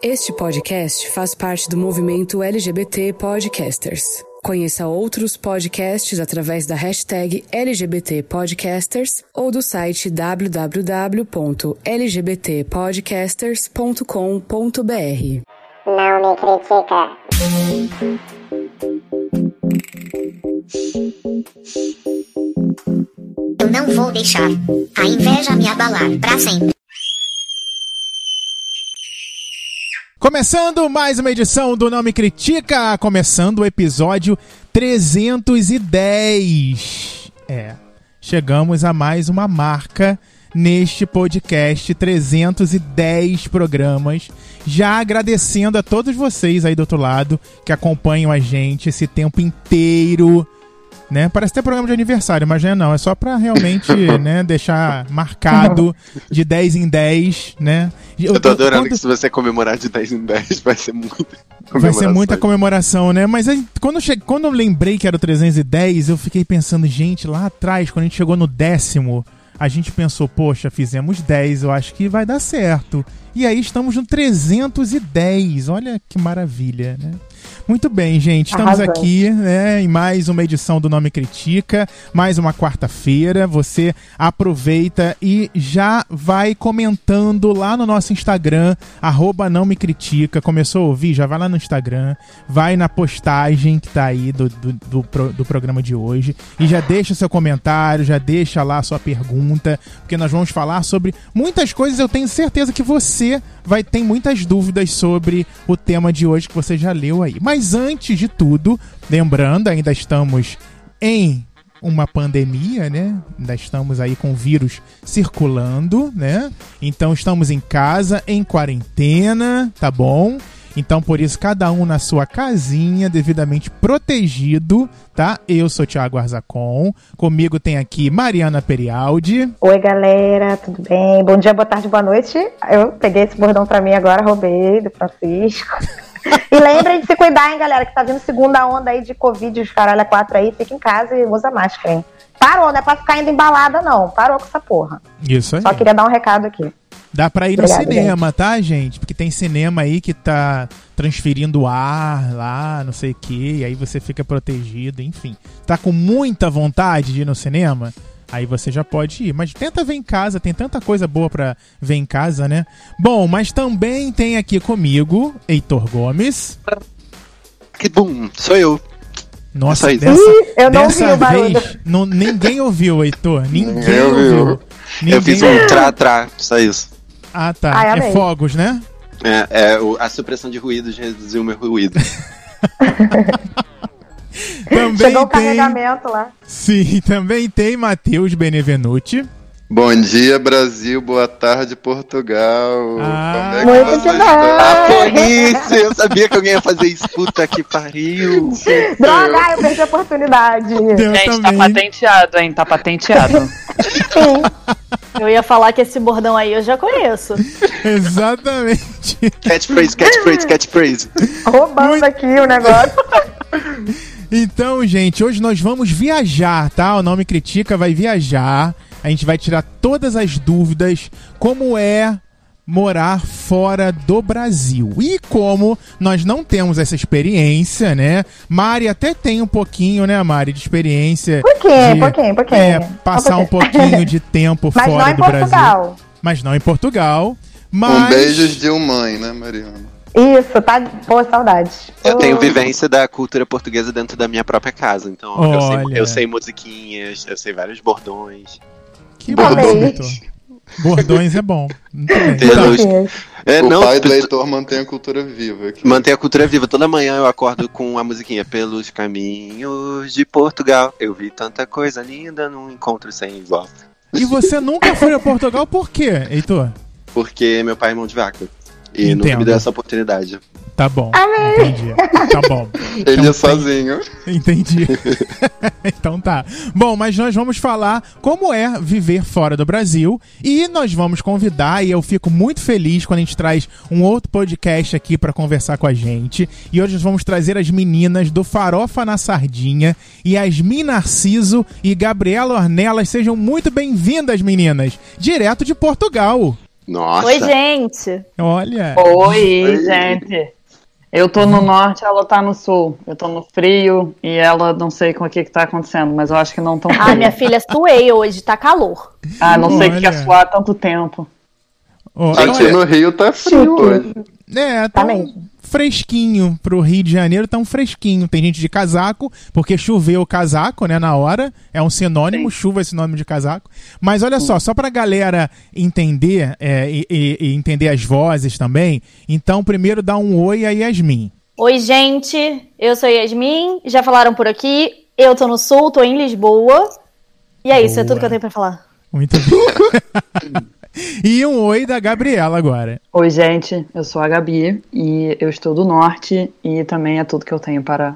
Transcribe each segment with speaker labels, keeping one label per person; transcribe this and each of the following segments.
Speaker 1: Este podcast faz parte do movimento LGBT Podcasters. Conheça outros podcasts através da hashtag LGBT Podcasters ou do site www.lgbtpodcasters.com.br.
Speaker 2: Não me critica.
Speaker 3: Eu não vou deixar a inveja me abalar pra sempre.
Speaker 4: Começando mais uma edição do Não Me Critica, começando o episódio 310. É, chegamos a mais uma marca neste podcast, 310 programas. Já agradecendo a todos vocês aí do outro lado que acompanham a gente esse tempo inteiro né? Parece até programa de aniversário, mas não é não. É só pra realmente, né, deixar marcado de 10 em 10, né?
Speaker 5: Eu, eu tô adorando quando... que se você comemorar de 10 em 10 vai ser muito
Speaker 4: Vai ser muita comemoração, né? Mas aí, quando, eu che... quando eu lembrei que era o 310, eu fiquei pensando, gente, lá atrás, quando a gente chegou no décimo, a gente pensou, poxa, fizemos 10, eu acho que vai dar certo. E aí estamos no 310, olha que maravilha, né? Muito bem, gente. Estamos Arrasou. aqui né, em mais uma edição do Nome Critica, mais uma quarta-feira. Você aproveita e já vai comentando lá no nosso Instagram, arroba não me critica. Começou a ouvir? Já vai lá no Instagram, vai na postagem que tá aí do, do, do, do programa de hoje e já deixa seu comentário, já deixa lá sua pergunta, porque nós vamos falar sobre muitas coisas. Eu tenho certeza que você vai ter muitas dúvidas sobre o tema de hoje que você já leu aí. Mas antes de tudo, lembrando, ainda estamos em uma pandemia, né? Ainda estamos aí com o vírus circulando, né? Então estamos em casa, em quarentena, tá bom? Então, por isso, cada um na sua casinha, devidamente protegido, tá? Eu sou Thiago Arzacon. Comigo tem aqui Mariana Perialdi.
Speaker 6: Oi, galera, tudo bem? Bom dia, boa tarde, boa noite. Eu peguei esse bordão pra mim agora, roubei do Francisco. E lembrem de se cuidar, hein, galera, que tá vindo segunda onda aí de Covid, os caralho quatro aí. Fica em casa e usa máscara, hein? Parou, não é pra ficar indo embalada, não. Parou com essa porra.
Speaker 4: Isso aí.
Speaker 6: Só queria dar um recado aqui.
Speaker 4: Dá pra ir Obrigada, no cinema, gente. tá, gente? Porque tem cinema aí que tá transferindo ar lá, não sei o que, e aí você fica protegido, enfim. Tá com muita vontade de ir no cinema? Aí você já pode ir. Mas tenta ver em casa, tem tanta coisa boa pra ver em casa, né? Bom, mas também tem aqui comigo Heitor Gomes.
Speaker 5: Que bom, sou eu.
Speaker 4: Nossa, dessa, Ih, eu não dessa vez não, ninguém ouviu, Heitor. Ninguém ouviu.
Speaker 5: Ninguém eu fiz um tra-tra, só isso.
Speaker 4: Ah, tá. Ai, é fogos, né?
Speaker 5: É, é a supressão de ruídos reduziu o meu ruído.
Speaker 6: também Chegou o carregamento lá.
Speaker 4: Sim, também tem Matheus Benevenuti.
Speaker 7: Bom dia, Brasil. Boa tarde, Portugal.
Speaker 6: Ah, é muito demais. Ah,
Speaker 5: polícia! Eu sabia que alguém ia fazer isso. Puta que pariu.
Speaker 6: Droga, eu perdi a oportunidade.
Speaker 8: Eu Gente, tá também. tá patenteado, hein? Tá patenteado. Sim.
Speaker 9: Eu ia falar que esse bordão aí eu já conheço.
Speaker 4: Exatamente.
Speaker 5: Catchphrase, catchphrase, catchphrase.
Speaker 6: Roubando muito... aqui o negócio.
Speaker 4: Então, gente, hoje nós vamos viajar, tá? O Nome Critica vai viajar a gente vai tirar todas as dúvidas como é morar fora do Brasil. E como nós não temos essa experiência, né? Mari até tem um pouquinho, né, Mari, de experiência.
Speaker 6: Pouquinho, de, pouquinho, pouquinho.
Speaker 4: É, passar um pouquinho, um pouquinho de tempo fora do Portugal. Brasil. Mas não em Portugal. Mas...
Speaker 7: Com beijos de um mãe, né, Mariana?
Speaker 6: Isso, tá. Pô, saudade.
Speaker 5: Eu tenho vivência da cultura portuguesa dentro da minha própria casa. Então eu sei, eu sei musiquinhas, eu sei vários bordões.
Speaker 4: Que bordões. Bordões é bom.
Speaker 7: É, o não, pai do leitor mantém a cultura viva. Aqui.
Speaker 5: Mantém a cultura viva. Toda manhã eu acordo com a musiquinha Pelos caminhos de Portugal. Eu vi tanta coisa linda num encontro sem volta.
Speaker 4: E você nunca foi a Portugal por quê, Heitor?
Speaker 5: Porque meu pai é mão de vaca. E Entendo. nunca me deu essa oportunidade.
Speaker 4: Tá bom. Amém. Entendi. Tá bom.
Speaker 7: Ele então, é sozinho.
Speaker 4: Entendi. então tá. Bom, mas nós vamos falar como é viver fora do Brasil e nós vamos convidar e eu fico muito feliz quando a gente traz um outro podcast aqui para conversar com a gente. E hoje nós vamos trazer as meninas do Farofa na Sardinha, Yasmin Narciso e Gabriela Ornelas. Sejam muito bem-vindas, meninas, direto de Portugal.
Speaker 5: Nossa.
Speaker 9: Oi, gente.
Speaker 4: Olha.
Speaker 8: Oi,
Speaker 5: Oi.
Speaker 8: gente. Eu tô no norte, ela tá no sul. Eu tô no frio e ela não sei com o que que tá acontecendo, mas eu acho que não tão
Speaker 9: Ah,
Speaker 8: frio.
Speaker 9: minha filha, suei hoje, tá calor.
Speaker 8: Ah, não sei o que é
Speaker 4: Olha.
Speaker 8: suar há tanto tempo.
Speaker 4: Ó,
Speaker 7: Aqui no Rio tá frio hoje.
Speaker 4: É, tá
Speaker 6: Tá
Speaker 4: um fresquinho pro Rio de Janeiro, tá um fresquinho. Tem gente de casaco, porque choveu o casaco, né, na hora. É um sinônimo, chuva é sinônimo de casaco. Mas olha só, só pra galera entender é, e, e- entender as vozes também, então primeiro dá um oi a Yasmin.
Speaker 9: Oi, gente. Eu sou Yasmin. Já falaram por aqui. Eu tô no sul, tô em Lisboa. E é isso, é
Speaker 4: Boa.
Speaker 9: tudo que eu tenho pra falar.
Speaker 4: Muito bem. e um oi da Gabriela agora.
Speaker 8: Oi, gente. Eu sou a Gabi e eu estou do norte e também é tudo que eu tenho para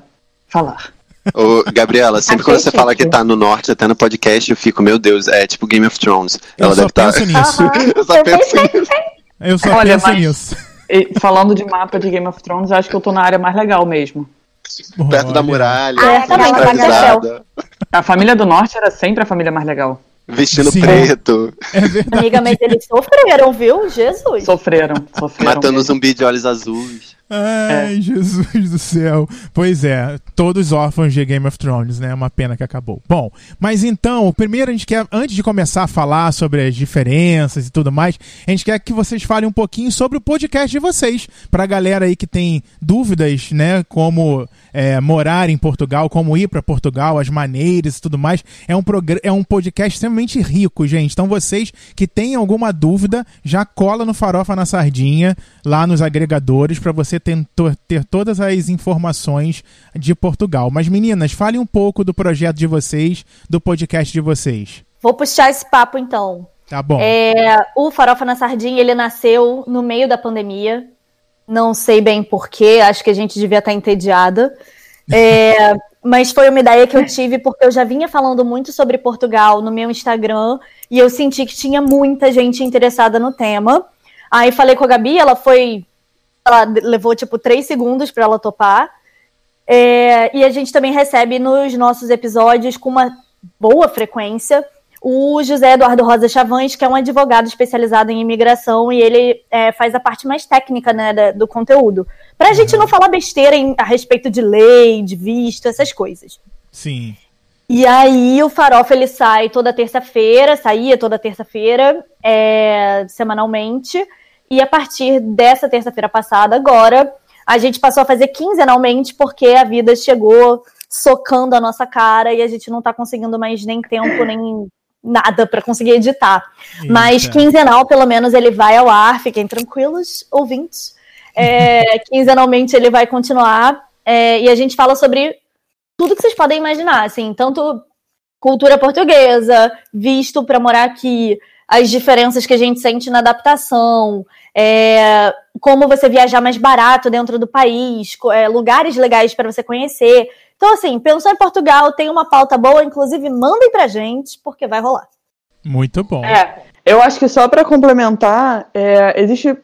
Speaker 8: falar.
Speaker 5: Ô, Gabriela, sempre
Speaker 6: Achei
Speaker 5: quando você
Speaker 6: chique.
Speaker 5: fala que tá no norte, até no podcast, eu fico, meu Deus, é tipo Game of Thrones.
Speaker 4: Eu
Speaker 5: Ela
Speaker 4: só
Speaker 5: deve estar.
Speaker 4: penso nisso.
Speaker 5: eu só penso nisso.
Speaker 4: Eu só
Speaker 8: Olha,
Speaker 4: penso
Speaker 8: mas-
Speaker 4: nisso.
Speaker 8: Falando de mapa de Game of Thrones, eu acho que eu tô na área mais legal mesmo.
Speaker 5: Perto da
Speaker 4: Olha.
Speaker 5: muralha,
Speaker 9: Ah, eu também,
Speaker 5: centralizada,
Speaker 8: A família do norte era sempre a família mais legal.
Speaker 5: Vestindo
Speaker 4: Sim.
Speaker 5: preto,
Speaker 4: É verdade.
Speaker 9: Amiga, mas eles sofreram, viu? Jesus.
Speaker 8: Sofreram, sofreram.
Speaker 5: matando
Speaker 8: mesmo.
Speaker 5: zumbi de olhos azuis.
Speaker 4: Ai, Jesus do céu. Pois é, todos órfãos de Game of Thrones, né? Uma pena que acabou. Bom, mas então, primeiro a gente quer, antes de começar a falar sobre as diferenças e tudo mais, a gente quer que vocês falem um pouquinho sobre o podcast de vocês. Pra galera aí que tem dúvidas, né? Como é, morar em Portugal, como ir pra Portugal, as maneiras e tudo mais. É um, é um podcast extremamente rico, gente. Então vocês que têm alguma dúvida, já cola no Farofa na Sardinha, lá nos agregadores, pra você ter, ter todas as informações de Portugal. Mas meninas, fale um pouco do projeto de vocês, do podcast de vocês.
Speaker 9: Vou puxar esse papo então.
Speaker 4: Tá bom.
Speaker 9: É, o Farofa na Sardinha, ele nasceu no meio da pandemia. Não sei bem porquê, acho que a gente devia estar entediada. É, mas foi uma ideia que eu tive porque eu já vinha falando muito sobre Portugal no meu Instagram e eu senti que tinha muita gente interessada no tema. Aí falei com a Gabi, ela foi. Ela levou tipo três segundos para ela topar. É, e a gente também recebe nos nossos episódios com uma boa frequência o José Eduardo Rosa Chavães, que é um advogado especializado em imigração e ele é, faz a parte mais técnica né, da- do conteúdo. Para a gente não falar besteira em- a respeito de lei, de visto, essas coisas.
Speaker 4: Sim.
Speaker 9: E aí o Farofa ele sai toda terça-feira, saía toda terça-feira, é, semanalmente. E a partir dessa terça-feira passada, agora, a gente passou a fazer quinzenalmente porque a vida chegou socando a nossa cara e a gente não tá conseguindo mais nem tempo, nem nada para conseguir editar. Mas
Speaker 4: Eita.
Speaker 9: quinzenal, pelo menos, ele vai ao ar, fiquem tranquilos, ouvintes. É, quinzenalmente ele vai continuar. é, e a gente fala sobre tudo que vocês podem imaginar, assim, tanto cultura portuguesa, visto para morar aqui, as diferenças que a gente sente na adaptação, é, como você viajar mais barato dentro do país, é, lugares legais para você conhecer. Então, assim, pensou em Portugal, tem uma pauta boa, inclusive mandem pra gente, porque vai rolar.
Speaker 4: Muito bom.
Speaker 8: É, eu acho que só para complementar, é, existe.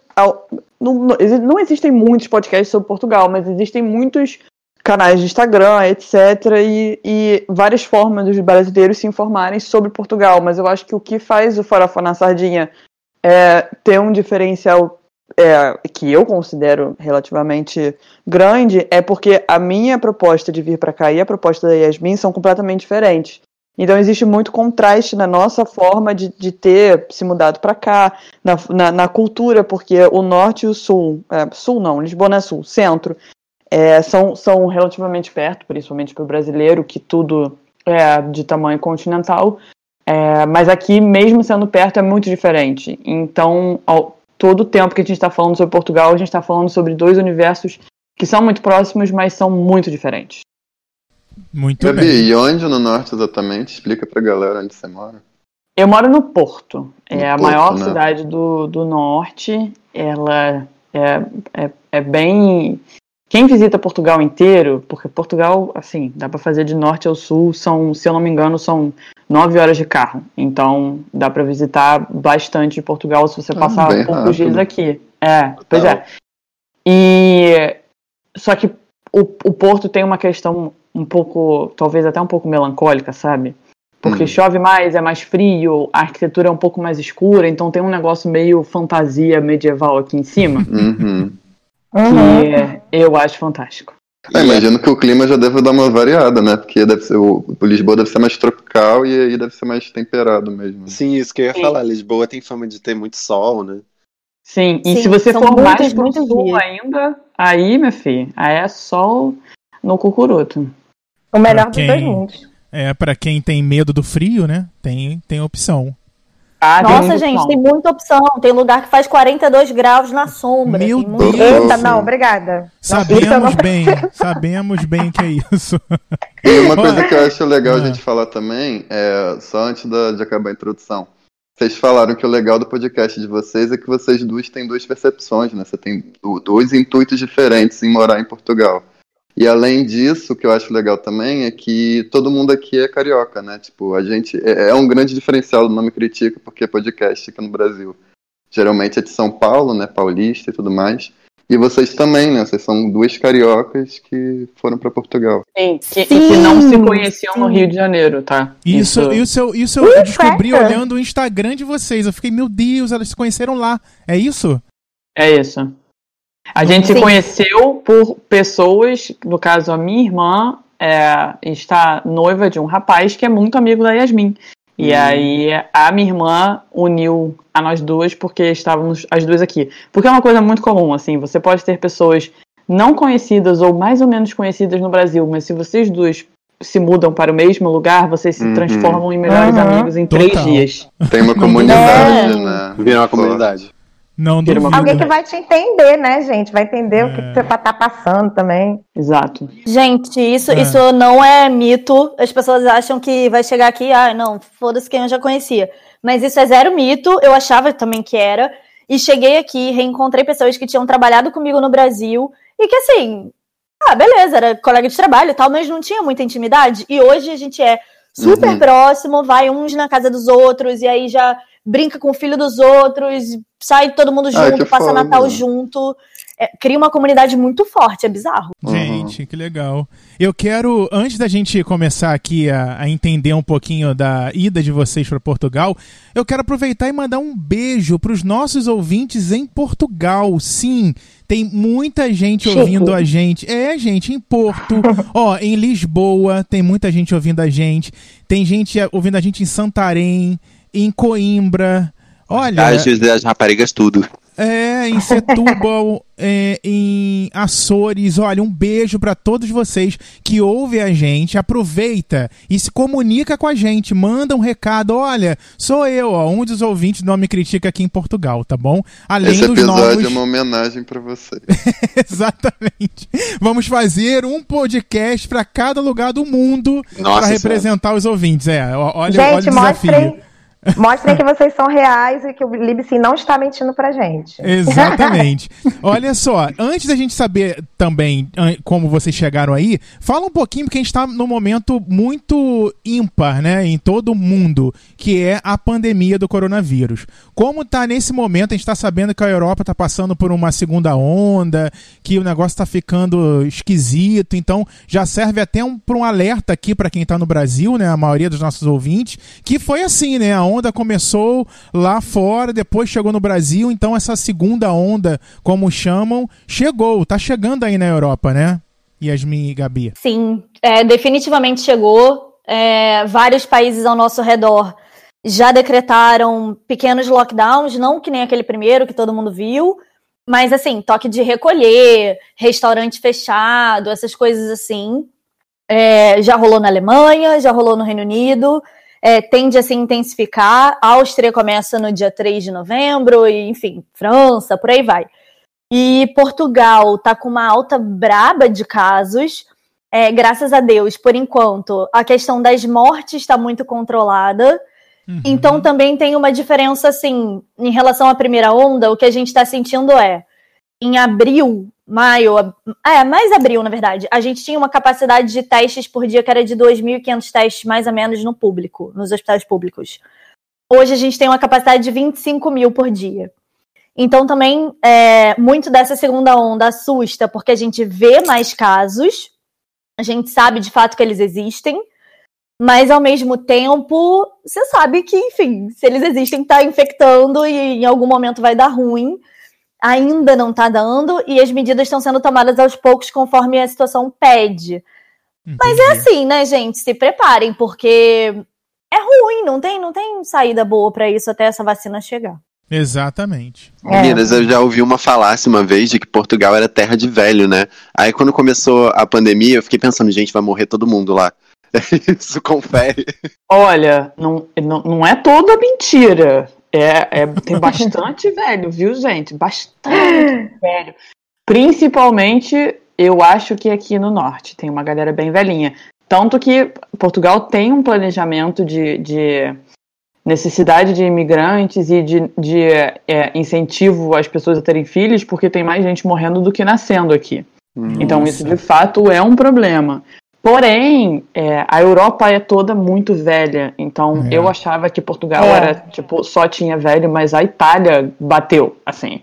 Speaker 8: Não, não existem muitos podcasts sobre Portugal, mas existem muitos canais de Instagram, etc., e, e várias formas dos brasileiros se informarem sobre Portugal. Mas eu acho que o que faz o Farofa na Sardinha é ter um diferencial é, que eu considero relativamente grande é porque a minha proposta de vir para cá e a proposta da Yasmin são completamente diferentes. Então existe muito contraste na nossa forma de, de ter se mudado para cá, na, na, na cultura, porque o norte e o sul, é, sul não, Lisboa não é sul, centro, é, são, são relativamente perto, principalmente para o brasileiro, que tudo é de tamanho continental. É, mas aqui, mesmo sendo perto, é muito diferente. Então, ao, todo o tempo que a gente está falando sobre Portugal, a gente está falando sobre dois universos que são muito próximos, mas são muito diferentes.
Speaker 4: Muito
Speaker 7: Gabi,
Speaker 4: bem.
Speaker 7: e onde no norte exatamente? Explica pra galera onde você mora.
Speaker 8: Eu moro no Porto,
Speaker 7: No
Speaker 8: é a
Speaker 7: Porto,
Speaker 8: maior
Speaker 7: né?
Speaker 8: cidade do, do norte. Ela é, é, é bem. Quem visita Portugal inteiro, porque Portugal, assim, dá para fazer de norte ao sul, são, se eu não me engano, são nove horas de carro. Então dá para visitar bastante de Portugal se você
Speaker 7: Ah,
Speaker 8: passar
Speaker 7: bem
Speaker 8: poucos dias aqui. É, pois é. E só que o, o Porto tem uma questão um pouco, talvez até um pouco melancólica, sabe? Porque
Speaker 7: Hum.
Speaker 8: chove mais, é mais frio, a arquitetura é um pouco mais escura, então tem um negócio meio fantasia medieval aqui em cima,
Speaker 7: Uhum.
Speaker 6: Uhum.
Speaker 8: que eu acho fantástico.
Speaker 7: É, imagino que o clima já deve dar uma variada, né? Porque deve ser, o, o Lisboa deve ser mais tropical e aí deve ser mais temperado mesmo.
Speaker 5: Sim, isso que eu ia
Speaker 8: Sim.
Speaker 5: falar. Lisboa tem fama de ter muito sol, né?
Speaker 8: Sim, e
Speaker 9: Sim,
Speaker 8: se você for mais pro sul ainda, aí, minha filha, aí é sol no cucuruto.
Speaker 6: O melhor
Speaker 4: Pra
Speaker 6: dos
Speaker 4: quem-
Speaker 6: dois mundos.
Speaker 4: É, pra quem tem medo do frio, né? Tem, tem opção.
Speaker 8: Ah,
Speaker 9: Nossa, gente, tem muita opção. Tem lugar que faz 42 graus na sombra.
Speaker 4: Meu
Speaker 9: tem muito...
Speaker 4: Deus.
Speaker 6: Eita, não, obrigada.
Speaker 4: Sabemos
Speaker 6: não
Speaker 4: bem, sabemos bem que é isso.
Speaker 7: E uma coisa que eu acho legal a
Speaker 4: Ah.
Speaker 7: gente falar também, é, só antes da- de acabar a introdução, vocês falaram que o legal do podcast de vocês é que vocês duas têm duas percepções, né? Você tem do- dois intuitos diferentes em morar em Portugal. E além disso, o que eu acho legal também é que todo mundo aqui é carioca, né? Tipo, a gente. É, é um grande diferencial do Nome Critica, porque é podcast aqui no Brasil. Geralmente é de São Paulo, né? Paulista e tudo mais. E vocês também, né? Vocês são duas cariocas que foram para Portugal.
Speaker 8: Sim, que,
Speaker 9: Sim,
Speaker 8: que não se conheciam no
Speaker 9: sim.
Speaker 8: Rio de Janeiro, tá?
Speaker 4: Isso, isso, eu- isso eu descobri olhando o Instagram de vocês. Eu fiquei, meu Deus, elas se conheceram lá. É isso?
Speaker 8: É isso. A gente se
Speaker 9: Sim.
Speaker 8: conheceu por pessoas, no caso a minha irmã é, está noiva de um rapaz que é muito amigo da Yasmin. E
Speaker 7: Hum.
Speaker 8: aí a minha irmã uniu a nós duas porque estávamos as duas aqui. Porque é uma coisa muito comum, assim, você pode ter pessoas não conhecidas ou mais ou menos conhecidas no Brasil, mas se vocês duas se mudam para o mesmo lugar, vocês se
Speaker 7: Uhum.
Speaker 8: transformam em melhores
Speaker 6: Uhum.
Speaker 8: amigos em
Speaker 4: Total.
Speaker 8: três dias.
Speaker 7: Tem uma comunidade,
Speaker 9: é.
Speaker 7: né?
Speaker 5: Virar uma comunidade.
Speaker 4: Não duvido.
Speaker 6: Alguém que vai te entender, né, gente? Vai entender o que,
Speaker 4: É.
Speaker 6: que você tá passando também.
Speaker 8: Exato.
Speaker 9: Gente, isso,
Speaker 4: É.
Speaker 9: isso não é mito. As pessoas acham que vai chegar aqui, ah, não, foda-se quem eu já conhecia. Mas isso é zero mito, eu achava também que era. E cheguei aqui, reencontrei pessoas que tinham trabalhado comigo no Brasil e que, assim, ah, beleza, era colega de trabalho e tal, mas não tinha muita intimidade. E hoje a gente é super
Speaker 7: Uhum.
Speaker 9: próximo, vai uns na casa dos outros, e aí já brinca com o filho dos outros, sai todo mundo
Speaker 7: Ah,
Speaker 9: junto,
Speaker 7: que
Speaker 9: passa
Speaker 7: foda.
Speaker 9: Natal junto. É, cria uma comunidade muito forte, é bizarro.
Speaker 4: Gente, que legal. Eu quero, antes da gente começar aqui a, a entender um pouquinho da ida de vocês para Portugal, eu quero aproveitar e mandar um beijo para os nossos ouvintes em Portugal. Sim, tem muita gente
Speaker 6: Chique.
Speaker 4: ouvindo a gente. É, gente, em Porto, ó, em Lisboa, tem muita gente ouvindo a gente. Tem gente ouvindo a gente em Santarém, em Coimbra. Olha,
Speaker 5: as raparigas, tudo.
Speaker 4: é, em Setúbal, é, em Açores. Olha, um beijo pra todos vocês que ouvem a gente. Aproveita e se comunica com a gente. Manda um recado. Olha, sou eu, ó, um dos ouvintes do Nome Critica aqui em Portugal, tá bom? Além
Speaker 7: Esse
Speaker 4: dos
Speaker 7: episódio
Speaker 4: novos.
Speaker 7: é uma homenagem pra você.
Speaker 4: Exatamente. Vamos fazer um podcast pra cada lugar do mundo
Speaker 5: Nossa
Speaker 4: pra
Speaker 5: Senhora.
Speaker 4: representar os ouvintes. É, olha, olha o
Speaker 6: gente,
Speaker 4: desafio.
Speaker 6: mostrem, mostrem que vocês são reais e que o Libsyn não está mentindo pra gente.
Speaker 4: Exatamente. Olha só, antes da gente saber também an- como vocês chegaram aí, fala um pouquinho, porque a gente está num momento muito ímpar, né, em todo o mundo, que é a pandemia do coronavírus. Como tá nesse momento, a gente está sabendo que a Europa está passando por uma segunda onda, que o negócio está ficando esquisito, então já serve até um, para um alerta aqui para quem está no Brasil, né, a maioria dos nossos ouvintes, que foi assim, né, a onda começou lá fora, depois chegou no Brasil, então essa segunda onda, como chamam, chegou, tá chegando aí na Europa, né? Yasmin e Gabi.
Speaker 9: Sim, é, definitivamente chegou. É, vários países ao nosso redor já decretaram pequenos lockdowns, não que nem aquele primeiro que todo mundo viu, mas assim, toque de recolher, restaurante fechado, essas coisas assim. É, já rolou na Alemanha, já rolou no Reino Unido, é, tende a se intensificar. A Áustria começa no dia 3 de novembro, e, enfim, França, por aí vai. E Portugal tá com uma alta braba de casos. É, graças a Deus, por enquanto, a questão das mortes está muito controlada.
Speaker 4: Uhum.
Speaker 9: Então também tem uma diferença, assim, em relação à primeira onda, o que a gente está sentindo é, em abril, maio, é, mais abril, na verdade, a gente tinha uma capacidade de testes por dia que era de 2.500 testes, mais ou menos, no público, nos hospitais públicos. Hoje a gente tem uma capacidade de 25 mil por dia. Então também, é, muito dessa segunda onda assusta, porque a gente vê mais casos, a gente sabe de fato que eles existem, Mas ao mesmo tempo, você sabe que, enfim, se eles existem, tá infectando e em algum momento vai dar ruim. Ainda não tá dando, e as medidas estão sendo tomadas aos poucos conforme a situação pede. Mas é assim, né, gente? Se preparem, porque é ruim, não tem, não tem saída boa para isso até essa vacina chegar.
Speaker 4: Exatamente.
Speaker 5: Meninas, eu já ouvi uma falácia uma vez de que Portugal era terra de velho, né? Aí quando começou a pandemia, eu fiquei pensando, gente, vai morrer todo mundo lá. Isso confere.
Speaker 8: Olha, não, não, não é toda mentira. É, é, tem bastante velho, viu, gente? Bastante velho. Principalmente, eu acho que aqui no norte tem uma galera bem velhinha. Tanto que Portugal tem um planejamento de, de necessidade de imigrantes e de, de é, incentivo às pessoas a terem filhos, porque tem mais gente morrendo do que nascendo aqui.
Speaker 4: Nossa.
Speaker 8: Então, isso de fato é um problema. Porém, é, a Europa é toda muito velha, então
Speaker 4: É.
Speaker 8: eu achava que Portugal
Speaker 6: É.
Speaker 8: era tipo só tinha velho, mas a Itália bateu assim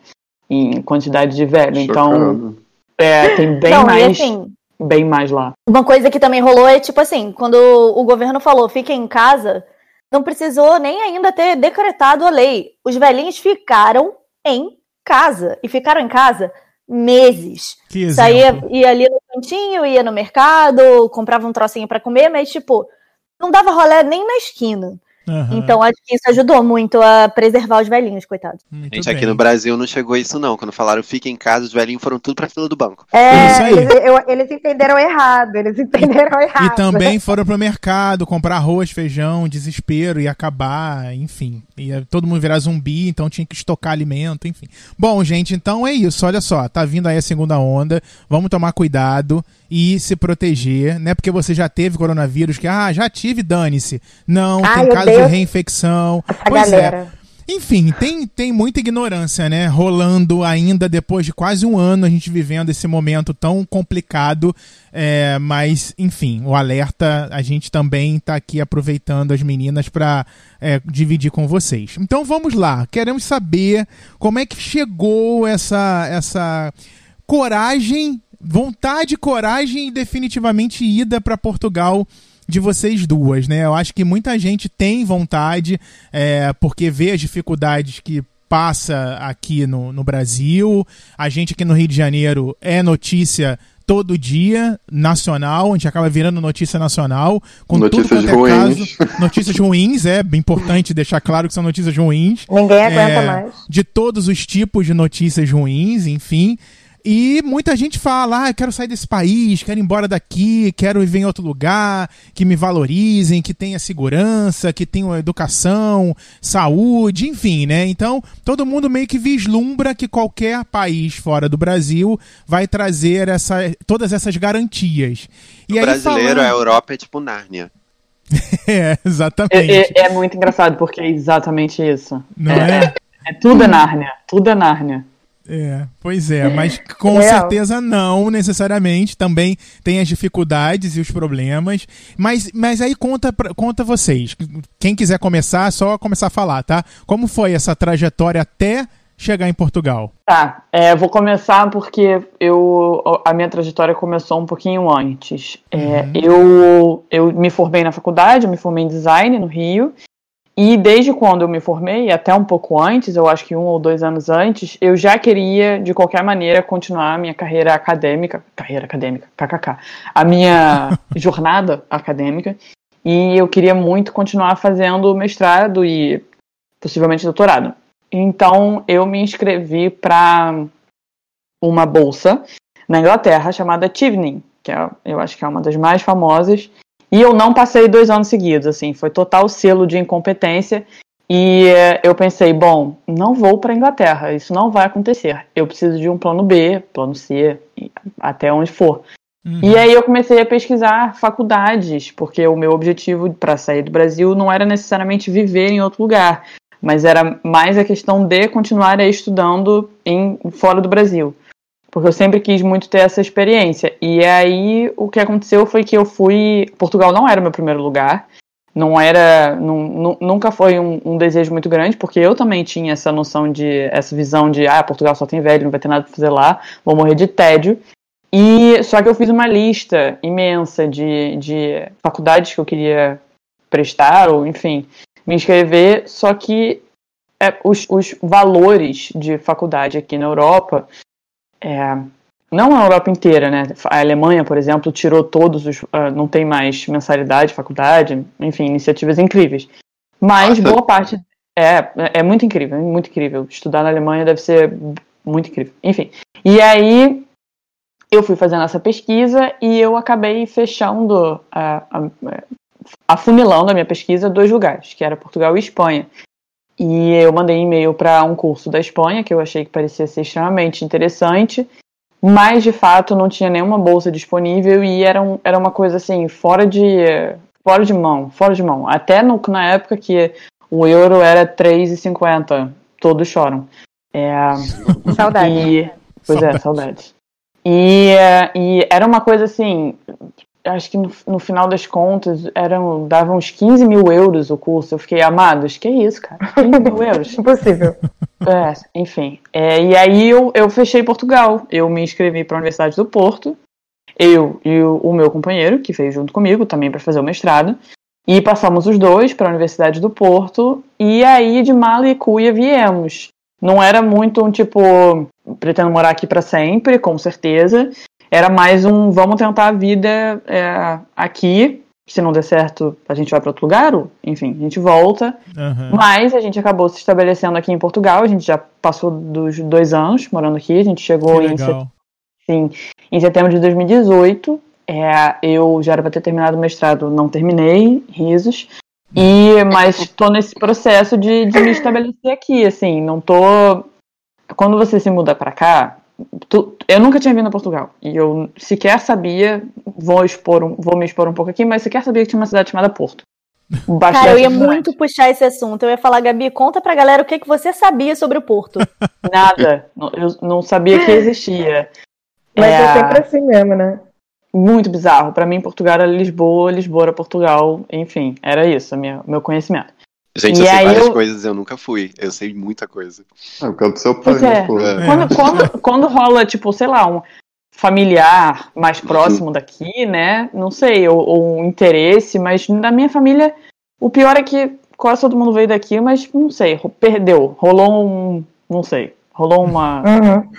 Speaker 8: em quantidade de velho. Então,
Speaker 7: Chocado.
Speaker 8: é, tem bem
Speaker 9: não,
Speaker 8: mais,
Speaker 9: assim,
Speaker 8: bem mais lá.
Speaker 9: Uma coisa que também rolou é tipo assim, quando o governo falou fiquem em casa, não precisou nem ainda ter decretado a lei. Os velhinhos ficaram em casa e ficaram em casa meses.
Speaker 4: Que
Speaker 9: Saía, ia ali no cantinho, ia no mercado, comprava um trocinho pra comer, mas tipo, não dava rolé nem na esquina.
Speaker 4: Aham,
Speaker 9: Então acho que isso ajudou muito a preservar os velhinhos, coitados.
Speaker 4: muito
Speaker 5: Gente,
Speaker 4: bem.
Speaker 5: aqui no Brasil não chegou isso não. Quando falaram fica em casa, os velhinhos foram tudo pra fila do banco.
Speaker 6: É,
Speaker 4: Isso aí.
Speaker 6: eles, eu- eles entenderam errado, eles entenderam errado.
Speaker 4: E também foram pro mercado comprar arroz, feijão, desespero, ia acabar, enfim. Ia todo mundo virar zumbi, então tinha que estocar alimento, enfim. Bom, gente, então é isso. Olha só, tá vindo aí a segunda onda. Vamos tomar cuidado e se proteger, né? Porque você já teve coronavírus, que, ah, já tive, dane-se. Não,
Speaker 6: Ai,
Speaker 4: tem caso de
Speaker 6: Deus.
Speaker 4: reinfecção.
Speaker 6: Essa
Speaker 4: pois é.
Speaker 6: galera.
Speaker 4: Enfim, tem, tem muita ignorância, né? Rolando ainda depois de quase um ano a gente vivendo esse momento tão complicado. é, mas, enfim, o alerta a gente também tá aqui aproveitando as meninas para dividir com vocês. Então vamos lá, queremos saber como é que chegou essa, essa coragem, vontade, coragem e definitivamente ida para Portugal de vocês duas, né? Eu acho que muita gente tem vontade, é, porque vê as dificuldades que passa aqui no, no Brasil. A gente aqui no Rio de Janeiro é notícia todo dia, nacional, a gente acaba virando notícia nacional, com
Speaker 7: Notícias
Speaker 4: tudo quanto é
Speaker 7: ruins.
Speaker 4: caso. Notícias ruins, é importante deixar claro que são notícias ruins.
Speaker 6: Ninguém aguenta
Speaker 4: É,
Speaker 6: mais.
Speaker 4: de todos os tipos de notícias ruins, enfim. E muita gente fala, ah, eu quero sair desse país, quero ir embora daqui, quero viver em outro lugar, que me valorizem, que tenha segurança, que tenha educação, saúde, enfim, né? Então, todo mundo meio que vislumbra que qualquer país fora do Brasil vai trazer essa, todas essas garantias. E
Speaker 5: o
Speaker 4: aí,
Speaker 5: brasileiro,
Speaker 4: falando-
Speaker 5: a Europa é tipo Nárnia.
Speaker 4: É, exatamente.
Speaker 8: É, é- é muito engraçado, porque é exatamente isso.
Speaker 4: Não é?
Speaker 8: É tudo é Nárnia, tudo é Nárnia.
Speaker 4: É, pois é, mas com
Speaker 6: Real.
Speaker 4: certeza não necessariamente. Também tem as dificuldades e os problemas. Mas, mas aí conta, conta vocês. Quem quiser começar, é só começar a falar, tá? Como foi essa trajetória até chegar em Portugal?
Speaker 8: Tá, é, vou começar porque eu, a minha trajetória começou um pouquinho antes. É, eu, eu me formei na faculdade, eu me formei em design no Rio, e desde quando eu me formei, até um pouco antes, eu acho que um ou dois anos antes, eu já queria, de qualquer maneira, continuar a minha carreira acadêmica, carreira acadêmica, kkk, a minha jornada acadêmica, e eu queria muito continuar fazendo mestrado e possivelmente doutorado. Então eu me inscrevi para uma bolsa na Inglaterra chamada Tivning, que é, eu acho que é uma das mais famosas. E eu não passei dois anos seguidos, assim, foi total selo de incompetência. E eh, eu pensei, bom, não vou para Inglaterra, isso não vai acontecer. Eu preciso de um plano B, plano C, até onde for.
Speaker 4: Uhum.
Speaker 8: E aí eu comecei a pesquisar faculdades, porque o meu objetivo para sair do Brasil não era necessariamente viver em outro lugar, mas era mais a questão de continuar estudando em fora do Brasil. Porque eu sempre quis muito ter essa experiência. E aí o que aconteceu foi que eu fui. Portugal não era o meu primeiro lugar. Não era. nu- nunca foi um, um desejo muito grande, porque eu também tinha essa noção de. essa visão de ah, Portugal só tem velho, não vai ter nada pra fazer lá, vou morrer de tédio. E só que eu fiz uma lista imensa de, de faculdades que eu queria prestar, ou enfim, me inscrever, só que é, os, os valores de faculdade aqui na Europa, é, não a Europa inteira, né? A Alemanha, por exemplo, tirou todos os. Uh, não tem mais mensalidade, faculdade, enfim, iniciativas incríveis. Mas
Speaker 5: Nossa.
Speaker 8: boa parte. É, é muito incrível, muito incrível. Estudar na Alemanha deve ser muito incrível. Enfim. E aí eu fui fazendo essa pesquisa e eu acabei fechando, a, a, afunilando a minha pesquisa dois lugares, que era Portugal e Espanha. E eu mandei e-mail para um curso da Espanha, que eu achei que parecia ser extremamente interessante, mas de fato não tinha nenhuma bolsa disponível e era, um, era uma coisa assim, fora de, fora de mão, fora de mão. Até no, na época que o euro era 3,50, todos choram. É,
Speaker 6: Saudade.
Speaker 8: e, pois
Speaker 4: Saudade.
Speaker 8: é, saudade. E, é, e era uma coisa assim, acho que no, no final das contas eram, davam uns 15 mil euros o curso. Eu fiquei, amados, que isso, cara? 15 mil euros?
Speaker 6: Impossível.
Speaker 8: É, enfim. É, e aí eu, eu fechei Portugal. Eu me inscrevi para a Universidade do Porto. Eu e o, o meu companheiro, que veio junto comigo também para fazer o mestrado. E passamos os dois para a Universidade do Porto. E aí de mala e cuia viemos. Não era muito um tipo, pretendo morar aqui para sempre, com certeza. Era mais um, vamos tentar a vida é, aqui. Se não der certo, a gente vai para outro lugar. ou, Enfim, a gente volta.
Speaker 4: Aham.
Speaker 8: Mas a gente acabou se estabelecendo aqui em Portugal. A gente já passou dos dois anos morando aqui. A gente chegou em, set- sim, em setembro de 2018. É, eu já era para ter terminado o mestrado, não terminei, risos. E, mas estou nesse processo de, de me estabelecer aqui, assim, não tô. Quando você se muda para cá, tu- eu nunca tinha vindo a Portugal e eu sequer sabia, vou expor, um- vou me expor um pouco aqui, mas sequer sabia que tinha uma cidade chamada Porto. Baixo
Speaker 9: Cara, eu ia muito puxar esse assunto. Eu ia falar, Gabi, conta pra galera o que, que você sabia sobre o Porto.
Speaker 8: Nada. Eu não sabia que existia.
Speaker 6: Mas é,
Speaker 8: É,
Speaker 6: sempre assim mesmo, né?
Speaker 8: muito bizarro. Pra mim, Portugal era Lisboa, Lisboa era Portugal. Enfim, era isso, minha, meu conhecimento.
Speaker 5: Gente,
Speaker 8: E
Speaker 5: eu sei várias
Speaker 8: eu-
Speaker 5: coisas, eu nunca fui. Eu sei muita coisa.
Speaker 7: É o que é do seu pai, né,
Speaker 8: é.
Speaker 7: pô?
Speaker 5: É.
Speaker 8: Quando, quando, quando rola, tipo, sei lá, um familiar mais próximo daqui, né? Não sei, ou, ou um interesse, mas na minha família, o pior é que quase todo mundo veio daqui, mas não sei, perdeu. Rolou um. Não sei. Rolou uma.
Speaker 6: Uhum.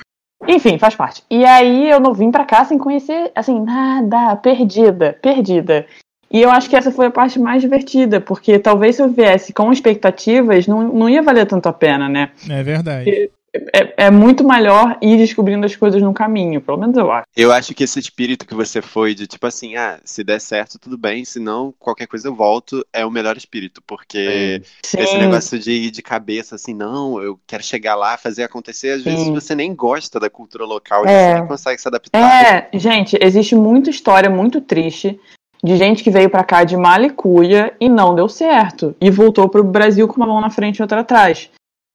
Speaker 8: Enfim, faz parte. E aí eu não vim pra cá sem conhecer, assim, nada, perdida, perdida. E eu acho que essa foi a parte mais divertida, porque talvez se eu viesse com expectativas, não, não ia valer tanto a pena, né?
Speaker 4: É verdade.
Speaker 8: É, é muito melhor ir descobrindo as coisas no caminho, pelo menos eu acho.
Speaker 5: Eu acho que esse espírito que você foi de tipo assim, ah, se der certo, tudo bem, se não, qualquer coisa eu volto, é o melhor espírito, porque
Speaker 8: Sim,
Speaker 5: esse negócio de ir de cabeça assim, não, eu quero chegar lá, fazer acontecer, às vezes
Speaker 8: Sim.
Speaker 5: você nem gosta da cultura local,
Speaker 6: É.
Speaker 5: você nem consegue se adaptar.
Speaker 8: É, gente, existe muita história muito triste de gente que veio pra cá de malicuia e não deu certo e voltou pro Brasil com uma mão na frente e outra atrás.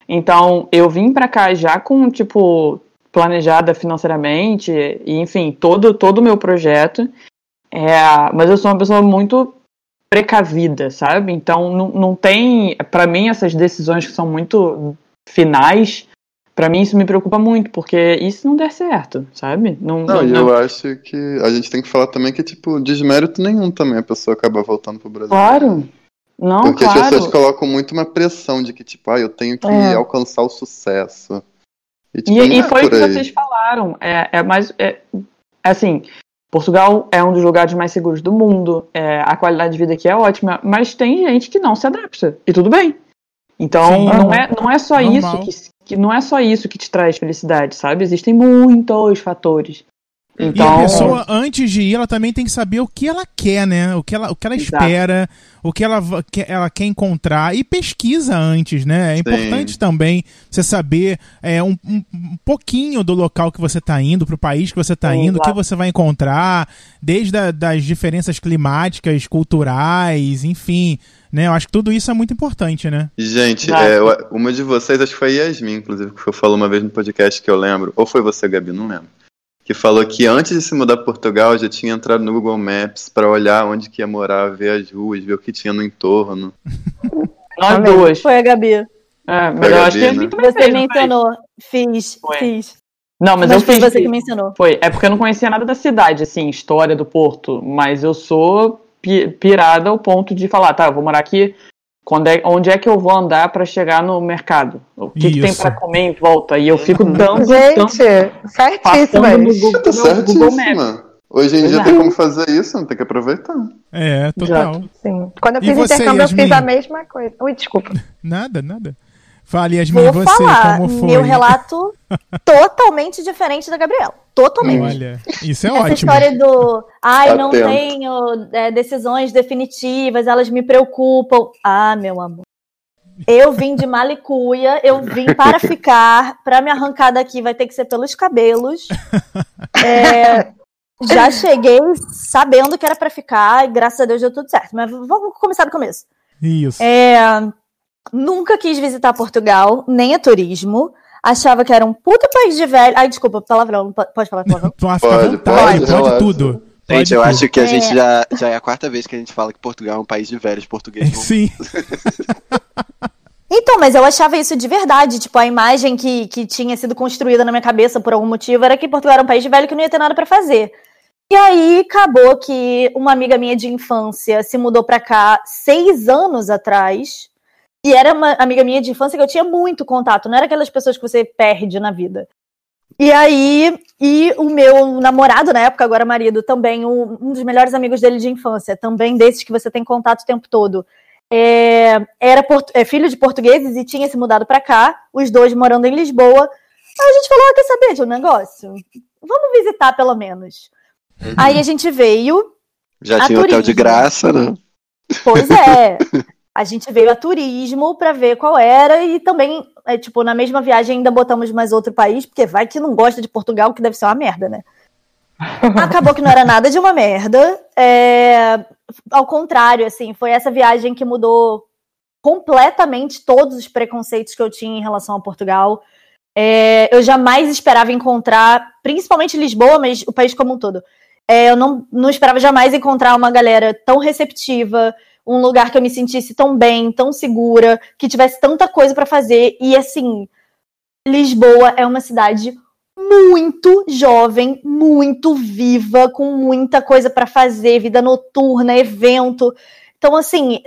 Speaker 8: Então, eu vim pra cá já com tipo planejada financeiramente e enfim, todo todo o meu projeto. É, mas eu sou uma pessoa muito precavida, sabe? Então, não, não tem, Pra mim essas decisões que são muito finais, Pra mim isso me preocupa muito, porque se não der certo, sabe? Não,
Speaker 7: Não,
Speaker 8: não-
Speaker 7: e
Speaker 8: não-
Speaker 7: eu acho que a gente tem que falar também que, tipo, desmérito nenhum também a pessoa acaba voltando pro Brasil.
Speaker 8: Claro. Não,
Speaker 7: Porque
Speaker 8: claro.
Speaker 7: as pessoas colocam muito uma pressão de que, tipo, ah, eu tenho que
Speaker 6: É.
Speaker 7: alcançar o sucesso. E, tipo,
Speaker 8: E, e
Speaker 7: é
Speaker 8: foi o que vocês falaram. É, é mais. É, assim, Portugal é um dos lugares mais seguros do mundo. é, a qualidade de vida aqui é ótima. Mas tem gente que não se adapta. E tudo bem. Então,
Speaker 4: Sim.
Speaker 8: não, é, não é só
Speaker 4: Normal.
Speaker 8: isso que, que não é só isso que te traz felicidade, sabe? Existem muitos fatores.
Speaker 4: E a
Speaker 8: Então,
Speaker 4: pessoa, antes de ir, ela também tem que saber o que ela quer, né? O que ela, o que ela
Speaker 8: Exato.
Speaker 4: espera, o que ela, que ela quer encontrar. E pesquisa antes, né? É
Speaker 7: Sim.
Speaker 4: importante também você saber é, um, um- um pouquinho do local que você está indo, pro país que você está indo, o que você vai encontrar, desde a, das diferenças climáticas, culturais, enfim. Né? Eu acho que tudo isso é muito importante, né?
Speaker 7: Gente, é, uma de vocês, acho que foi a Yasmin, inclusive, que falou uma vez no podcast que eu lembro, ou foi você, Gabi, não lembro. Que falou que antes de se mudar para Portugal já tinha entrado no Google Maps para olhar onde que ia morar, ver as ruas, ver o que tinha no entorno.
Speaker 8: nós
Speaker 6: Amém.
Speaker 8: duas.
Speaker 9: Foi a Gabi.
Speaker 8: É, mas eu acho que
Speaker 7: né?
Speaker 9: Você
Speaker 8: fez,
Speaker 9: mencionou. Fiz,
Speaker 8: Foi.
Speaker 9: fiz.
Speaker 8: Não, mas,
Speaker 9: Mas,
Speaker 8: eu
Speaker 9: foi
Speaker 8: fiz.
Speaker 9: você que mencionou.
Speaker 8: Foi. É porque eu não conhecia nada da cidade, assim, história do Porto. Mas eu sou pi- pirada ao ponto de falar, tá, eu vou morar aqui. Quando é, onde é que eu vou andar pra chegar no mercado? O que, que tem pra comer em volta? E eu fico dando,
Speaker 6: Gente, certíssima.
Speaker 8: passando no Google,
Speaker 7: Tá certíssima. Hoje em dia
Speaker 8: Exato.
Speaker 7: tem como fazer isso, não tem que aproveitar.
Speaker 4: É, total.
Speaker 6: Sim. Quando eu fiz
Speaker 4: você,
Speaker 6: intercâmbio, eu fiz
Speaker 4: Yasmin?
Speaker 6: a mesma coisa. Ui, desculpa.
Speaker 4: Nada, nada. Fale, Yasmin,
Speaker 9: Vou
Speaker 4: você,
Speaker 9: falar,
Speaker 4: como foi?
Speaker 9: meu relato totalmente diferente da Gabriela. Totalmente.
Speaker 4: Olha, isso é
Speaker 9: Essa
Speaker 4: ótimo.
Speaker 9: história do ai, não
Speaker 7: Atento.
Speaker 9: tenho é, decisões definitivas, elas me preocupam. Ah, meu amor. Eu vim de Malicuia, eu vim para ficar, para me arrancar daqui vai ter que ser pelos cabelos. É, já cheguei sabendo que era para ficar, e graças a Deus deu tudo certo. Mas vamos começar do começo.
Speaker 4: Isso.
Speaker 9: É, nunca quis visitar Portugal, nem a turismo. Achava que era um puta país de velho. Ai, desculpa, palavrão. po- Pode falar palavrão?
Speaker 7: Pode, pode,
Speaker 4: pode,
Speaker 7: relaxa.
Speaker 4: tudo.
Speaker 5: Gente,
Speaker 4: Pode
Speaker 5: eu acho que a
Speaker 9: É.
Speaker 5: gente já, já é a quarta vez que a gente fala que Portugal é um país de velhos portugueses.
Speaker 4: Sim,
Speaker 9: Então, mas eu achava isso de verdade. Tipo, a imagem que, que tinha sido construída na minha cabeça por algum motivo era que Portugal era um país de velho que não ia ter nada pra fazer. E aí acabou que uma amiga minha de infância se mudou pra cá seis anos atrás. E era uma amiga minha de infância que eu tinha muito contato. Não era aquelas pessoas que você perde na vida. E aí, e o meu namorado na época, agora marido, também, um, um dos melhores amigos dele de infância, também desses que você tem contato o tempo todo é, era é, filho de portugueses e tinha se mudado pra cá, os dois morando em Lisboa. Aí a gente falou: ah, quer saber de um negócio? Vamos visitar pelo menos. Aí a gente veio,
Speaker 5: Já tinha hotel de
Speaker 9: turismo.
Speaker 5: graça, né?
Speaker 9: pois é. A gente veio a turismo pra ver qual era e também, é, tipo, na mesma viagem ainda botamos mais outro país, porque vai que não gosta de Portugal, que deve ser uma merda, né? Acabou que não era nada de uma merda. É, Ao contrário, assim, foi essa viagem que mudou completamente todos os preconceitos que eu tinha em relação a Portugal. É, eu jamais esperava encontrar, principalmente Lisboa, mas o país como um todo. É, eu não, não esperava jamais encontrar uma galera tão receptiva, um lugar que eu me sentisse tão bem, tão segura, que tivesse tanta coisa para fazer. E assim, Lisboa é uma cidade muito jovem, muito viva, com muita coisa para fazer, vida noturna, evento. Então, assim,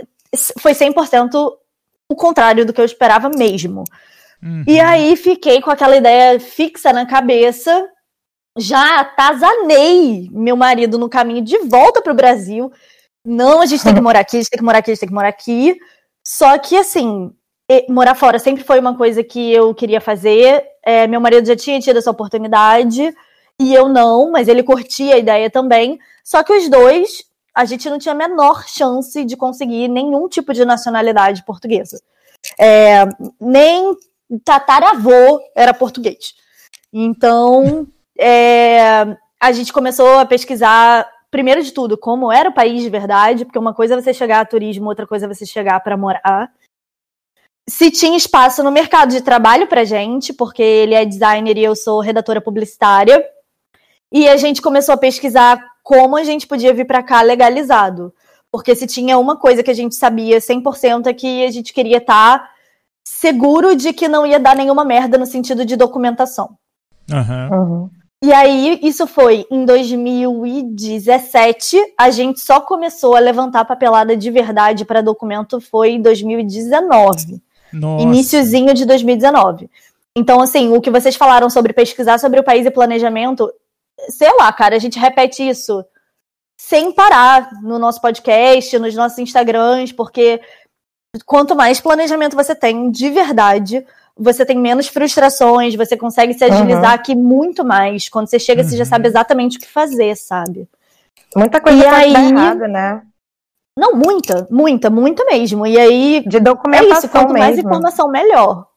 Speaker 9: foi 100% o contrário do que eu esperava mesmo.
Speaker 4: Uhum.
Speaker 9: E aí fiquei com aquela ideia fixa na cabeça. Já atazanei meu marido no caminho de volta para o Brasil. Não, a gente tem que morar aqui, a gente tem que morar aqui, a gente tem que morar aqui. Só que, assim, morar fora sempre foi uma coisa que eu queria fazer. É, meu marido já tinha tido essa oportunidade e eu não, mas ele curtia a ideia também. Só que os dois, a gente não tinha a menor chance de conseguir nenhum tipo de nacionalidade portuguesa. É, nem tataravô era português. Então, é, a gente começou a pesquisar, primeiro de tudo, como era o país de verdade, porque uma coisa é você chegar a turismo, outra coisa é você chegar para morar. Se tinha espaço no mercado de trabalho pra gente, porque ele é designer e eu sou redatora publicitária. E a gente começou a pesquisar como a gente podia vir para cá legalizado. Porque se tinha uma coisa que a gente sabia 100% é que a gente queria estar seguro de que não ia dar nenhuma merda no sentido de documentação.
Speaker 4: Aham.
Speaker 6: Uhum.
Speaker 9: E aí, isso foi em 2017. A gente só começou a levantar papelada de verdade para documento foi em 2019.
Speaker 4: Nossa.
Speaker 9: Iniciozinho de 2019. Então, assim, o que vocês falaram sobre pesquisar sobre o país e planejamento, sei lá, cara, a gente repete isso sem parar no nosso podcast, nos nossos Instagrams, porque quanto mais planejamento você tem de verdade, você tem menos frustrações, você consegue se agilizar
Speaker 6: Uhum.
Speaker 9: aqui muito mais. Quando você chega, você já
Speaker 4: Uhum.
Speaker 9: sabe exatamente o que fazer, sabe?
Speaker 6: Muita coisa
Speaker 9: E aí-
Speaker 6: errado, né?
Speaker 9: Não, muita, muita, muita mesmo. E aí,
Speaker 6: De
Speaker 9: é
Speaker 6: documentação
Speaker 9: isso, quanto mais
Speaker 6: mesmo.
Speaker 9: informação, melhor.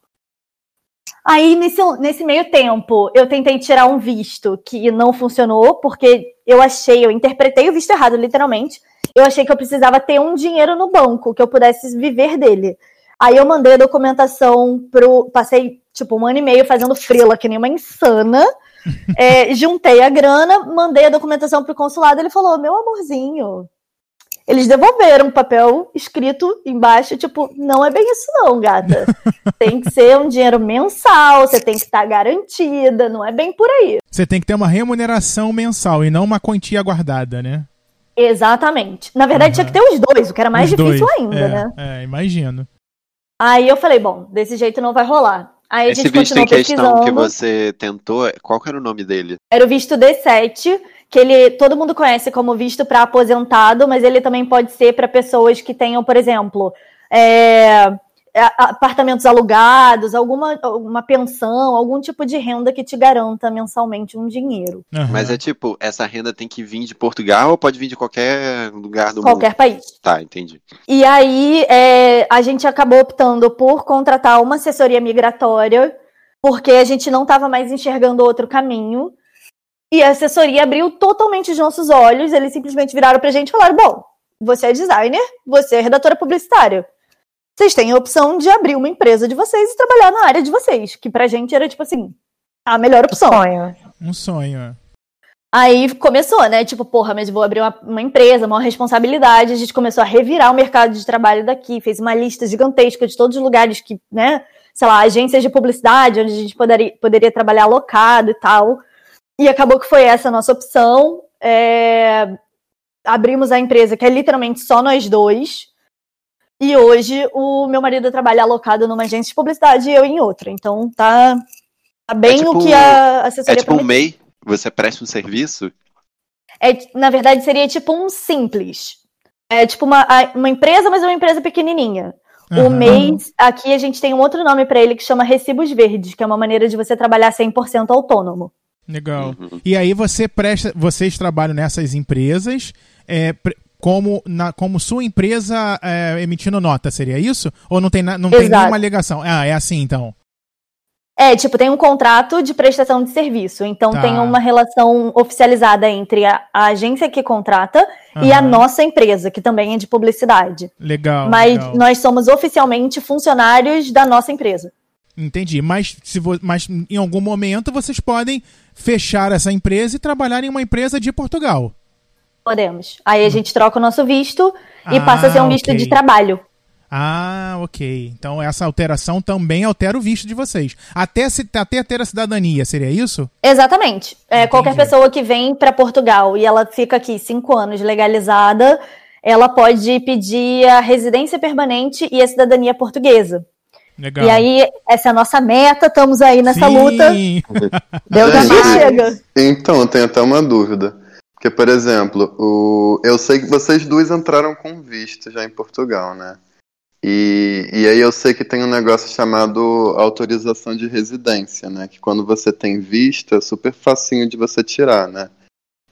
Speaker 9: Aí, nesse, nesse meio tempo, eu tentei tirar um visto que não funcionou, porque eu achei, eu interpretei o visto errado, literalmente. Eu achei que eu precisava ter um dinheiro no banco, que eu pudesse viver dele. Aí eu mandei a documentação pro. Passei, tipo, um ano e meio fazendo frila, que nem uma insana. É, juntei a grana, mandei a documentação pro consulado, ele falou: meu amorzinho, eles devolveram um papel escrito embaixo, tipo, não é bem isso não, gata. tem que ser um dinheiro mensal, você tem que estar garantida, não é bem por aí.
Speaker 4: Você tem que ter uma remuneração mensal e não uma quantia guardada, né?
Speaker 9: Exatamente. Na verdade, tinha que ter os dois, o que era mais
Speaker 4: Os
Speaker 9: difícil
Speaker 4: dois.
Speaker 9: ainda,
Speaker 4: é,
Speaker 9: né?
Speaker 4: É, imagino.
Speaker 9: Aí eu falei, bom, desse jeito não vai rolar. Aí a
Speaker 5: Esse
Speaker 9: gente
Speaker 5: visto em questão que você tentou, qual que era o nome dele?
Speaker 9: Era o visto D7, que ele todo mundo conhece como visto para aposentado, mas ele também pode ser para pessoas que tenham, por exemplo, é, a- apartamentos alugados, alguma uma pensão, algum tipo de renda que te garanta mensalmente um dinheiro.
Speaker 4: Aham.
Speaker 5: Mas é tipo, essa renda tem que vir de Portugal ou pode vir de qualquer lugar do
Speaker 9: Qualquer
Speaker 5: mundo?
Speaker 9: país.
Speaker 5: Tá, entendi.
Speaker 9: E aí é, a gente acabou optando por contratar uma assessoria migratória, porque a gente não estava mais enxergando outro caminho. E a assessoria abriu totalmente os nossos olhos. Eles simplesmente viraram pra gente e falaram: Bom, você é designer, você é redatora publicitária. Vocês têm a opção de abrir uma empresa de vocês e trabalhar na área de vocês. Que pra gente era tipo assim, a melhor opção.
Speaker 6: Sonho.
Speaker 4: Um sonho. é.
Speaker 9: Aí começou, né? Tipo, porra, mas vou abrir uma, uma empresa, uma responsabilidade. A gente começou a revirar o mercado de trabalho daqui, fez uma lista gigantesca de todos os lugares que, né? Sei lá, agências de publicidade, onde a gente poderia, poderia trabalhar alocado e tal. E acabou que foi essa a nossa opção. É, Abrimos a empresa, que é literalmente só nós dois. E hoje o meu marido trabalha alocado numa agência de publicidade e eu em outra. Então tá, tá bem
Speaker 5: tipo-
Speaker 9: o que a
Speaker 5: É
Speaker 9: assessoria
Speaker 5: tipo um. MEI? Você presta um serviço?
Speaker 9: É, na verdade, seria tipo um simples. É tipo uma, uma empresa, mas é uma empresa pequenininha. O
Speaker 4: Aham.
Speaker 9: mês, aqui a gente tem um outro nome para ele que chama Recibos Verdes, que é uma maneira de você trabalhar 100% autônomo.
Speaker 4: Legal.
Speaker 5: Uhum.
Speaker 4: E aí você presta, vocês trabalham nessas empresas é, como, na, como sua empresa é, emitindo nota, seria isso? Ou não tem, na- não tem nenhuma alegação? Ah, é assim então.
Speaker 9: É, tipo, tem um contrato de prestação de serviço. Então
Speaker 4: Tá.
Speaker 9: tem uma relação oficializada entre a, a agência que contrata e a nossa empresa, que também é de publicidade.
Speaker 4: Legal.
Speaker 9: Mas
Speaker 4: legal.
Speaker 9: nós somos oficialmente funcionários da nossa empresa.
Speaker 4: Entendi. Mas, se vo- mas em algum momento vocês podem fechar essa empresa e trabalhar em uma empresa de Portugal.
Speaker 9: Podemos. Aí a gente troca o nosso visto e
Speaker 4: Ah,
Speaker 9: passa a ser um visto
Speaker 4: ok.
Speaker 9: de trabalho.
Speaker 4: Ah, ok. Então essa alteração também altera o visto de vocês. Até, se, até ter a cidadania, seria isso?
Speaker 9: Exatamente. É, qualquer pessoa que vem para Portugal e ela fica aqui cinco anos legalizada, ela pode pedir a residência permanente e a cidadania portuguesa.
Speaker 4: Legal.
Speaker 9: E aí, essa é a nossa meta, estamos aí nessa
Speaker 4: Sim.
Speaker 9: luta.
Speaker 6: Deus
Speaker 7: Gente,
Speaker 6: é
Speaker 9: Já chega.
Speaker 7: Então, eu tenho até uma dúvida. Porque, por exemplo, o... eu sei que vocês duas entraram com visto já em Portugal, né? E, e aí eu sei que tem um negócio chamado autorização de residência, né? Que quando você tem visto é super facinho de você tirar, né?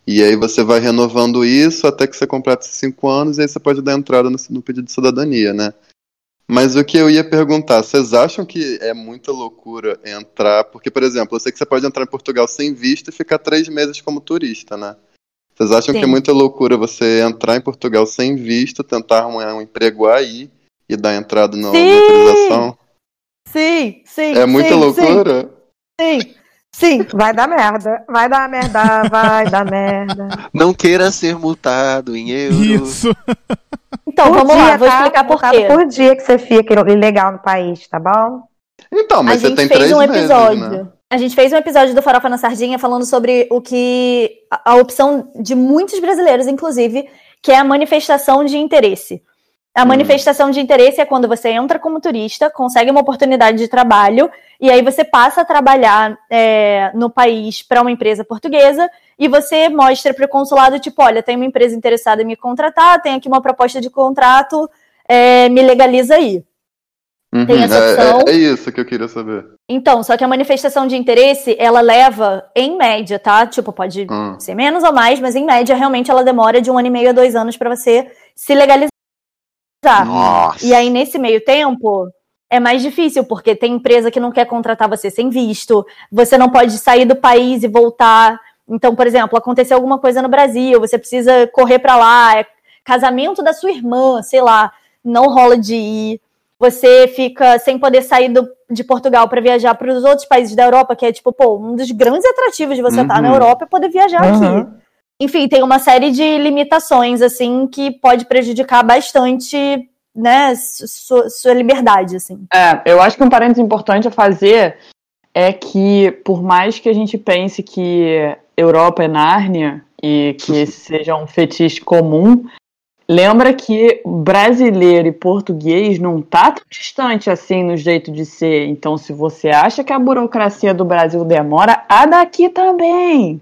Speaker 7: E aí você vai renovando isso até que você complete cinco anos e aí você pode dar entrada no, no pedido de cidadania, né? Mas o que eu ia perguntar, vocês acham que é muita loucura entrar? Porque, por exemplo, eu sei que você pode entrar em Portugal sem visto e ficar três meses como turista, né? Vocês acham
Speaker 9: Sim.
Speaker 7: que é muita loucura você entrar em Portugal sem visto, tentar arrumar um emprego aí e dar entrada na autorização?
Speaker 9: Sim, sim.
Speaker 7: É muita
Speaker 9: sim,
Speaker 7: loucura?
Speaker 9: Sim, sim. sim.
Speaker 6: Vai dar merda. Vai dar merda, vai dar merda.
Speaker 5: Não queira ser multado em euros.
Speaker 4: Isso.
Speaker 9: Então,
Speaker 6: Por
Speaker 9: vamos lá,
Speaker 6: dia,
Speaker 9: vou
Speaker 6: tá?
Speaker 9: explicar por quê.
Speaker 6: Por dia que você fica ilegal no país, tá bom?
Speaker 7: Então,
Speaker 9: A
Speaker 7: mas você
Speaker 9: gente
Speaker 7: tem
Speaker 9: fez
Speaker 7: três
Speaker 9: um
Speaker 7: meses,
Speaker 9: episódio.
Speaker 7: né?
Speaker 9: A gente fez um episódio do Farofa na Sardinha falando sobre o que. a, a opção de muitos brasileiros, inclusive, que é a manifestação de interesse. A
Speaker 7: Hum.
Speaker 9: manifestação de interesse é quando você entra como turista, consegue uma oportunidade de trabalho, e aí você passa a trabalhar é, no país para uma empresa portuguesa, e você mostra para o consulado, tipo, olha, tem uma empresa interessada em me contratar, tem aqui uma proposta de contrato, é, me legaliza aí.
Speaker 7: Uhum,
Speaker 9: Tem essa
Speaker 7: é-
Speaker 9: opção.
Speaker 7: É, é isso que eu queria saber.
Speaker 9: Então, só que a manifestação de interesse, ela leva, em média, tá? Tipo, pode
Speaker 7: Hum.
Speaker 9: ser menos ou mais, mas em média, realmente, ela demora de um ano e meio a dois anos para você se legalizar.
Speaker 5: Nossa.
Speaker 9: E aí, nesse meio tempo, é mais difícil, porque tem empresa que não quer contratar você sem visto, você não pode sair do país e voltar. Então, por exemplo, aconteceu alguma coisa no Brasil, você precisa correr para lá, é casamento da sua irmã, sei lá, não rola de ir. Você fica sem poder sair do- de Portugal para viajar para os outros países da Europa, que é tipo, pô, um dos grandes atrativos de você estar na
Speaker 7: Uhum.
Speaker 9: Europa é poder viajar
Speaker 6: Uhum.
Speaker 9: aqui. Enfim, tem uma série de limitações, assim, que pode prejudicar bastante, né, su- sua, sua liberdade, assim.
Speaker 8: É, eu acho que um parênteses importante a fazer é que, por mais que a gente pense que Europa é Nárnia, e que esse seja um fetiche comum, lembra que brasileiro e português não tá tão distante assim no jeito de ser. Então, se você acha que a burocracia do Brasil demora, a daqui também.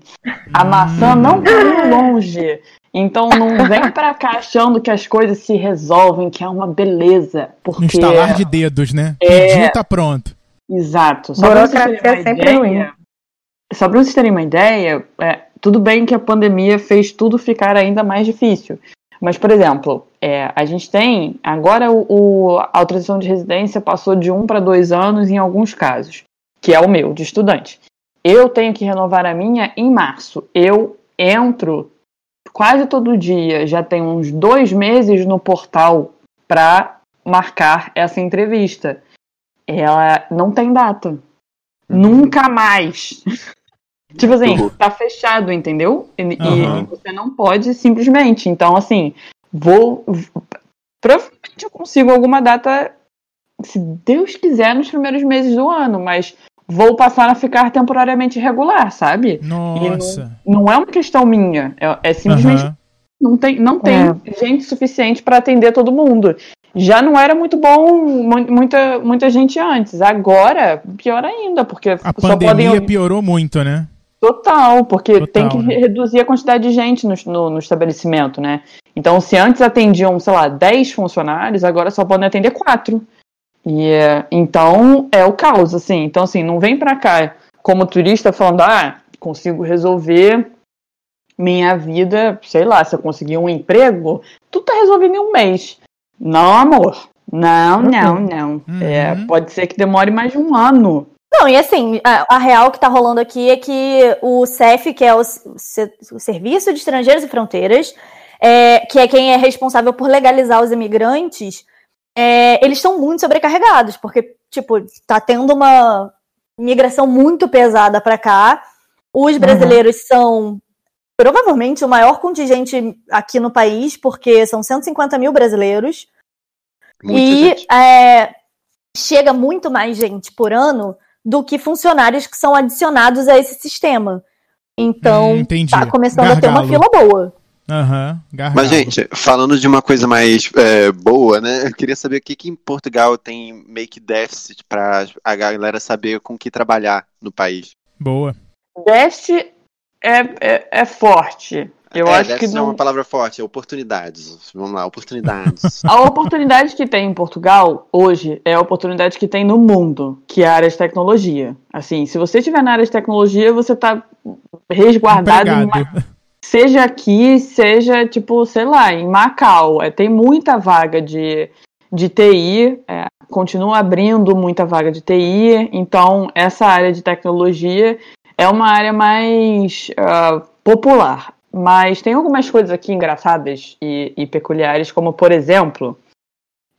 Speaker 8: A maçã não tá muito longe. Então não vem pra cá achando que as coisas se resolvem, que é uma beleza. Porque...
Speaker 4: Um estalar de dedos, né?
Speaker 8: É.
Speaker 4: Pediu, tá pronto.
Speaker 8: Exato. Só pra vocês terem
Speaker 6: Burocracia
Speaker 8: uma
Speaker 6: é sempre ruim.
Speaker 8: ideia, só pra vocês terem uma ideia, é, tudo bem que a pandemia fez tudo ficar ainda mais difícil. Mas, por exemplo, é, a gente tem. Agora o, o- a autorização de residência passou de um para dois anos em alguns casos, que é o meu, de estudante. Eu tenho que renovar a minha em março. Eu entro quase todo dia, já tem uns dois meses no portal para marcar essa entrevista. Ela não tem data. Nunca mais. tipo assim,
Speaker 5: Uhum.
Speaker 8: tá fechado, entendeu? E, e
Speaker 4: Aham.
Speaker 8: você não pode simplesmente. Então, assim, vou. Provavelmente eu consigo alguma data, se Deus quiser, nos primeiros meses do ano, mas vou passar a ficar temporariamente regular, sabe?
Speaker 4: Nossa.
Speaker 8: Não é uma questão minha. É, é simplesmente
Speaker 4: Aham.
Speaker 8: não tem, não tem gente suficiente para atender todo mundo. Já não era muito bom, mu- muita, muita gente antes. Agora, pior ainda, porque
Speaker 4: A
Speaker 8: só podem.
Speaker 4: pandemia piorou muito, né?
Speaker 8: Total, porque
Speaker 4: Total,
Speaker 8: tem que
Speaker 4: né?
Speaker 8: reduzir a quantidade de gente no, no, no estabelecimento, né? Então, se antes atendiam, sei lá, 10 funcionários, agora só podem atender 4. E, é, então, é o caos, assim. Então, assim, não vem pra cá como turista falando, ah, consigo resolver minha vida, sei lá, se eu conseguir um emprego, tudo tá resolvido em um mês. Não, amor. Não, não, não. É,
Speaker 4: Uhum.
Speaker 8: pode ser que demore mais de um ano.
Speaker 9: Não, e assim, a, a real que tá rolando aqui é que o CEF, que é o, o Serviço de Estrangeiros e Fronteiras, é, que é quem é responsável por legalizar os imigrantes, é, eles estão muito sobrecarregados, porque, tipo, tá tendo uma migração muito pesada para cá. Os brasileiros são provavelmente o maior contingente aqui no país, porque são 150 mil brasileiros.
Speaker 5: Muita
Speaker 9: e é, chega muito mais gente por ano do que funcionários que são adicionados a esse sistema. Então,
Speaker 4: Hum, entendi.
Speaker 9: tá começando a ter uma
Speaker 4: Gargalo.
Speaker 9: fila boa.
Speaker 4: Aham. gargalo.
Speaker 5: Mas, gente, falando de uma coisa mais é, boa, né? Eu queria saber o que, que em Portugal tem que déficit pra a galera saber com que trabalhar no país.
Speaker 4: Boa.
Speaker 8: Déficit é, é, é forte. Eu
Speaker 5: é,
Speaker 8: acho que
Speaker 5: é
Speaker 8: não.
Speaker 5: uma palavra forte, é oportunidades. Vamos lá, oportunidades.
Speaker 8: A oportunidade que tem em Portugal hoje é a oportunidade que tem no mundo, que é a área de tecnologia. Assim, se você estiver na área de tecnologia, você está resguardado, em uma-
Speaker 4: Empregado.
Speaker 8: seja aqui, seja, tipo, sei lá, em Macau. É, tem muita vaga de, de TI, é, continua abrindo muita vaga de TI, então essa área de tecnologia é uma área mais ah, popular. Mas tem algumas coisas aqui engraçadas e, e peculiares, como, por exemplo,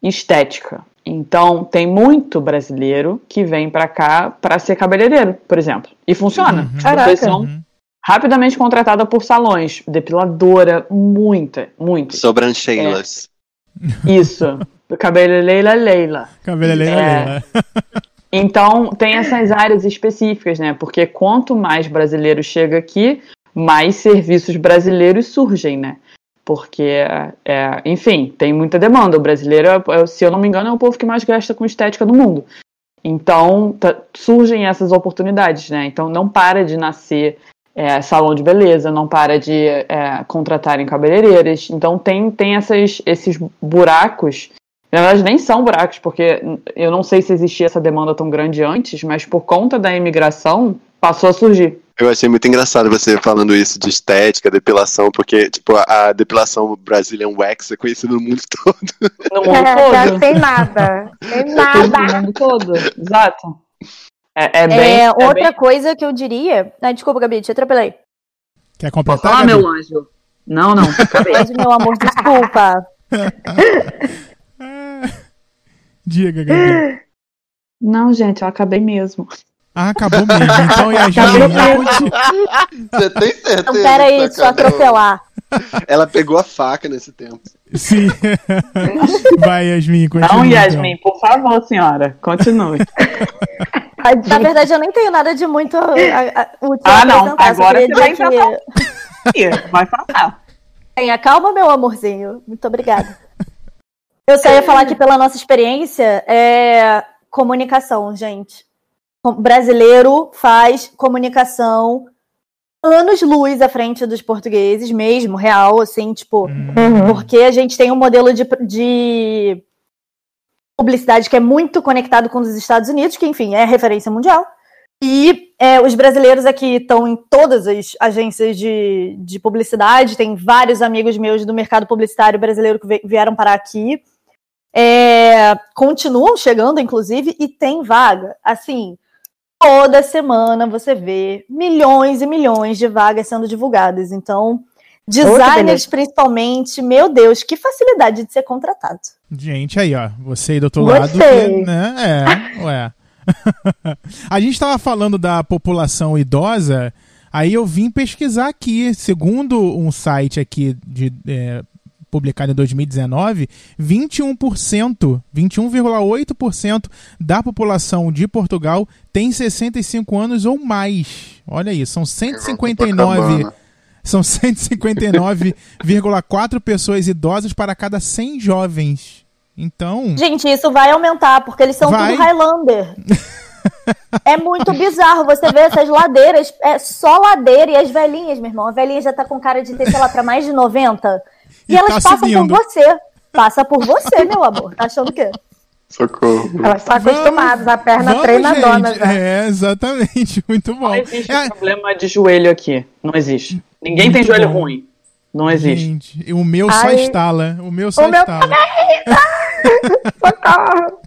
Speaker 8: estética. Então, tem muito brasileiro que vem pra cá pra ser cabeleireiro, por exemplo. E funciona.
Speaker 4: Uhum.
Speaker 8: São
Speaker 4: Uhum.
Speaker 8: rapidamente contratada por salões, depiladora, muita, muito.
Speaker 5: Sobrancelhas.
Speaker 8: Isso. Cabeleireira Leila.
Speaker 4: Cabeleireira
Speaker 8: É.
Speaker 4: Leila.
Speaker 8: Então, tem essas áreas específicas, né? Porque quanto mais brasileiro chega aqui, mais serviços brasileiros surgem, né? Porque, é, enfim, tem muita demanda. O brasileiro, é- se eu não me engano, é o povo que mais gasta com estética no mundo. Então, tá- surgem essas oportunidades, né? Então, não para de nascer é, salão de beleza, não para de é, contratarem cabeleireiras. Então, tem, tem essas, esses buracos. Na verdade, nem são buracos, porque eu não sei se existia essa demanda tão grande antes, mas por conta da imigração, passou a surgir.
Speaker 5: Eu achei muito engraçado você falando isso de estética, depilação, porque, tipo, a, a depilação Brazilian Wax é conhecida no mundo todo.
Speaker 8: No mundo
Speaker 6: É,
Speaker 8: todo.
Speaker 6: sem nada. Sem
Speaker 8: Tudo
Speaker 6: nada.
Speaker 8: no mundo todo. Exato. É, é bem.
Speaker 9: É,
Speaker 8: é
Speaker 9: outra
Speaker 8: bem-
Speaker 9: coisa que eu diria. Ah, desculpa, Gabi, te atropelei.
Speaker 4: Quer completar?
Speaker 8: falar,
Speaker 4: Gabi?
Speaker 8: meu anjo. Não, não. acabei.
Speaker 9: Meu amor, desculpa.
Speaker 4: Ah, Diga, Gabi.
Speaker 8: Não, gente, eu acabei mesmo.
Speaker 4: Ah, acabou mesmo. Então, Yasmin,
Speaker 8: Acabou
Speaker 4: conte-
Speaker 7: Você tem certeza?
Speaker 9: Então, pera aí,
Speaker 7: que
Speaker 9: deixa eu atropelar.
Speaker 5: Ela pegou a faca nesse tempo.
Speaker 4: Sim. Vai, Yasmin, continua.
Speaker 8: Não,
Speaker 4: então.
Speaker 8: Yasmin, por favor, senhora. Continue.
Speaker 9: Na verdade, eu nem tenho nada de muito a- a- útil
Speaker 8: Ah,
Speaker 9: a
Speaker 8: não, agora você vai
Speaker 9: dizer que
Speaker 8: vai falar.
Speaker 9: Tenha calma, meu amorzinho. Muito obrigada. Eu só ia falar que pela nossa experiência é comunicação, gente. Brasileiro faz comunicação anos luz à frente dos portugueses, mesmo, real, assim, tipo,
Speaker 6: Uhum.
Speaker 9: porque a gente tem um modelo de, de publicidade que é muito conectado com os Estados Unidos, que, enfim, é referência mundial. E é, os brasileiros aqui estão em todas as agências de, de publicidade, tem vários amigos meus do mercado publicitário brasileiro que vieram parar aqui. É, continuam chegando, inclusive, e tem vaga. Assim, toda semana você vê milhões e milhões de vagas sendo divulgadas. Então, designers, principalmente, meu Deus, que facilidade de ser contratado.
Speaker 4: Gente, aí, ó. Você aí do outro
Speaker 6: Gostei.
Speaker 4: lado. que, né? É, ué. a gente tava falando da população idosa, aí eu vim pesquisar aqui. Segundo um site aqui de. é, publicado em 2019, 21%, 21,8% da população de Portugal tem 65 anos ou mais. Olha aí, são 159
Speaker 7: Copacabana.
Speaker 4: são 159,4 pessoas idosas para cada 100 jovens. Então,
Speaker 9: Gente, isso vai aumentar, porque eles são
Speaker 4: Vai.
Speaker 9: tudo Highlander. é muito bizarro você ver essas ladeiras, é só ladeira e as velhinhas, meu irmão. A velhinha já tá com cara de ter, sei lá, pra mais de 90. E,
Speaker 4: E
Speaker 9: elas
Speaker 4: tá
Speaker 9: passam
Speaker 4: subindo.
Speaker 9: por você. Passa por você, meu amor. Tá achando o quê?
Speaker 7: Socorro.
Speaker 6: Elas estão acostumadas, a perna
Speaker 4: vamos,
Speaker 6: treinadona
Speaker 4: gente.
Speaker 6: já.
Speaker 4: É, exatamente. Muito bom.
Speaker 8: Não existe
Speaker 4: É,
Speaker 8: problema de joelho aqui. Não existe. Ninguém tem
Speaker 4: Muito
Speaker 8: joelho
Speaker 4: bom.
Speaker 8: ruim. Não existe.
Speaker 4: gente, o meu só
Speaker 6: Ai.
Speaker 4: estala. O meu só
Speaker 6: O meu
Speaker 4: estala.
Speaker 6: Socorro.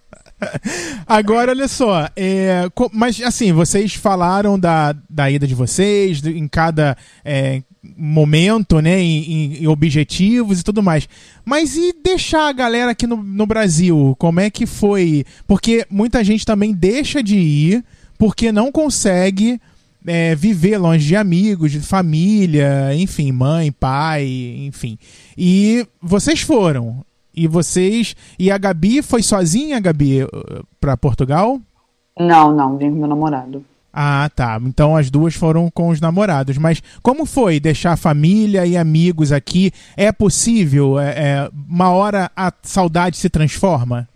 Speaker 4: Agora, olha só. é, mas, assim, vocês falaram da, da ida de vocês, do- em cada é, momento, né? Em, em- objetivos e tudo mais. Mas e deixar a galera aqui no, no Brasil? Como é que foi? Porque muita gente também deixa de ir porque não consegue é, viver longe de amigos, de família, enfim, mãe, pai, enfim. E vocês foram. E vocês. E a Gabi foi sozinha, Gabi, uh, pra Portugal?
Speaker 8: Não, não, vim com meu namorado.
Speaker 4: Ah, tá. Então as duas foram com os namorados. Mas como foi deixar família e amigos aqui? É possível? É, é, uma hora a saudade se transforma?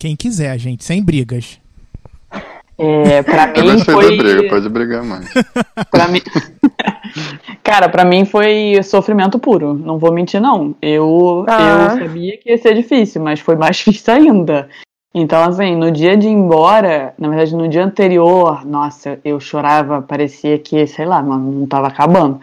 Speaker 4: Quem quiser, gente, sem brigas.
Speaker 8: É, pra
Speaker 7: Eu
Speaker 8: mim
Speaker 7: gostei
Speaker 8: foi.
Speaker 7: da briga, pode brigar mais.
Speaker 8: Pra mim... Cara, pra mim foi sofrimento puro. Não vou mentir, não. Eu,
Speaker 6: Ah.
Speaker 8: eu sabia que ia ser difícil, mas foi mais difícil ainda. Então, assim, no dia de ir embora, na verdade, no dia anterior, nossa, eu chorava, parecia que, sei lá, mano, não tava acabando.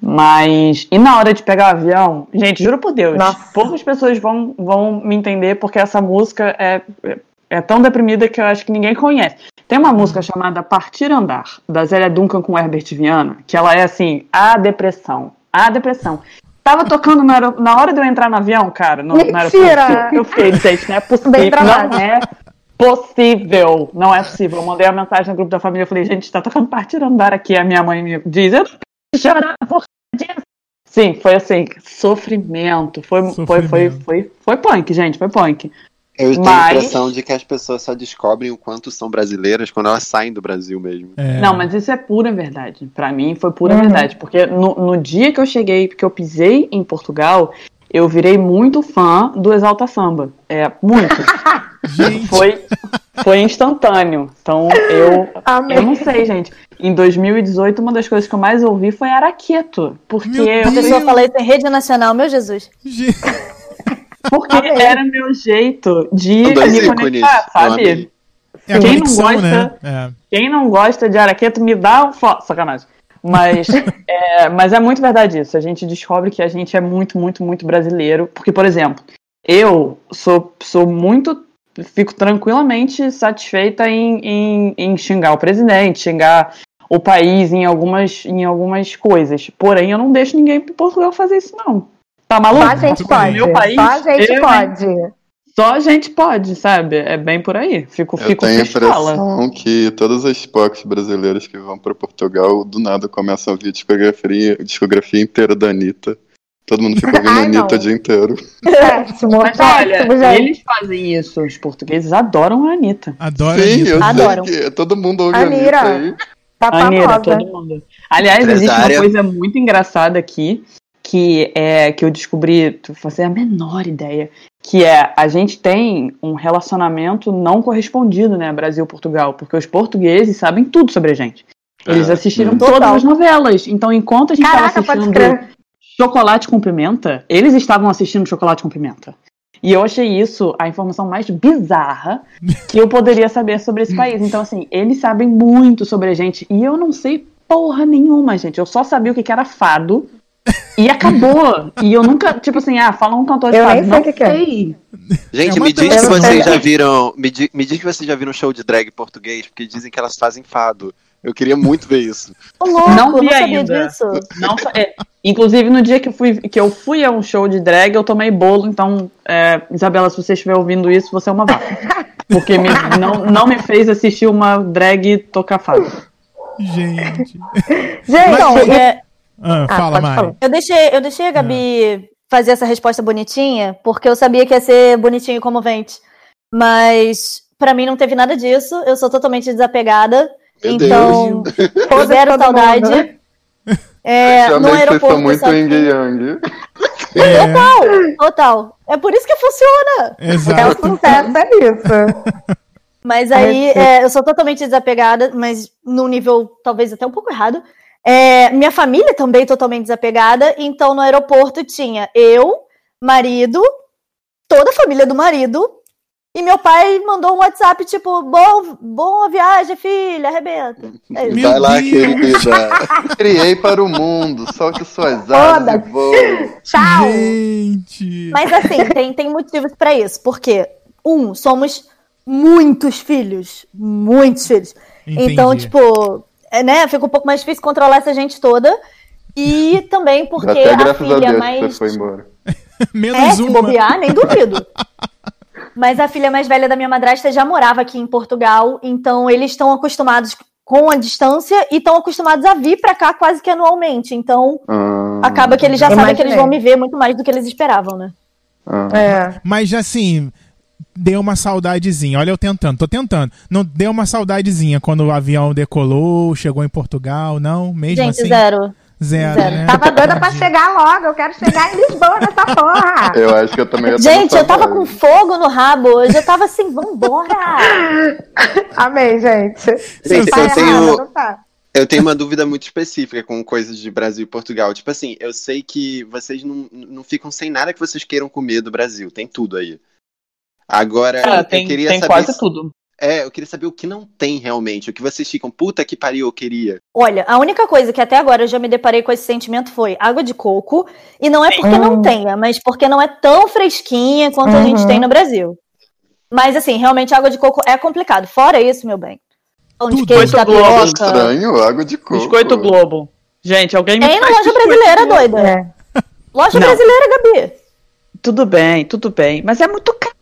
Speaker 8: Mas. E na hora de pegar o avião, gente, juro por Deus,
Speaker 6: Nossa.
Speaker 8: poucas pessoas vão, vão me entender porque essa música é, é, é tão deprimida que eu acho que ninguém conhece. Tem uma música chamada Partir Andar, da Zélia Duncan com Herbert Viana, que ela é assim, a depressão. A depressão. Tava tocando na, na hora de eu entrar no avião, cara, no, no
Speaker 6: Mentira!
Speaker 8: aeroporto. Eu fiquei, gente, não é possível. Não é possível. Não é possível. Eu mandei uma mensagem no grupo da família, eu falei, gente, tá tocando Partir Andar aqui. A minha mãe me diz, eu chorar por causa disso. Sim, foi assim, sofrimento. Foi, foi, foi,
Speaker 4: Sofrimento.
Speaker 8: foi, foi punk, gente, foi punk.
Speaker 5: Eu tenho
Speaker 8: Mas-
Speaker 5: a impressão de que as pessoas só descobrem o quanto são brasileiras quando elas saem do Brasil mesmo.
Speaker 4: É.
Speaker 8: Não, mas isso é pura verdade. Pra mim foi pura
Speaker 6: Uhum.
Speaker 8: verdade. Porque no, no dia que eu cheguei, que eu pisei em Portugal, eu virei muito fã do Exalta Samba. É, muito.
Speaker 4: Gente,
Speaker 8: foi, foi instantâneo. Então eu.
Speaker 6: Amei.
Speaker 8: Eu não sei, gente. Em 2018, uma das coisas que eu mais ouvi foi Araqueto. Porque,
Speaker 9: A pessoa fala isso em rede nacional, meu Jesus.
Speaker 4: gente,
Speaker 8: porque
Speaker 6: Amei.
Speaker 8: era meu jeito de
Speaker 5: dois
Speaker 8: me conectar, sabe?
Speaker 4: é
Speaker 8: Quem não
Speaker 4: conexão,
Speaker 8: gosta-
Speaker 4: né? É.
Speaker 8: Quem não gosta de araqueto, me dá um fo... Sacanagem. Mas é, mas é muito verdade isso. A gente descobre que a gente é muito, muito, muito brasileiro. Porque, por exemplo, eu sou, sou muito. Fico tranquilamente satisfeita em, em, em xingar o presidente, xingar o país em algumas, em algumas coisas. Porém, eu não deixo ninguém em Portugal fazer isso, não. Tá maluco?
Speaker 6: Só a gente
Speaker 4: Tudo
Speaker 6: pode.
Speaker 8: Meu país,
Speaker 6: Só a gente
Speaker 8: eu,
Speaker 6: pode.
Speaker 8: Só a gente pode, sabe? É bem por aí. Fico,
Speaker 7: Eu
Speaker 8: fico
Speaker 7: tenho a impressão que todas as POCs brasileiras que vão pra Portugal, do nada começam a ouvir a discografia, a discografia inteira da Anitta. Todo mundo fica ouvindo a. Anitta o dia inteiro.
Speaker 6: Péssimo,
Speaker 8: Mas olha,
Speaker 6: gente.
Speaker 8: eles fazem isso. Os portugueses adoram a Anitta.
Speaker 4: Adoro
Speaker 7: Sim,
Speaker 4: isso.
Speaker 7: eu
Speaker 9: Adoram.
Speaker 7: sei que todo mundo ouve a. Anitta aí.
Speaker 6: Tá
Speaker 8: A Anira, todo mundo. Aliás, existe uma
Speaker 5: Empresária.
Speaker 8: coisa muito engraçada aqui, que é que eu descobri, tu fazer a menor ideia, que é a gente tem um relacionamento não correspondido, né, Brasil-Portugal, porque os portugueses sabem tudo sobre a gente. Eles
Speaker 5: Ah,
Speaker 8: assistiram
Speaker 5: hum.
Speaker 8: todas as novelas. Então, enquanto a gente estava assistindo. Chocolate com Pimenta, eles estavam assistindo Chocolate com Pimenta. E eu achei isso a informação mais bizarra que eu poderia saber sobre esse país. Então, assim, eles sabem muito sobre a gente. E eu não sei porra nenhuma, gente. Eu só sabia o que era fado. E acabou. e eu nunca, tipo assim, ah, fala um cantor de
Speaker 6: Eu
Speaker 8: fado.
Speaker 6: nem sei
Speaker 8: não
Speaker 6: o que que é.
Speaker 8: sei.
Speaker 5: Gente,
Speaker 4: É
Speaker 5: me diz que vocês já viram. Me, di- me diz que vocês já viram um show de drag português, porque dizem que elas fazem fado. Eu queria muito ver isso.
Speaker 9: Ô, louco,
Speaker 8: Não
Speaker 9: não,
Speaker 8: vi
Speaker 9: sabia
Speaker 8: ainda.
Speaker 9: disso.
Speaker 8: Não, é, inclusive, no dia que eu, fui, que eu fui a um show de drag, eu tomei bolo. Então, é, Isabela, se você estiver ouvindo isso, você é uma vaca. Porque me- não, não me fez assistir uma drag tocar fado.
Speaker 4: Gente.
Speaker 6: Gente,
Speaker 9: Então,
Speaker 6: e-
Speaker 9: é,
Speaker 4: Ah,
Speaker 6: Ah,
Speaker 4: fala, Mari.
Speaker 6: falar.
Speaker 9: eu, deixei, eu deixei a Gabi fazer essa resposta bonitinha, porque eu sabia que ia ser bonitinho e comovente. Mas, pra mim, não teve nada disso. Eu sou totalmente desapegada.
Speaker 5: Meu
Speaker 9: então,
Speaker 6: Foda-se
Speaker 9: zero saudade.
Speaker 6: mundo.
Speaker 9: É,
Speaker 7: Já
Speaker 9: no
Speaker 7: vocês
Speaker 9: aeroporto.
Speaker 7: muito
Speaker 9: só que-
Speaker 7: yin e yang.
Speaker 4: É,
Speaker 9: Total, total. É por isso que funciona.
Speaker 6: É o
Speaker 4: exato.
Speaker 6: sucesso, é isso.
Speaker 9: Mas aí é, eu sou totalmente desapegada, mas num nível talvez até um pouco errado. É, minha família também totalmente desapegada, então no aeroporto tinha eu, marido, toda a família do marido, e meu pai mandou um WhatsApp tipo: bom, boa viagem, filha, arrebenta. É isso.
Speaker 5: Vai lá, querida.
Speaker 7: Criei para o mundo, solte suas asas e voe.
Speaker 6: Tchau.
Speaker 4: Gente.
Speaker 9: Mas assim, tem, tem motivos pra isso, porque, um, somos muitos filhos, muitos filhos. Então,
Speaker 4: Entendi.
Speaker 9: tipo, é, né, fica um pouco mais difícil controlar essa gente toda. E também porque
Speaker 7: Até
Speaker 9: a
Speaker 7: graças a
Speaker 9: filha
Speaker 7: Deus que
Speaker 9: mais.
Speaker 7: você foi embora.
Speaker 4: Menos
Speaker 9: É, se
Speaker 4: uma.
Speaker 9: bobear, nem duvido. Mas a filha mais velha da minha madrasta já morava aqui em Portugal, então eles estão acostumados com a distância e estão acostumados a vir pra cá quase que anualmente. Então,
Speaker 7: Ah,
Speaker 9: acaba que eles já sabem que eles vão me ver muito mais do que eles esperavam, né?
Speaker 7: ah.
Speaker 6: É.
Speaker 4: Mas assim, deu uma saudadezinha. Olha, eu tentando, tô tentando. Não deu uma saudadezinha quando o avião decolou, chegou em Portugal, não? Mesmo
Speaker 9: Gente,
Speaker 4: assim?
Speaker 9: zero.
Speaker 4: Zero,
Speaker 9: zero.
Speaker 4: né?
Speaker 6: Tava doida pra chegar logo. Eu quero chegar em Lisboa nessa porra.
Speaker 7: Eu acho que eu também
Speaker 9: Gente, eu tava com fogo no rabo hoje. Eu tava assim, vambora!
Speaker 6: Amei, gente.
Speaker 5: Gente, eu tenho,
Speaker 6: tá.
Speaker 5: eu tenho uma dúvida muito específica com coisas de Brasil e Portugal. Tipo assim, eu sei que vocês não, não ficam sem nada que vocês queiram comer do Brasil. Tem tudo aí. Agora, eu
Speaker 8: tem,
Speaker 5: queria
Speaker 8: tem
Speaker 5: saber.
Speaker 8: quase
Speaker 5: se-
Speaker 8: tudo.
Speaker 5: É, eu queria saber o que não tem realmente. O que vocês ficam, puta que pariu, eu queria.
Speaker 9: Olha, a única coisa que até agora eu já me deparei com esse sentimento foi água de coco. E não é porque não
Speaker 6: Hum.
Speaker 9: tenha, mas porque não é tão fresquinha quanto a gente
Speaker 6: Uhum.
Speaker 9: tem no Brasil. Mas assim, realmente água de coco é complicado. Fora isso, meu bem. Pão de queijo,
Speaker 8: Biscoito Globo.
Speaker 9: tapioca.
Speaker 7: Estranho, água de coco.
Speaker 8: Biscoito Globo. Gente, alguém me
Speaker 9: Tem na loja brasileira, doida.
Speaker 6: É.
Speaker 9: Loja
Speaker 8: Não.
Speaker 9: brasileira, Gabi.
Speaker 8: Tudo bem, tudo bem. Mas é muito caro.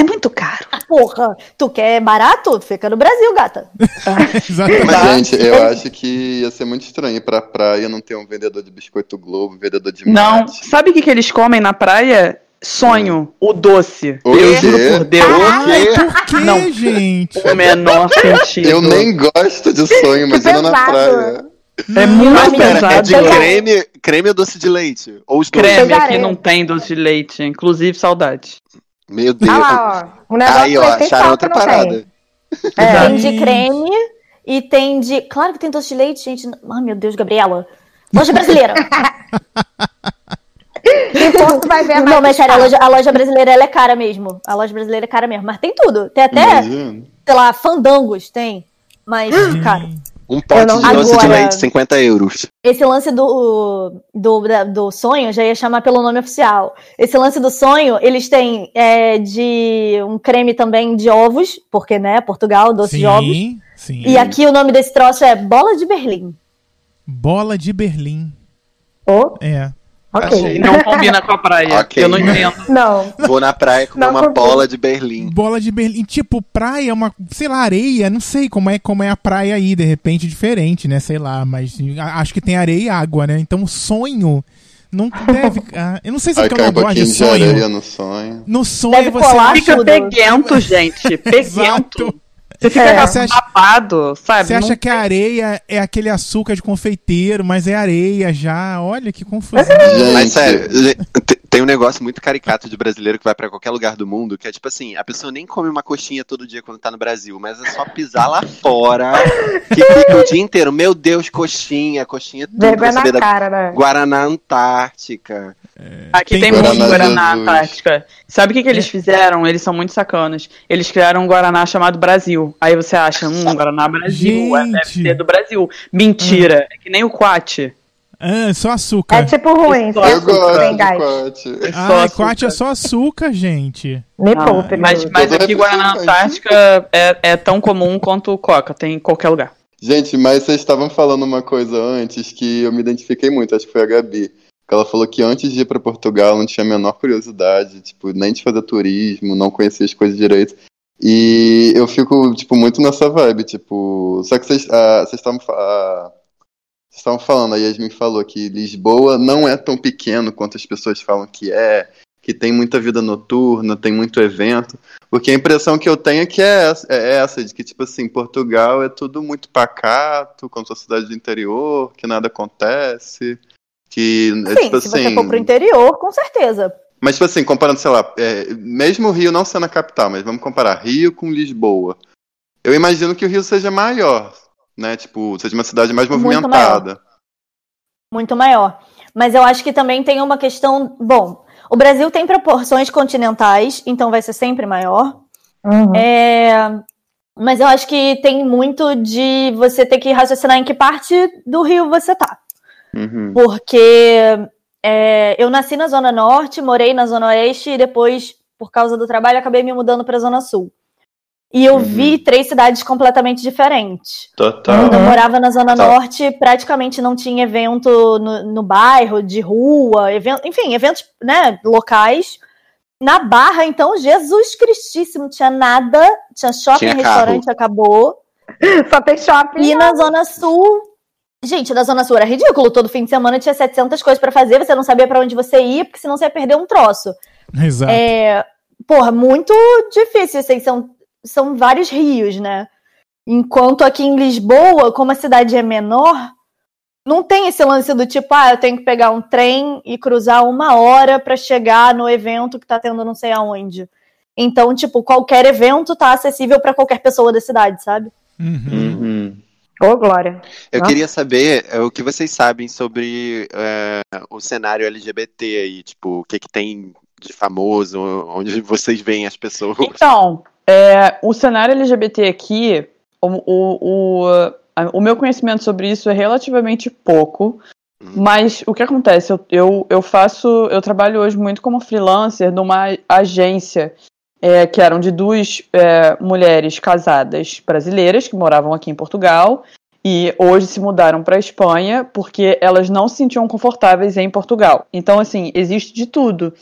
Speaker 8: É muito caro.
Speaker 9: Porra, tu quer barato? Fica no Brasil, gata.
Speaker 4: Exatamente.
Speaker 7: Mas, gente, eu acho que ia ser muito estranho ir pra praia não ter um vendedor de biscoito Globo, vendedor de
Speaker 8: Não.
Speaker 7: mate.
Speaker 8: Sabe o que, que eles comem na praia? Sonho. O doce.
Speaker 7: O
Speaker 8: eu
Speaker 7: quê?
Speaker 8: juro por Deus.
Speaker 7: O quê?
Speaker 4: Por que,
Speaker 8: Não.
Speaker 4: gente?
Speaker 8: O menor sentido.
Speaker 7: Eu nem gosto de sonho, imagina na praia.
Speaker 8: É muito
Speaker 5: Mas pera, é
Speaker 8: pesado.
Speaker 5: de creme, creme ou doce de leite? Ou os dois?
Speaker 8: Creme
Speaker 6: Pegarei.
Speaker 8: aqui não tem doce de leite. Inclusive, saudade.
Speaker 5: Meu Deus.
Speaker 6: Olha lá, ó. O negócio
Speaker 5: Aí, ó, acharam outra parada.
Speaker 6: tem. É.
Speaker 9: Tem de creme e tem de. Claro que tem doce de leite, gente. Ai, meu Deus, Gabriela. Loja brasileira.
Speaker 6: Vai ver a
Speaker 9: Não, mas sério, a loja, a loja brasileira ela é cara mesmo. A loja brasileira é cara mesmo. Mas tem tudo. Tem até,
Speaker 7: Imagina.
Speaker 9: sei lá, fandangos, tem. Mas, cara,
Speaker 5: Um pote
Speaker 6: não-
Speaker 5: de doce de leite, 50 euros.
Speaker 9: esse lance do, do, do sonho já ia chamar pelo nome oficial. Esse lance do sonho, eles têm é, de um creme também de ovos, porque, né, Portugal, doce de ovos.
Speaker 4: Sim, sim.
Speaker 9: E aqui o nome desse troço é bola de Berlim.
Speaker 4: Bola de Berlim.
Speaker 6: Oh,
Speaker 4: É.
Speaker 6: ok.
Speaker 8: Não combina com a praia.
Speaker 5: Ok.
Speaker 8: Eu não entendo.
Speaker 6: Não.
Speaker 5: Vou na praia
Speaker 6: Não
Speaker 5: uma
Speaker 6: combina.
Speaker 5: bola de Berlim.
Speaker 4: Bola de Berlim. Tipo, praia, uma, sei lá, areia, não sei como é, como é a praia aí, de repente diferente, né? Sei lá, mas acho que tem areia e água, né? Então sonho não deve. ah, eu não sei se é porque eu não gosto de
Speaker 7: de areia
Speaker 4: sonho.
Speaker 7: no sonho.
Speaker 4: No sonho
Speaker 9: Deve
Speaker 4: você.
Speaker 9: colar
Speaker 8: Fica peguento, gente. Peguento. Você fica
Speaker 6: É.
Speaker 4: Você acha-
Speaker 8: babado, sabe?
Speaker 4: Você acha
Speaker 8: Não-
Speaker 4: que a areia é aquele açúcar de confeiteiro, mas é areia já? Olha que confusão.
Speaker 7: Gente,
Speaker 5: Mas sério, tem um negócio muito caricato de brasileiro que vai pra qualquer lugar do mundo, que é tipo assim, a pessoa nem come uma coxinha todo dia quando tá no Brasil, mas é só pisar lá fora, que fica o dia inteiro, meu Deus, coxinha, coxinha tudo,
Speaker 6: Vergonha na
Speaker 5: da
Speaker 6: cara, né?
Speaker 5: Guaraná Antártica.
Speaker 8: Aqui
Speaker 4: Tem
Speaker 8: tem, muito
Speaker 7: Guaraná
Speaker 8: Guaraná
Speaker 7: Jesus.
Speaker 8: Antártica. Sabe o que, que eles fizeram? Eles são muito sacanas. Eles criaram um Guaraná chamado Brasil. Aí você acha, hum, Guaraná Brasil, é, deve
Speaker 4: Gente.
Speaker 8: ser do Brasil. Mentira, é que nem o Quat.
Speaker 4: Ah, só açúcar.
Speaker 6: É tipo ruim, só
Speaker 7: Eu
Speaker 6: açúcar,
Speaker 7: gosto de
Speaker 6: gás.
Speaker 7: quate.
Speaker 8: É só
Speaker 4: Ah,
Speaker 8: açúcar.
Speaker 4: quate é só açúcar, gente.
Speaker 6: Me
Speaker 8: Não,
Speaker 6: poupe,
Speaker 8: mas, mas aqui Guaraná. Antártica é, é tão comum quanto Coca, tem em qualquer lugar.
Speaker 7: Gente, mas vocês estavam falando uma coisa antes que eu me identifiquei muito, acho que foi a Gabi. Ela falou que antes de ir pra Portugal não tinha a menor curiosidade, tipo, nem de fazer turismo, não conhecia as coisas direito. E eu fico, tipo, muito nessa vibe, tipo. Só que vocês ah, estavam ah, vocês estavam falando, a Yasmin falou que Lisboa não é tão pequeno quanto as pessoas falam que é, que tem muita vida noturna, tem muito evento. Porque a impressão que eu tenho é que é essa, é essa, de que, tipo assim, Portugal é tudo muito pacato, como sua cidade do interior, que nada acontece. Que, é,
Speaker 9: Sim,
Speaker 7: tipo
Speaker 9: se
Speaker 7: assim,
Speaker 9: você for pro interior, com certeza.
Speaker 7: mas, tipo assim, comparando, sei lá, é, mesmo o Rio não sendo a capital, mas vamos comparar Rio com Lisboa. Eu imagino que o Rio seja maior, né? Tipo, seja uma cidade mais
Speaker 9: Muito
Speaker 7: movimentada.
Speaker 9: muito maior. Mas eu acho que também tem uma questão. Bom, o Brasil tem proporções continentais, então vai ser sempre maior.
Speaker 6: Uhum.
Speaker 9: É, mas eu acho que tem muito de você ter que raciocinar em que parte do Rio você tá.
Speaker 7: Uhum.
Speaker 9: Porque é, eu nasci na Zona Norte, morei na Zona Oeste e depois, por causa do trabalho, acabei me mudando para a Zona Sul. E eu
Speaker 7: Uhum.
Speaker 9: vi três cidades completamente diferentes.
Speaker 7: Total.
Speaker 9: Quando eu morava na Zona
Speaker 7: Tá.
Speaker 9: Norte, praticamente não tinha evento no, no bairro, de rua, evento, enfim, eventos né, locais. Na Barra, então, Jesus Cristíssimo, tinha nada, tinha shopping,
Speaker 5: Tinha
Speaker 9: restaurante, acabou.
Speaker 6: Só tem shopping.
Speaker 9: E na Zona Sul, gente, na Zona Sul era ridículo, todo fim de semana tinha 700 coisas pra fazer, você não sabia pra onde você ia, porque senão você ia perder um troço.
Speaker 4: Exato.
Speaker 9: É, porra, muito difícil, assim, são, são vários rios, né? Enquanto aqui em Lisboa, como a cidade é menor, não tem esse lance do tipo, ah, eu tenho que pegar um trem e cruzar uma hora pra chegar no evento que tá tendo não sei aonde. Então, tipo, qualquer evento tá acessível pra qualquer pessoa da cidade, sabe?
Speaker 4: Uhum.
Speaker 7: Uhum.
Speaker 6: Ô, Glória.
Speaker 5: Eu
Speaker 6: Nossa.
Speaker 5: queria saber é, o que vocês sabem sobre é, o cenário LGBT aí, tipo, o que que tem de famoso, onde vocês veem as pessoas.
Speaker 8: Então, é, o cenário LGBT aqui, o, o, o, o meu conhecimento sobre isso é relativamente pouco.
Speaker 5: Hum.
Speaker 8: Mas o que acontece? Eu, eu, eu faço. Eu trabalho hoje muito como freelancer numa agência é, que eram de duas é, mulheres casadas brasileiras que moravam aqui em Portugal e hoje se mudaram para a Espanha porque elas não se sentiam confortáveis em Portugal. Então, assim, existe de tudo.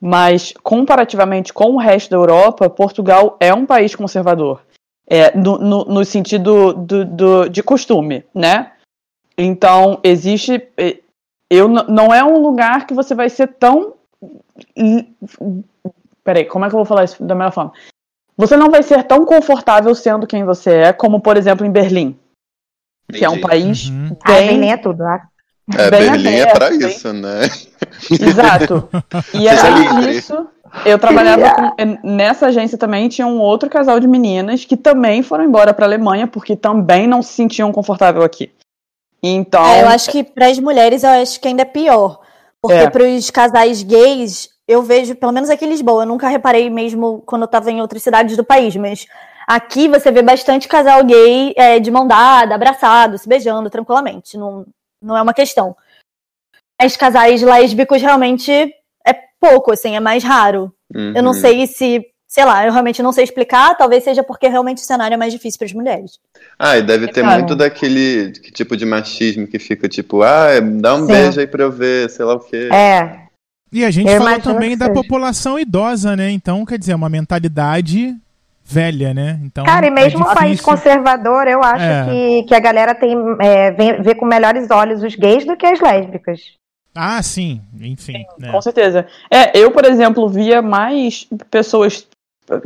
Speaker 8: Mas, comparativamente com o resto da Europa, Portugal é um país conservador. É, no, no, no sentido do, do, de costume, né? Então, existe. eh, Eu, não é um lugar que você vai ser tão. Peraí, como é que eu vou falar isso da melhor forma? Você não vai ser tão confortável sendo quem você é, como, por exemplo, em Berlim, que é um
Speaker 5: Entendi.
Speaker 8: país
Speaker 4: Uhum.
Speaker 6: Ah,
Speaker 8: bem
Speaker 6: Berlim é tudo. Ah,
Speaker 7: É,
Speaker 8: Bem
Speaker 7: Berlim é
Speaker 8: aberto,
Speaker 7: pra
Speaker 8: bem-
Speaker 7: isso, né?
Speaker 8: Exato. E além disso, eu trabalhava com- nessa agência também tinha um outro casal de meninas que também foram embora para Alemanha porque também não se sentiam confortável aqui. Então,
Speaker 9: É, eu acho que para as mulheres eu acho que ainda é pior. Porque
Speaker 8: É.
Speaker 9: para os casais gays, eu vejo, pelo menos aqui em Lisboa, eu nunca reparei mesmo quando eu estava em outras cidades do país, mas aqui você vê bastante casal gay é, de mão dada, abraçado, se beijando tranquilamente. Não, não é uma questão. Mas casais lésbicos realmente é pouco, assim, é mais raro. Eu não
Speaker 7: Uhum.
Speaker 9: sei se, sei lá, eu realmente não sei explicar, talvez seja porque realmente o cenário é mais difícil para as mulheres.
Speaker 7: Ah, e deve ter
Speaker 8: Cara.
Speaker 7: muito daquele que tipo de machismo que fica tipo, ah, dá um
Speaker 6: Sim.
Speaker 7: beijo aí pra eu ver, sei lá o quê.
Speaker 6: É.
Speaker 4: E a gente
Speaker 6: Eu
Speaker 4: falou também da população idosa, né? Então, quer dizer, é uma mentalidade velha, né? Então,
Speaker 6: Cara, e
Speaker 4: é
Speaker 6: mesmo um país conservador, eu acho
Speaker 4: É.
Speaker 6: que, que a galera tem é, vê, vê com melhores olhos os gays do que as lésbicas.
Speaker 4: Ah, sim, enfim. né?
Speaker 8: com certeza. É, eu, por exemplo, via mais pessoas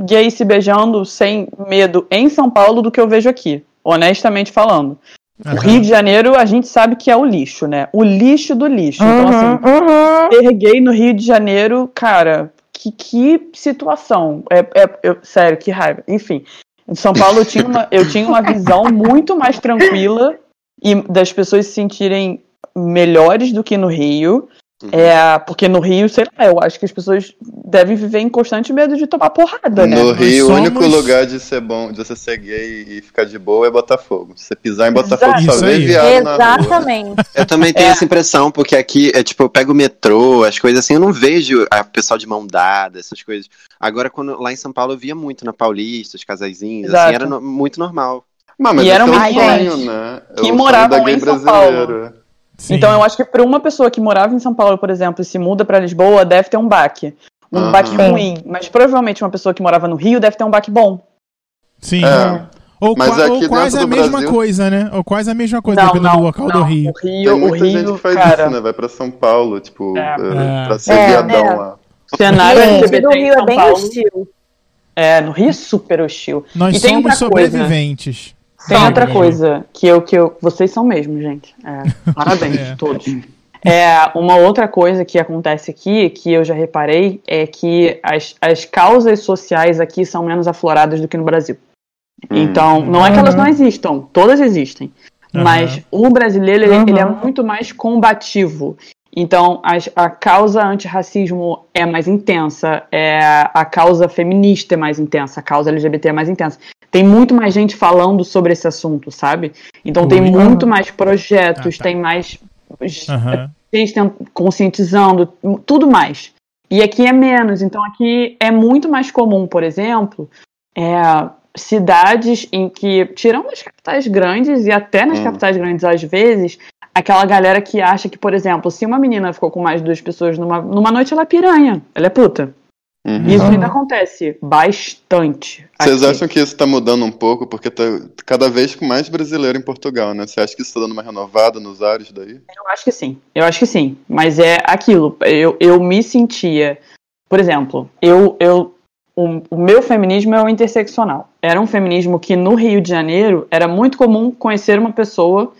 Speaker 8: gays se beijando sem medo em São Paulo do que eu vejo aqui, honestamente falando. O
Speaker 4: Aham.
Speaker 8: Rio de Janeiro, a gente sabe que é o lixo, né? O lixo do lixo. Então, assim,
Speaker 6: Uhum, uhum.
Speaker 8: ter gay no Rio de Janeiro, cara, que, que situação. É, é- eu- sério, que raiva. Enfim, em São Paulo eu tinha, uma, eu tinha uma visão muito mais tranquila e das pessoas se sentirem melhores do que no Rio.
Speaker 5: Uhum.
Speaker 8: É, porque no Rio, sei lá, eu acho que as pessoas devem viver em constante medo de tomar porrada, né?
Speaker 7: No
Speaker 4: Nós
Speaker 7: Rio, o
Speaker 4: somos-
Speaker 7: único lugar de ser bom, de você ser gay e ficar de boa é Botafogo. Se você pisar em Botafogo,
Speaker 8: Exato.
Speaker 7: só vê viado na rua.
Speaker 9: Exatamente.
Speaker 5: Eu também tenho
Speaker 8: É.
Speaker 5: essa impressão, porque aqui é tipo, eu pego o metrô, as coisas assim, eu não vejo a pessoal de mão dada, essas coisas. Agora, quando lá em São Paulo eu via muito na Paulista, os casaizinhos,
Speaker 8: Exato.
Speaker 5: assim, era no- muito normal.
Speaker 7: Mas, mas
Speaker 8: E
Speaker 7: é o
Speaker 8: muitos
Speaker 7: sonho, né?
Speaker 8: Que
Speaker 7: o
Speaker 8: moravam
Speaker 7: da gay
Speaker 8: em São
Speaker 7: brasileiro.
Speaker 4: Sim.
Speaker 8: Então eu acho que para uma pessoa que morava em São Paulo, por exemplo, e se muda para Lisboa, deve ter um baque. Um
Speaker 7: Aham.
Speaker 8: baque ruim. Mas provavelmente uma pessoa que morava no Rio deve ter um baque bom.
Speaker 4: Sim.
Speaker 7: É.
Speaker 4: Ou,
Speaker 7: Mas
Speaker 4: qua-
Speaker 7: aqui
Speaker 4: ou quase a mesma
Speaker 7: Brasil-
Speaker 4: coisa, né? Ou quase a mesma coisa,
Speaker 8: não,
Speaker 4: dependendo
Speaker 8: não,
Speaker 4: do local
Speaker 8: não.
Speaker 4: do Rio.
Speaker 8: O Rio,
Speaker 7: Tem
Speaker 8: o
Speaker 7: muita gente
Speaker 8: Rio,
Speaker 7: que faz
Speaker 8: cara,
Speaker 7: isso, né? Vai pra São Paulo, tipo,
Speaker 8: É.
Speaker 7: eh,
Speaker 4: É.
Speaker 7: pra ser
Speaker 6: É.
Speaker 7: viadão
Speaker 9: É.
Speaker 7: lá.
Speaker 8: o cenário.
Speaker 9: O
Speaker 8: LGBT
Speaker 9: do Rio é bem hostil.
Speaker 8: É, no Rio é super hostil.
Speaker 4: Nós
Speaker 8: E
Speaker 4: somos sobreviventes.
Speaker 8: Tem
Speaker 4: Sim,
Speaker 8: outra coisa que eu, que eu. Vocês são mesmo, gente. É, parabéns,
Speaker 4: É.
Speaker 8: todos. É, uma outra coisa que acontece aqui, que eu já reparei, é que as, as causas sociais aqui são menos afloradas do que no Brasil.
Speaker 7: Hum.
Speaker 8: Então, não é que elas não existam, todas existem.
Speaker 4: Aham.
Speaker 8: Mas o brasileiro, ele,
Speaker 6: Uhum.
Speaker 8: ele é muito mais combativo. Então, as- a causa antirracismo é mais intensa, é, a causa feminista é mais intensa, a causa LGBT é mais intensa. Tem muito mais gente falando sobre esse assunto, sabe? Então, tem
Speaker 4: Ui.
Speaker 8: muito mais projetos,
Speaker 4: Ah, tá.
Speaker 8: tem mais
Speaker 4: Aham.
Speaker 8: gente conscientizando, tudo mais. E aqui é menos. Então aqui é muito mais comum, por exemplo, é, cidades em que, tirando as capitais grandes e até nas
Speaker 7: Hum.
Speaker 8: capitais grandes às vezes, aquela galera que acha que, por exemplo, se uma menina ficou com mais de duas pessoas numa, numa noite, ela é piranha, ela é puta.
Speaker 7: Uhum.
Speaker 8: Isso ainda acontece bastante.
Speaker 7: Vocês
Speaker 8: aqui.
Speaker 7: acham que isso tá mudando um pouco? Porque tá cada vez com mais brasileiro em Portugal, né? Você acha que isso tá dando uma renovada nos ares daí?
Speaker 8: Eu acho que sim, eu acho que sim. Mas é aquilo, eu, eu me sentia. Por exemplo, eu, eu o, o meu feminismo é o interseccional. Era um feminismo que no Rio de Janeiro era muito comum conhecer uma pessoa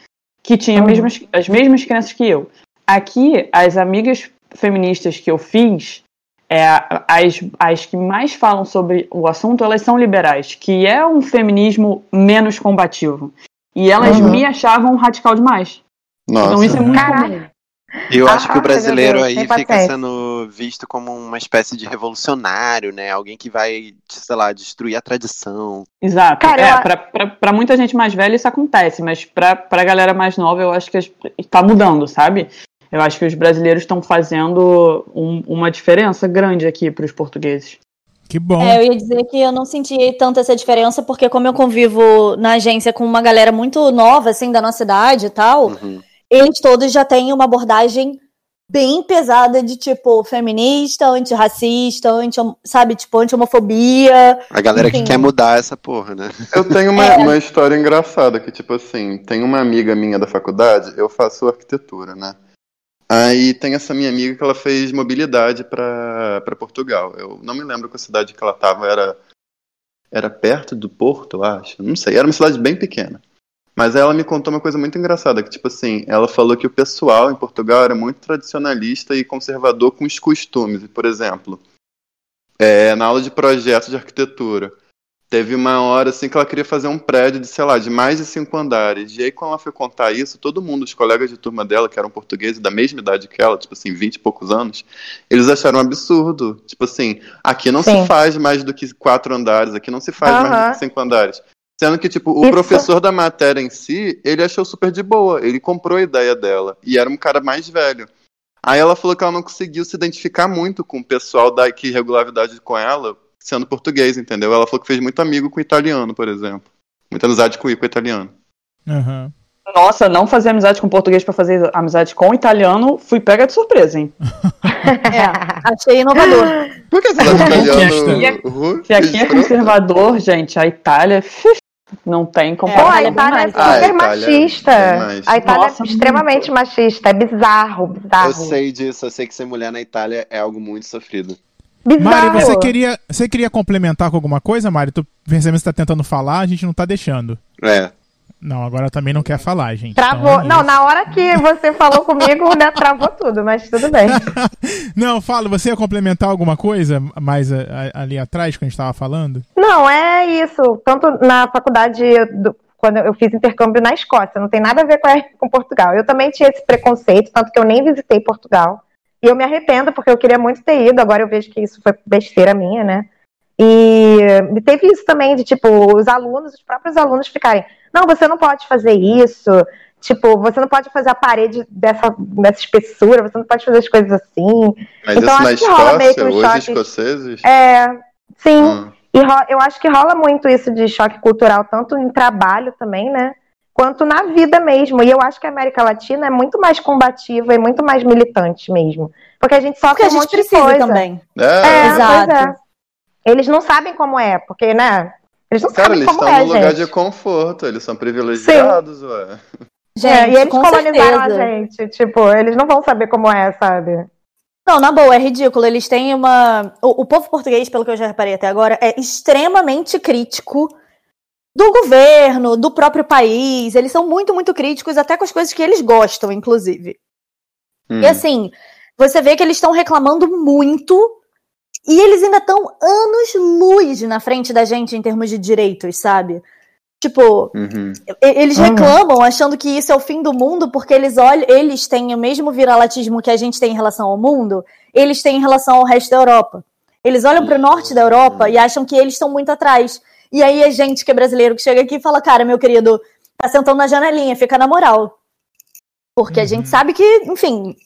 Speaker 8: que tinha
Speaker 6: Uhum.
Speaker 8: mesmas, as mesmas crenças que eu. Aqui, as amigas feministas que eu fiz, é, as, as que mais falam sobre o assunto, elas são liberais, que é um feminismo menos combativo. E elas
Speaker 6: Uhum.
Speaker 8: me achavam radical demais.
Speaker 7: Nossa.
Speaker 8: Então isso é muito
Speaker 6: Caraca.
Speaker 8: comum.
Speaker 5: Eu
Speaker 6: Ah,
Speaker 5: acho que o brasileiro
Speaker 6: Deus,
Speaker 5: aí fica sendo visto como uma espécie de revolucionário, né? Alguém que vai, sei lá, destruir a tradição.
Speaker 8: Exato.
Speaker 6: Cara,
Speaker 8: é,
Speaker 6: eu
Speaker 8: pra, pra, pra muita gente mais velha isso acontece, mas pra, pra galera mais nova eu acho que tá mudando, sabe? Eu acho que os brasileiros estão fazendo um- uma diferença grande aqui pros portugueses.
Speaker 4: Que bom.
Speaker 9: É, eu ia dizer que eu não senti tanto essa diferença, porque como eu convivo na agência com uma galera muito nova, assim, da nossa idade e tal,
Speaker 5: Uhum.
Speaker 9: Eles todos já têm uma abordagem bem pesada de, tipo, feminista, antirracista, anti, sabe, tipo, anti-homofobia.
Speaker 5: A galera que
Speaker 9: Enfim.
Speaker 5: quer mudar essa porra, né?
Speaker 7: Eu tenho uma,
Speaker 9: É.
Speaker 7: uma história engraçada, que tipo assim, tem uma amiga minha da faculdade, eu faço arquitetura, né? Aí tem essa minha amiga que ela fez mobilidade pra pra Portugal. Eu não me lembro qual cidade que ela tava, era era perto do Porto, eu acho. Não sei, era uma cidade bem pequena. Mas ela me contou uma coisa muito engraçada, que tipo assim, ela falou que o pessoal em Portugal era muito tradicionalista e conservador com os costumes. Por exemplo, é, na aula de projeto de arquitetura, teve uma hora assim que ela queria fazer um prédio de, sei lá, de mais de cinco andares. E aí, quando ela foi contar isso, todo mundo, os colegas de turma dela, que eram portugueses da mesma idade que ela, tipo assim, 20 e poucos anos, eles acharam um absurdo. Tipo assim, aqui não
Speaker 6: Sim.
Speaker 7: se faz mais do que quatro andares, aqui não se faz mais do que cinco andares. Sendo que, tipo, o
Speaker 6: Isso-
Speaker 7: professor da matéria em si, ele achou super de boa. Ele comprou a ideia dela. E era um cara mais velho. Aí ela falou que ela não conseguiu se identificar muito com o pessoal da, que regulava a idade com ela, sendo português, entendeu? Ela falou que fez muito amigo com o italiano, por exemplo. Muita amizade com o italiano.
Speaker 4: Aham.
Speaker 8: Nossa, não fazer amizade com português pra fazer amizade com italiano, fui pega de surpresa, hein?
Speaker 9: É, achei inovador.
Speaker 7: Por que você tá italiano?
Speaker 8: Se aqui é conservador, gente, a Itália não tem comparação.
Speaker 9: Itália é
Speaker 6: Itália é super.
Speaker 7: Ah, a Itália é
Speaker 6: machista.
Speaker 7: bem mais.
Speaker 6: A Itália
Speaker 8: Nossa,
Speaker 6: é extremamente machista. É bizarro, bizarro.
Speaker 5: Eu sei disso, eu sei que ser mulher na Itália é algo muito sofrido.
Speaker 6: Bizarro.
Speaker 4: Mari, você queria, você queria complementar com alguma coisa, Mari? Tu percebendo que você tá tentando falar, a gente não tá deixando.
Speaker 5: É.
Speaker 4: Não, agora também não quer falar, gente.
Speaker 6: Travou.
Speaker 4: Então é
Speaker 6: não,
Speaker 4: isso.
Speaker 6: na hora que você falou comigo, né, travou tudo, mas tudo bem.
Speaker 4: Não, fala, você ia complementar alguma coisa mais a- a- ali atrás, quando a gente tava falando?
Speaker 6: Não, é isso. Tanto na faculdade, do- quando eu fiz intercâmbio na Escócia, não tem nada a ver com, com Portugal. Eu também tinha esse preconceito, tanto que eu nem visitei Portugal. E eu me arrependo, porque eu queria muito ter ido, agora eu vejo que isso foi besteira minha, né? E e teve isso também de, tipo, os alunos, os próprios alunos ficarem, não, você não pode fazer isso, tipo, você não pode fazer a parede dessa, dessa espessura, você não pode fazer as coisas assim.
Speaker 7: Mas
Speaker 6: Então,
Speaker 7: isso na
Speaker 6: acho que rola meio que
Speaker 7: Escócia,
Speaker 6: um
Speaker 7: os
Speaker 6: choque.
Speaker 7: escoceses?
Speaker 6: É, sim.
Speaker 7: Hum.
Speaker 6: E eu acho que rola muito isso de choque cultural, tanto em trabalho também, né? Quanto na vida mesmo. E eu acho que a América Latina é muito mais combativa e muito mais militante mesmo. Porque a gente sofre
Speaker 9: Porque a
Speaker 6: um
Speaker 9: gente
Speaker 6: monte de
Speaker 9: precisa
Speaker 6: coisa.
Speaker 9: também.
Speaker 7: É,
Speaker 6: É,
Speaker 9: Exato.
Speaker 6: Eles não sabem como é, porque, né? Eles não
Speaker 7: Cara,
Speaker 6: sabem
Speaker 7: eles
Speaker 6: como
Speaker 7: estão
Speaker 6: é,
Speaker 7: num lugar
Speaker 6: gente.
Speaker 7: de conforto, eles são privilegiados, ué.
Speaker 9: Gente,
Speaker 6: É, e eles colonizaram
Speaker 9: certeza.
Speaker 6: a gente. Tipo, eles não vão saber como é, sabe?
Speaker 9: Não, na boa, é ridículo. Eles têm uma. O, o povo português, pelo que eu já reparei até agora, é extremamente crítico do governo, do próprio país. Eles são muito, muito críticos, até com as coisas que eles gostam, inclusive.
Speaker 7: Hum.
Speaker 9: E assim, você vê que eles estão reclamando muito e eles ainda estão anos-luz na frente da gente em termos de direitos, sabe? Tipo,
Speaker 7: Uhum.
Speaker 9: Eles
Speaker 6: Uhum.
Speaker 9: reclamam achando que isso é o fim do mundo porque eles olham, eles têm o mesmo viralatismo que a gente tem em relação ao mundo, eles têm em relação ao resto da Europa. Eles olham para o norte da Europa e acham que eles estão muito atrás. E aí a gente que é brasileiro que chega aqui e fala, cara, meu querido, tá sentando na janelinha, fica na moral. Porque a gente sabe que, enfim,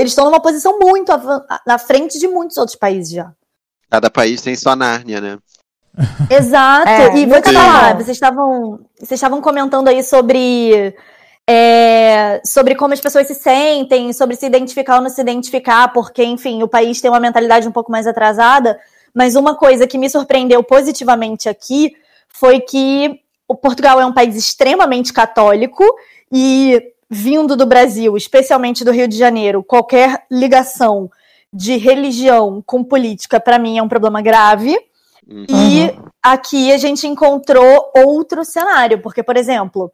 Speaker 9: eles estão numa posição muito na frente de muitos outros países já.
Speaker 5: Cada país tem sua Nárnia, né?
Speaker 9: Exato.
Speaker 6: É,
Speaker 9: e vou te falar, vocês estavam, vocês estavam comentando aí sobre é, sobre como as pessoas se sentem, sobre se identificar ou não se identificar, porque, enfim, o país tem uma mentalidade um pouco mais atrasada. Mas uma coisa que me surpreendeu positivamente aqui foi que o Portugal é um país extremamente católico e vindo do Brasil, especialmente do Rio de Janeiro, qualquer ligação de religião com política para mim é um problema grave.
Speaker 5: Uhum.
Speaker 9: E aqui a gente encontrou outro cenário, porque, por exemplo,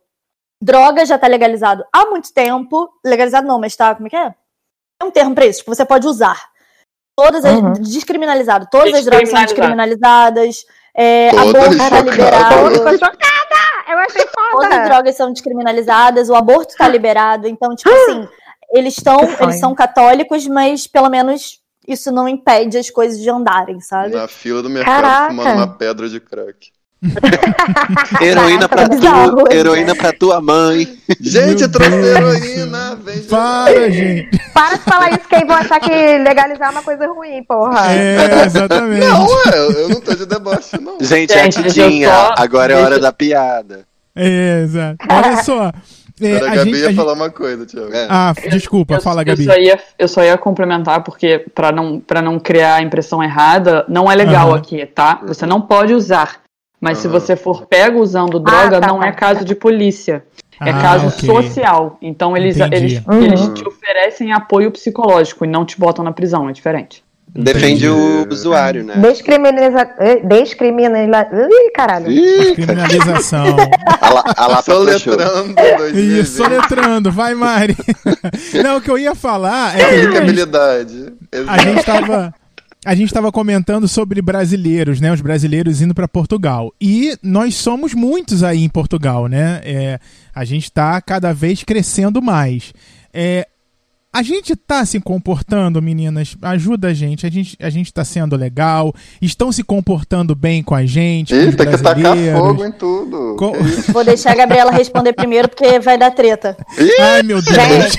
Speaker 9: droga já tá legalizado há muito tempo. Legalizado não, mas tá, como é que é? É um termo pra isso, tipo, você pode usar. Todas as,
Speaker 6: Uhum.
Speaker 9: descriminalizado, todas as drogas são descriminalizadas. É, aborto tá.
Speaker 6: Tô
Speaker 9: liberado.
Speaker 6: Eu achei
Speaker 9: Todas as
Speaker 6: foda!
Speaker 9: drogas são descriminalizadas, o aborto tá liberado. Então, tipo assim, eles estão, eles são católicos, mas pelo menos isso não impede as coisas de andarem, sabe?
Speaker 7: Na fila do mercado
Speaker 6: Caraca.
Speaker 7: fumando uma pedra de crack.
Speaker 5: Heroína pra
Speaker 9: bizarro,
Speaker 5: tu,
Speaker 9: é.
Speaker 5: heroína pra tua mãe.
Speaker 7: Gente,
Speaker 4: Meu
Speaker 7: trouxe heroína, vem
Speaker 4: Para, gente.
Speaker 6: Para de falar isso, que aí vão achar que legalizar é uma coisa ruim, porra.
Speaker 4: É, exatamente.
Speaker 7: Não, ué, eu, eu não tô de deboche, não.
Speaker 5: Gente, é a
Speaker 10: Gente, eu
Speaker 5: Tidinha.
Speaker 10: só-
Speaker 5: Agora é hora da piada.
Speaker 4: É, exato. Olha só. é,
Speaker 7: a
Speaker 4: a
Speaker 7: Gabi
Speaker 4: gente,
Speaker 7: ia
Speaker 4: a gente-
Speaker 7: falar uma coisa, Thiago.
Speaker 5: É.
Speaker 4: Ah, desculpa,
Speaker 10: Eu-
Speaker 4: fala,
Speaker 10: eu
Speaker 4: Gabi.
Speaker 10: Só ia, eu só ia complementar, porque para não, pra não criar a impressão errada, não é legal
Speaker 4: Aham.
Speaker 10: aqui, tá? Você não pode usar. Mas se você for pego usando droga,
Speaker 6: tá,
Speaker 10: não
Speaker 6: tá.
Speaker 10: é caso de polícia. É
Speaker 4: Ah,
Speaker 10: caso
Speaker 4: ok.
Speaker 10: social. Então eles,
Speaker 4: Entendi.
Speaker 10: eles,
Speaker 6: Uhum.
Speaker 10: eles te oferecem apoio psicológico e não te botam na prisão, é diferente.
Speaker 5: Defende o usuário, né?
Speaker 6: Descriminaliza... eh, Descriminaliza... Ih, caralho.
Speaker 5: Ih,
Speaker 4: Criminalização.
Speaker 5: a, la, a Lapa puxou.
Speaker 7: Soletrando
Speaker 4: Isso,
Speaker 7: 2020.
Speaker 4: soletrando, vai, Mari. Não, o que eu ia falar é que a gente,
Speaker 7: Habilidade.
Speaker 4: a gente tava. A gente estava comentando sobre brasileiros, né? Os brasileiros indo para Portugal. E nós somos muitos aí em Portugal, né? É, a gente está cada vez crescendo mais. É, a gente tá se comportando, meninas? Ajuda a gente. A gente, a gente tá sendo legal? Estão se comportando bem com a gente? com
Speaker 7: Ih, tem que tacar fogo em tudo.
Speaker 4: Co-
Speaker 7: Que isso?
Speaker 9: Vou deixar a Gabriela responder primeiro, porque vai dar treta.
Speaker 4: Ai, meu Deus.
Speaker 6: Gente,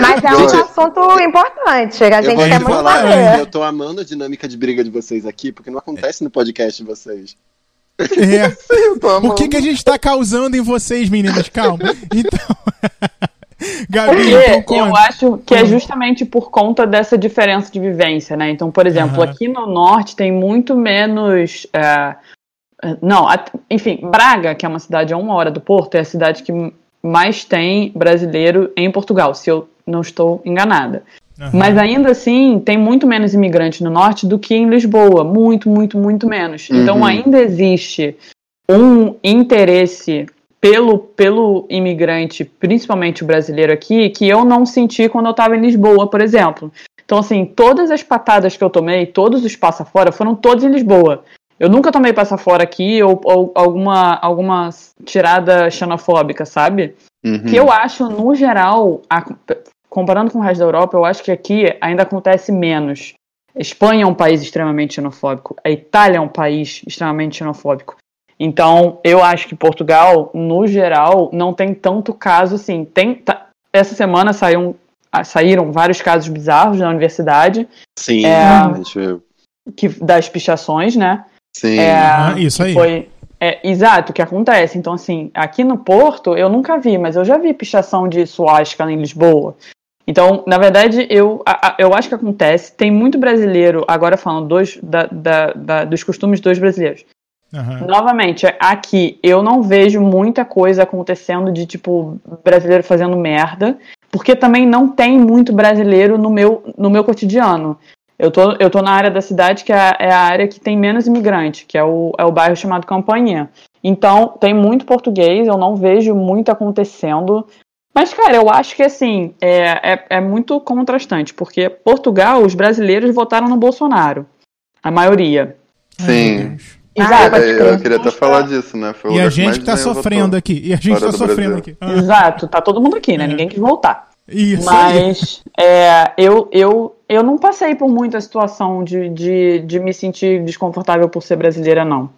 Speaker 6: mas é um assunto importante. A gente quer muito
Speaker 5: falar,
Speaker 6: saber.
Speaker 5: eu tô amando a dinâmica de briga de vocês aqui, porque não acontece no podcast de vocês.
Speaker 4: É.
Speaker 7: Tô
Speaker 4: O que, que a gente tá causando em vocês, meninas? Calma. Então. Gabi,
Speaker 10: Porque
Speaker 4: então
Speaker 10: eu acho que é justamente por conta dessa diferença de vivência, né? Então, por exemplo,
Speaker 4: Aham.
Speaker 10: aqui no norte tem muito menos. é, não, enfim, Braga, que é uma cidade a uma hora do Porto, é a cidade que mais tem brasileiro em Portugal, se eu não estou enganada.
Speaker 4: Aham.
Speaker 8: Mas ainda assim, tem muito menos imigrante no norte do que em Lisboa. Muito, muito, muito menos. Então
Speaker 7: Uhum.
Speaker 8: ainda existe um interesse pelo, pelo imigrante, principalmente o brasileiro aqui, que eu não senti quando eu estava em Lisboa, por exemplo. Então, assim, todas as patadas que eu tomei, todos os passa fora, foram todos em Lisboa. Eu nunca tomei passa fora aqui ou, ou alguma, alguma tirada xenofóbica, sabe?
Speaker 7: Uhum.
Speaker 8: que eu acho, no geral, a- comparando com o resto da Europa, eu acho que aqui ainda acontece menos. Espanha é um país extremamente xenofóbico, a Itália é um país extremamente xenofóbico. Então, eu acho que Portugal, no geral, não tem tanto caso assim. Tem, tá- essa semana saiu, ah, saíram vários casos bizarros na universidade,
Speaker 5: Sim,
Speaker 8: É. que, das pichações, né?
Speaker 7: Sim.
Speaker 8: É,
Speaker 4: Ah, isso aí.
Speaker 8: Foi, é, exato, o que acontece. Então, assim, aqui no Porto, eu nunca vi, mas eu já vi pichação de suástica em Lisboa. Então, na verdade, eu, a- a- eu acho que acontece. Tem muito brasileiro, agora falando dos, da- da- da- dos costumes dos brasileiros.
Speaker 4: Aham.
Speaker 8: Novamente, aqui eu não vejo muita coisa acontecendo de tipo brasileiro fazendo merda, porque também não tem muito brasileiro no meu, no meu cotidiano. Eu tô, eu tô na área da cidade que é, a- é a área que tem menos imigrante, que é o, é o bairro chamado Campanha. Então, tem muito português, eu não vejo muito acontecendo. Mas, cara, eu acho que assim, é, é, é muito contrastante, porque Portugal, os brasileiros votaram no Bolsonaro. A maioria.
Speaker 4: Ai,
Speaker 7: Sim.
Speaker 4: Deus.
Speaker 8: Exato.
Speaker 7: É, eu queria até falar disso, né? Foi
Speaker 4: E a gente que tá sofrendo
Speaker 7: votou.
Speaker 4: aqui. E a gente
Speaker 7: fora
Speaker 4: tá
Speaker 7: do
Speaker 4: sofrendo
Speaker 7: Brasil.
Speaker 4: aqui. Ah,
Speaker 8: Exato, tá todo mundo aqui, né?
Speaker 4: É.
Speaker 8: Ninguém quis voltar.
Speaker 4: Isso.
Speaker 8: Mas é, eu, eu, eu não passei por muita situação de, de, de me sentir desconfortável por ser brasileira, não.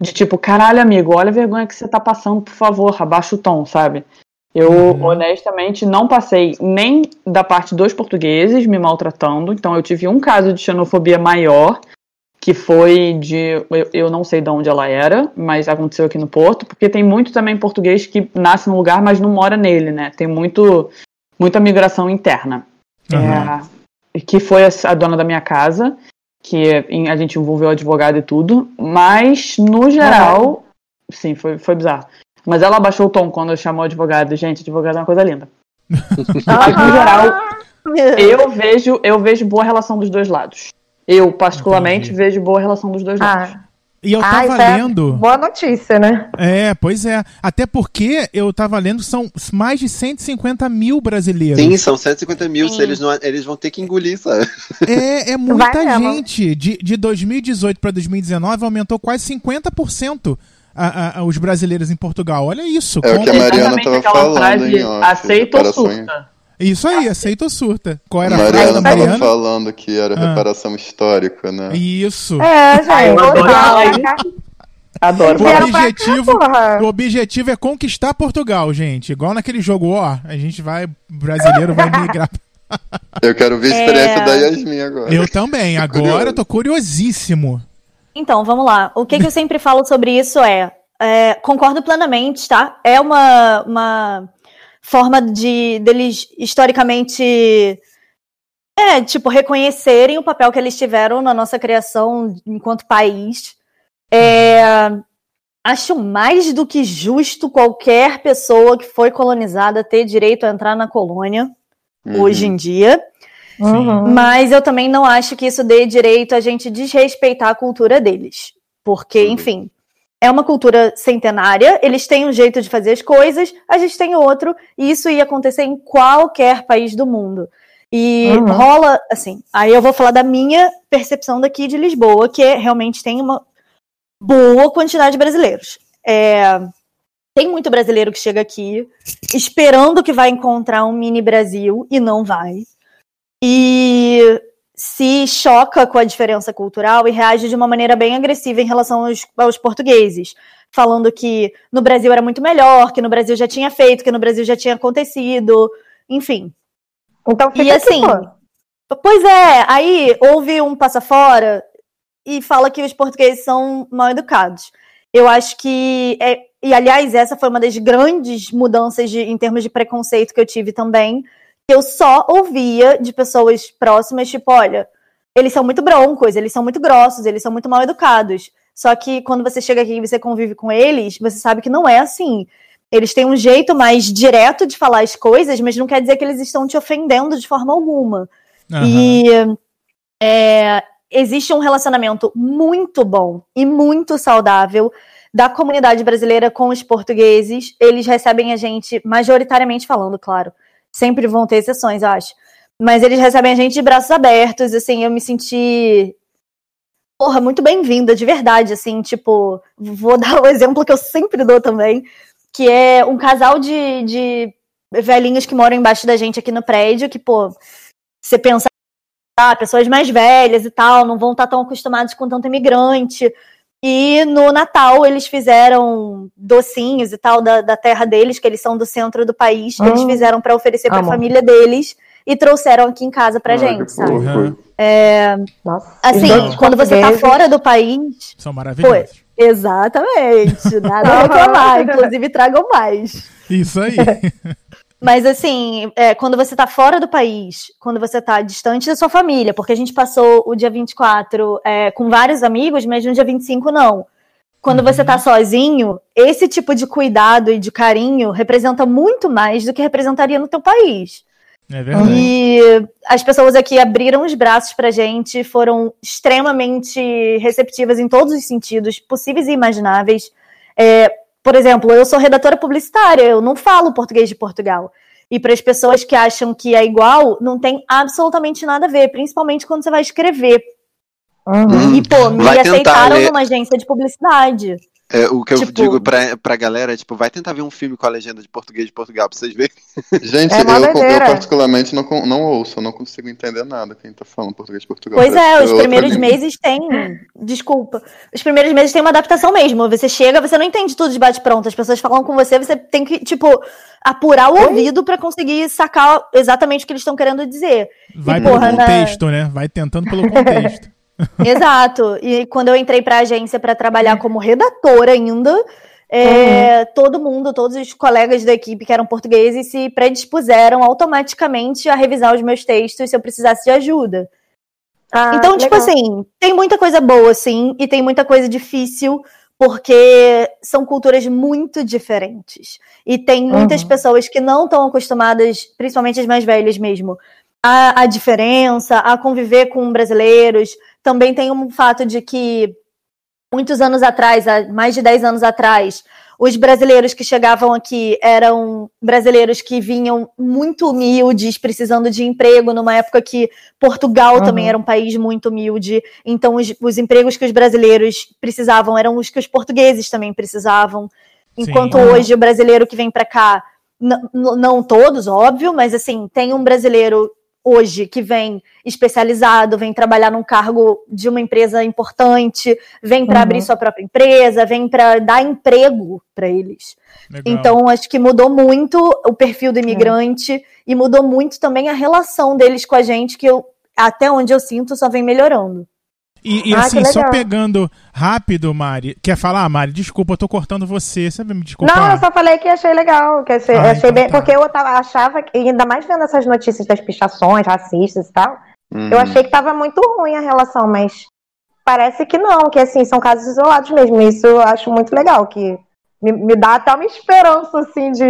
Speaker 8: De tipo, caralho, amigo, olha a vergonha que você tá passando, por favor, abaixa o tom, sabe? Eu,
Speaker 4: Uhum.
Speaker 8: honestamente, não passei nem da parte dos portugueses me maltratando. Então, eu tive um caso de xenofobia maior, que foi de. Eu, eu não sei de onde ela era, mas aconteceu aqui no Porto, porque tem muito também português que nasce no lugar, mas não mora nele, né? Tem muito, muita migração interna.
Speaker 4: Aham.
Speaker 8: É, que foi a, a dona da minha casa, que em- a gente envolveu advogado e tudo, mas no geral, sim, foi, foi bizarro. Mas ela abaixou o tom quando chamou o advogado. Gente, advogado é uma coisa linda. Mas no geral, eu vejo, eu vejo boa relação dos dois lados. Eu, particularmente,
Speaker 4: Entendi.
Speaker 8: vejo boa relação dos dois lados.
Speaker 6: Ah,
Speaker 4: E eu
Speaker 6: ah,
Speaker 4: tava
Speaker 6: isso é
Speaker 4: lendo.
Speaker 6: boa notícia, né?
Speaker 4: É, pois é. Até porque eu tava lendo que são mais de 150 mil brasileiros.
Speaker 5: Sim, são 150 mil,
Speaker 9: Sim.
Speaker 5: se eles, não, eles vão ter que engolir, sabe?
Speaker 4: É, é muita
Speaker 6: Vai mesmo.
Speaker 4: gente. De, de 2018 para 2019 aumentou quase 50% a, a- a- os brasileiros em Portugal. Olha isso.
Speaker 7: É o que a Mariana
Speaker 8: Exatamente
Speaker 7: tava
Speaker 8: aquela
Speaker 7: falando
Speaker 8: frase,
Speaker 7: em off,
Speaker 8: aceita ou surta.
Speaker 4: Isso aí, aceita ou surta. Qual era a frase
Speaker 7: Mariana tava
Speaker 4: Mariana?
Speaker 7: falando que era
Speaker 4: Ah.
Speaker 7: reparação histórica, né?
Speaker 4: Isso.
Speaker 6: É, gente.
Speaker 8: Ai, eu adoro
Speaker 6: cá.
Speaker 8: Adoro.
Speaker 4: O objetivo,
Speaker 6: porra.
Speaker 4: o objetivo é conquistar Portugal, gente. Igual naquele jogo War, a gente vai, o brasileiro vai migrar.
Speaker 7: Eu quero ver a experiência
Speaker 9: É.
Speaker 7: da Yasmin agora.
Speaker 4: Eu também, agora eu tô curiosíssimo.
Speaker 9: Então, vamos lá. O que, que eu sempre falo sobre isso é, é, concordo plenamente, tá? É uma, uma forma de deles historicamente é, tipo, reconhecerem o papel que eles tiveram na nossa criação enquanto país. É, acho mais do que justo qualquer pessoa que foi colonizada ter direito a entrar na colônia
Speaker 7: Uhum.
Speaker 9: hoje em dia.
Speaker 6: Uhum.
Speaker 9: Mas eu também não acho que isso dê direito a gente desrespeitar a cultura deles. Porque,
Speaker 7: Sim.
Speaker 9: enfim, é uma cultura centenária, eles têm um jeito de fazer as coisas, a gente tem outro, e isso ia acontecer em qualquer país do mundo. E
Speaker 6: Uhum.
Speaker 9: rola, assim, aí eu vou falar da minha percepção daqui de Lisboa, que é, realmente tem uma boa quantidade de brasileiros. É, tem muito brasileiro que chega aqui esperando que vai encontrar um mini Brasil e não vai e se choca com a diferença cultural e reage de uma maneira bem agressiva em relação aos, aos portugueses, falando que no Brasil era muito melhor, que no Brasil já tinha feito, que no Brasil já tinha acontecido, enfim.
Speaker 6: Então fica
Speaker 9: E assim,
Speaker 6: aqui,
Speaker 9: pois é, aí houve um passa fora e fala que os portugueses são mal educados. Eu acho que é, e aliás essa foi uma das grandes mudanças de- em termos de preconceito que eu tive também, que eu só ouvia de pessoas próximas, tipo, olha, eles são muito broncos, eles são muito grossos, eles são muito mal educados. Só que quando você chega aqui e você convive com eles, você sabe que não é assim. Eles têm um jeito mais direto de falar as coisas, mas não quer dizer que eles estão te ofendendo de forma alguma.
Speaker 4: Aham.
Speaker 9: E é, existe um relacionamento muito bom e muito saudável da comunidade brasileira com os portugueses. Eles recebem a gente, majoritariamente falando, claro. Sempre vão ter exceções, eu acho. Mas eles recebem a gente de braços abertos, assim, eu me senti. Porra, muito bem-vinda, de verdade, assim, tipo, vou dar o exemplo que eu sempre dou também, que é um casal de, de velhinhos que moram embaixo da gente aqui no prédio, que, pô, você pensa, ah, pessoas mais velhas e tal, não vão estar tão acostumados com tanto imigrante. E no Natal eles fizeram docinhos e tal da, da terra deles, que eles são do centro do país, eles
Speaker 6: Hum.
Speaker 9: fizeram para oferecer para a família deles e trouxeram aqui em casa pra
Speaker 7: Ah,
Speaker 9: gente, sabe?
Speaker 4: Aham.
Speaker 9: É,
Speaker 6: Nossa.
Speaker 9: assim,
Speaker 6: dois
Speaker 9: quando você tá fora do país,
Speaker 4: São maravilhosos.
Speaker 9: exatamente, nada a reclamar, inclusive tragam mais.
Speaker 4: Isso aí.
Speaker 9: Mas assim, é, quando você tá fora do país, quando você tá distante da sua família, porque a gente passou o dia 24 é, com vários amigos, mas no dia 25 não. Quando você tá sozinho, esse tipo de cuidado e de carinho representa muito mais do que representaria no teu país.
Speaker 4: É verdade.
Speaker 9: E as pessoas aqui abriram os braços pra gente, foram extremamente receptivas em todos os sentidos possíveis e imagináveis. É, por exemplo, eu sou redatora publicitária, eu não falo português de Portugal. E para as pessoas que acham que é igual, não tem absolutamente nada a ver, principalmente quando você vai escrever.
Speaker 6: Uhum.
Speaker 9: E, pô, me
Speaker 5: Vai
Speaker 9: aceitaram numa agência de publicidade.
Speaker 5: É, o que eu
Speaker 9: Tipo-
Speaker 5: digo pra, pra galera é, tipo, vai tentar ver um filme com a legenda de português de Portugal pra vocês verem.
Speaker 7: Gente,
Speaker 6: É
Speaker 7: eu, eu particularmente não, não ouço, eu não consigo entender nada quem tá falando português de Portugal.
Speaker 9: Pois é, os primeiros meses tem. Desculpa. Os primeiros meses tem uma adaptação mesmo. Você chega, você não entende tudo de bate-pronto. As pessoas falam com você, você tem que, tipo, apurar o ouvido pra conseguir sacar exatamente o que eles estão querendo dizer.
Speaker 4: Vai
Speaker 9: E,
Speaker 4: pelo
Speaker 9: porra, né?
Speaker 4: contexto, né? Vai tentando pelo contexto.
Speaker 9: Exato. E quando eu entrei pra agência pra trabalhar como redatora ainda, é, todo mundo, todos os colegas da equipe que eram portugueses se predispuseram automaticamente a revisar os meus textos se eu precisasse de ajuda.
Speaker 6: Ah,
Speaker 9: Então, tipo
Speaker 6: legal.
Speaker 9: assim, tem muita coisa boa, sim, e tem muita coisa difícil, porque são culturas muito diferentes. E tem muitas
Speaker 6: Uhum.
Speaker 9: pessoas que não estão acostumadas, principalmente as mais velhas mesmo, a, a diferença, a conviver com brasileiros. Também tem um fato de que muitos anos atrás, há mais de 10 anos atrás, os brasileiros que chegavam aqui eram brasileiros que vinham muito humildes, precisando de emprego, numa época que Portugal
Speaker 6: Uhum.
Speaker 9: também era um país muito humilde. Então, os, os empregos que os brasileiros precisavam eram os que os portugueses também precisavam. Enquanto
Speaker 6: Uhum.
Speaker 9: hoje o brasileiro que vem para cá, não todos, óbvio, mas assim, tem um brasileiro hoje que vem especializado, vem trabalhar num cargo de uma empresa importante, vem para
Speaker 6: Uhum.
Speaker 9: abrir sua própria empresa, vem para dar emprego para eles.
Speaker 4: Legal.
Speaker 9: Então, acho que mudou muito o perfil do imigrante e mudou muito também a relação deles com a gente, que eu, até onde eu sinto, só vem melhorando.
Speaker 4: E, e
Speaker 6: Ah,
Speaker 4: assim, só pegando rápido, Mari. Quer falar, Mari? Desculpa, eu tô cortando você. Você vai me desculpar?
Speaker 6: Não, eu só falei que achei legal, que achei,
Speaker 4: Ah,
Speaker 6: achei
Speaker 4: então
Speaker 6: bem,
Speaker 4: tá.
Speaker 6: porque eu tava, achava que, ainda mais vendo essas notícias das pichações racistas e tal,
Speaker 5: Uhum.
Speaker 6: eu achei que tava muito ruim a relação, mas parece que não, que assim, são casos isolados mesmo, isso eu acho muito legal, que me, me dá até uma esperança, assim, de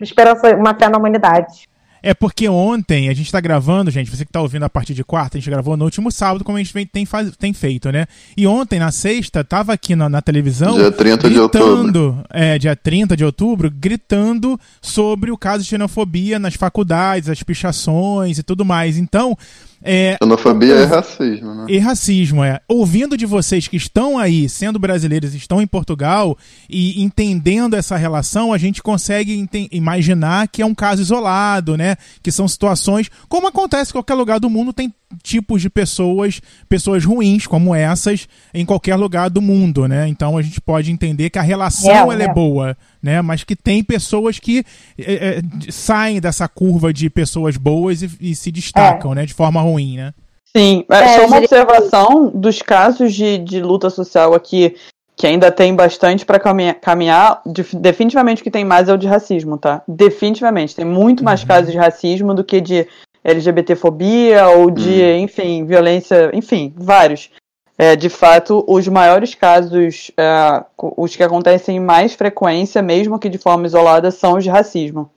Speaker 6: esperança, uma fé na humanidade.
Speaker 4: É porque ontem a gente tá gravando, gente, você que tá ouvindo a partir de quarta, a gente gravou no último sábado, como a gente vem- tem, faz- tem feito, né? E ontem, na sexta, tava aqui na, na televisão.
Speaker 7: Dia 30 de
Speaker 4: gritando, É, dia 30 de outubro, gritando sobre o caso de xenofobia nas faculdades, as pichações e tudo mais. Então. É,
Speaker 7: Xenofobia é racismo, né?
Speaker 4: e racismo, é. Ouvindo de vocês que estão aí, sendo brasileiros, estão em Portugal e entendendo essa relação, a gente consegue imaginar que é um caso isolado, né? Que são situações, como acontece em qualquer lugar do mundo, tem tipos de pessoas, pessoas ruins como essas em qualquer lugar do mundo, né? Então a gente pode entender que a relação
Speaker 6: Real,
Speaker 4: ela é
Speaker 6: real.
Speaker 4: boa, né? Mas que tem pessoas que é, é, saem dessa curva de pessoas boas e, e se destacam, né? De forma ruim, né?
Speaker 8: Sim, é,
Speaker 9: É,
Speaker 8: só uma observação dos casos de, de luta social aqui, que ainda tem bastante para caminhar. def- definitivamente o que tem mais é o de racismo, tá? Definitivamente. Tem muito mais
Speaker 4: Uhum.
Speaker 8: casos de racismo do que de LGBTfobia ou de, enfim, violência, enfim, vários. É, de fato, os maiores casos, é, os que acontecem em mais frequência, mesmo que de forma isolada, são os de racismo.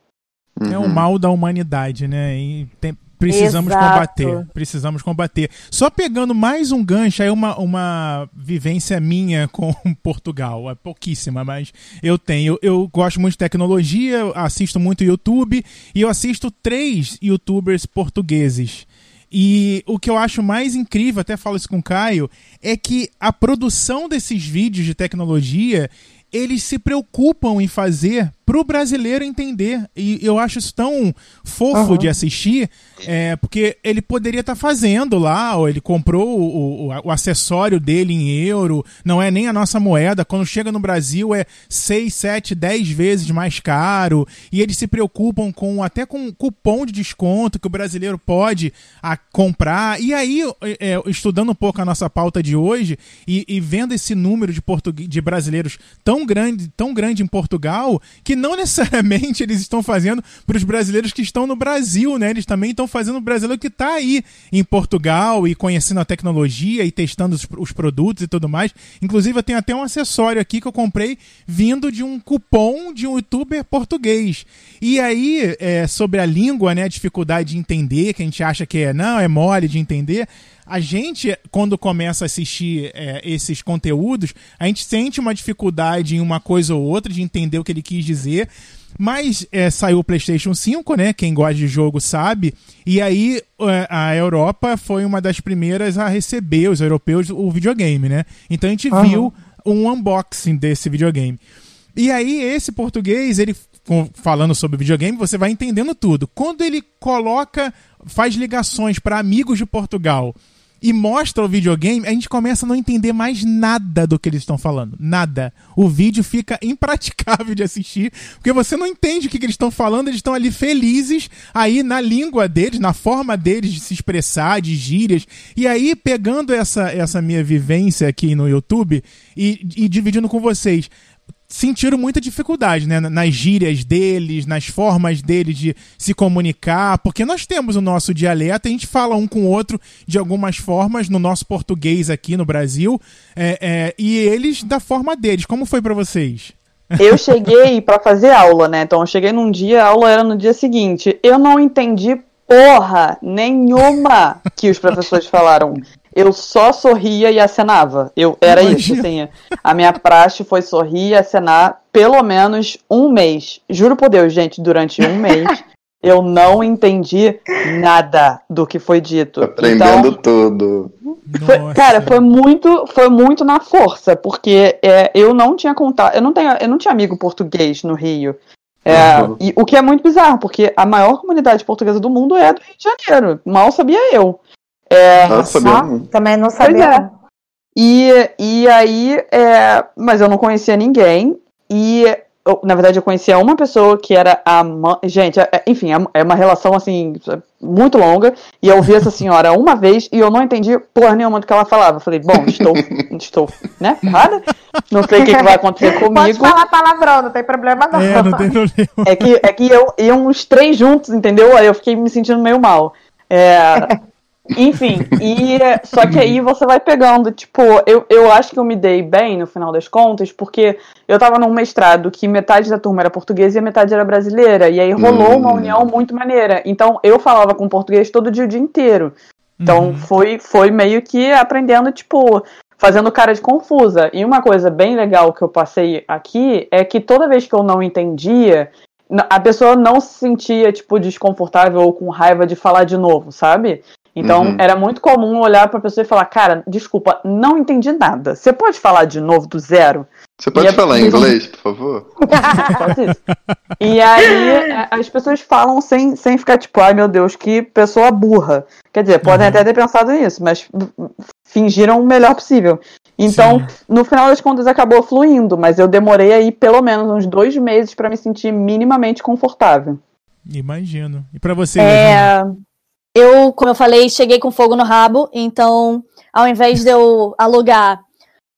Speaker 4: É
Speaker 7: Uhum.
Speaker 4: o mal da humanidade, né? E tem- Precisamos
Speaker 9: Exato.
Speaker 4: combater. Precisamos combater. Só pegando mais um gancho, aí uma, uma vivência minha com Portugal. É pouquíssima, mas eu tenho. Eu gosto muito de tecnologia, assisto muito YouTube e eu assisto três youtubers portugueses. E o que eu acho mais incrível, até falo isso com o Caio, é que a produção desses vídeos de tecnologia, eles se preocupam em fazer pro brasileiro entender. E eu acho isso tão fofo
Speaker 6: Uhum.
Speaker 4: de assistir, é, porque ele poderia estar fazendo lá, ou ele comprou o, o- o acessório dele em euro, não é nem a nossa moeda. Quando chega no Brasil é 6, 7, 10 vezes mais caro. E eles se preocupam com até com cupom de desconto que o brasileiro pode a, comprar. E aí, é, estudando um pouco a nossa pauta de hoje e, e vendo esse número de, de brasileiros tão grande, tão grande em Portugal, que não necessariamente eles estão fazendo para os brasileiros que estão no Brasil, né? Eles também estão fazendo o brasileiro que está aí em Portugal e conhecendo a tecnologia e testando os, os produtos e tudo mais. Inclusive, eu tenho até um acessório aqui que eu comprei vindo de um cupom de um youtuber português. E aí, é, sobre a língua, né? A dificuldade de entender, que a gente acha que é, não, é mole de entender. A gente, quando começa a assistir é, esses conteúdos, a gente sente uma dificuldade em uma coisa ou outra de entender o que ele quis dizer. Mas é, saiu o PlayStation 5, né? Quem gosta de jogo sabe. E aí é, a Europa foi uma das primeiras a receber, os europeus, o videogame, né? Então a gente
Speaker 6: Aham.
Speaker 4: viu um unboxing desse videogame. E aí, esse português, ele falando sobre videogame, você vai entendendo tudo. Quando ele coloca, faz ligações para amigos de Portugal e mostra o videogame, a gente começa a não entender mais nada do que eles estão falando. Nada. O vídeo fica impraticável de assistir, porque você não entende o que, que eles estão falando, eles estão ali felizes, aí na língua deles, na forma deles de se expressar, de gírias. E aí, pegando essa, essa minha vivência aqui no YouTube e, e dividindo com vocês, sentiram muita dificuldade, né? Nas gírias deles, nas formas deles de se comunicar, porque nós temos o nosso dialeto, a gente fala um com o outro de algumas formas no nosso português aqui no Brasil, é, é, e eles da forma deles. Como foi pra vocês?
Speaker 8: Eu cheguei pra fazer aula, né? Então eu cheguei num dia, a aula era no dia seguinte. Eu não entendi porra nenhuma que os professores falaram. Eu só sorria e acenava. Eu era isso,
Speaker 4: Imagina.
Speaker 8: assim. A minha praxe foi sorrir e acenar pelo menos um mês. Juro por Deus, gente, durante um mês eu não entendi nada do que foi dito.
Speaker 7: Aprendendo
Speaker 8: Então,
Speaker 7: tudo.
Speaker 8: foi- cara, foi muito, foi muito na força, porque é, eu não tinha contato, eu não tenho, eu não tinha amigo português no Rio. É,
Speaker 7: Uhum.
Speaker 8: e, o que é muito bizarro, porque a maior comunidade portuguesa do mundo é do Rio de Janeiro. Mal sabia eu. É,
Speaker 7: Nossa,
Speaker 6: Ó,
Speaker 7: sabia?
Speaker 6: também não sabia.
Speaker 8: é. E, e aí, é, mas eu não conhecia ninguém. E, eu- na verdade, eu conhecia uma pessoa que era a mãe. Gente, é- é- enfim, é, é uma relação assim, muito longa. E eu vi essa senhora uma vez e eu não entendi porra nenhuma do que ela falava. Eu falei, bom, estou, estou, né? Errada? Não sei o que, que vai acontecer
Speaker 6: Pode
Speaker 8: comigo.
Speaker 6: falar palavrão, não tem problema não.
Speaker 4: É, não tem problema.
Speaker 8: É que, é que eu iam os três juntos, entendeu? Aí eu fiquei me sentindo meio mal. É, enfim, e só que aí você vai pegando, tipo, eu, eu acho que eu me dei bem no final das contas, porque eu tava num mestrado que metade da turma era portuguesa e a metade era brasileira, e aí rolou
Speaker 7: Hum.
Speaker 8: uma união muito maneira. Então eu falava com português todo dia o dia inteiro. Então
Speaker 4: Uhum.
Speaker 8: foi, foi meio que aprendendo, tipo, fazendo cara de confusa. E uma coisa bem legal que eu passei aqui é que toda vez que eu não entendia, a pessoa não se sentia, tipo, desconfortável ou com raiva de falar de novo, sabe? Então
Speaker 7: Uhum.
Speaker 8: era muito comum olhar pra pessoa e falar, cara, desculpa, não entendi nada. Você pode falar de novo do zero?
Speaker 7: Você pode
Speaker 8: E é-
Speaker 7: falar em inglês, por favor?
Speaker 8: Faz isso. E aí a- as pessoas falam sem, sem ficar tipo, ai meu Deus, que pessoa burra. Quer dizer, podem
Speaker 4: Uhum.
Speaker 8: até ter pensado nisso, mas fingiram o melhor possível. Então,
Speaker 4: Sim.
Speaker 8: no final das contas, acabou fluindo, mas eu demorei aí pelo menos uns dois meses pra me sentir minimamente confortável.
Speaker 4: Imagino. E pra você?
Speaker 9: É, eu, como eu falei, cheguei com fogo no rabo, então, ao invés de eu alugar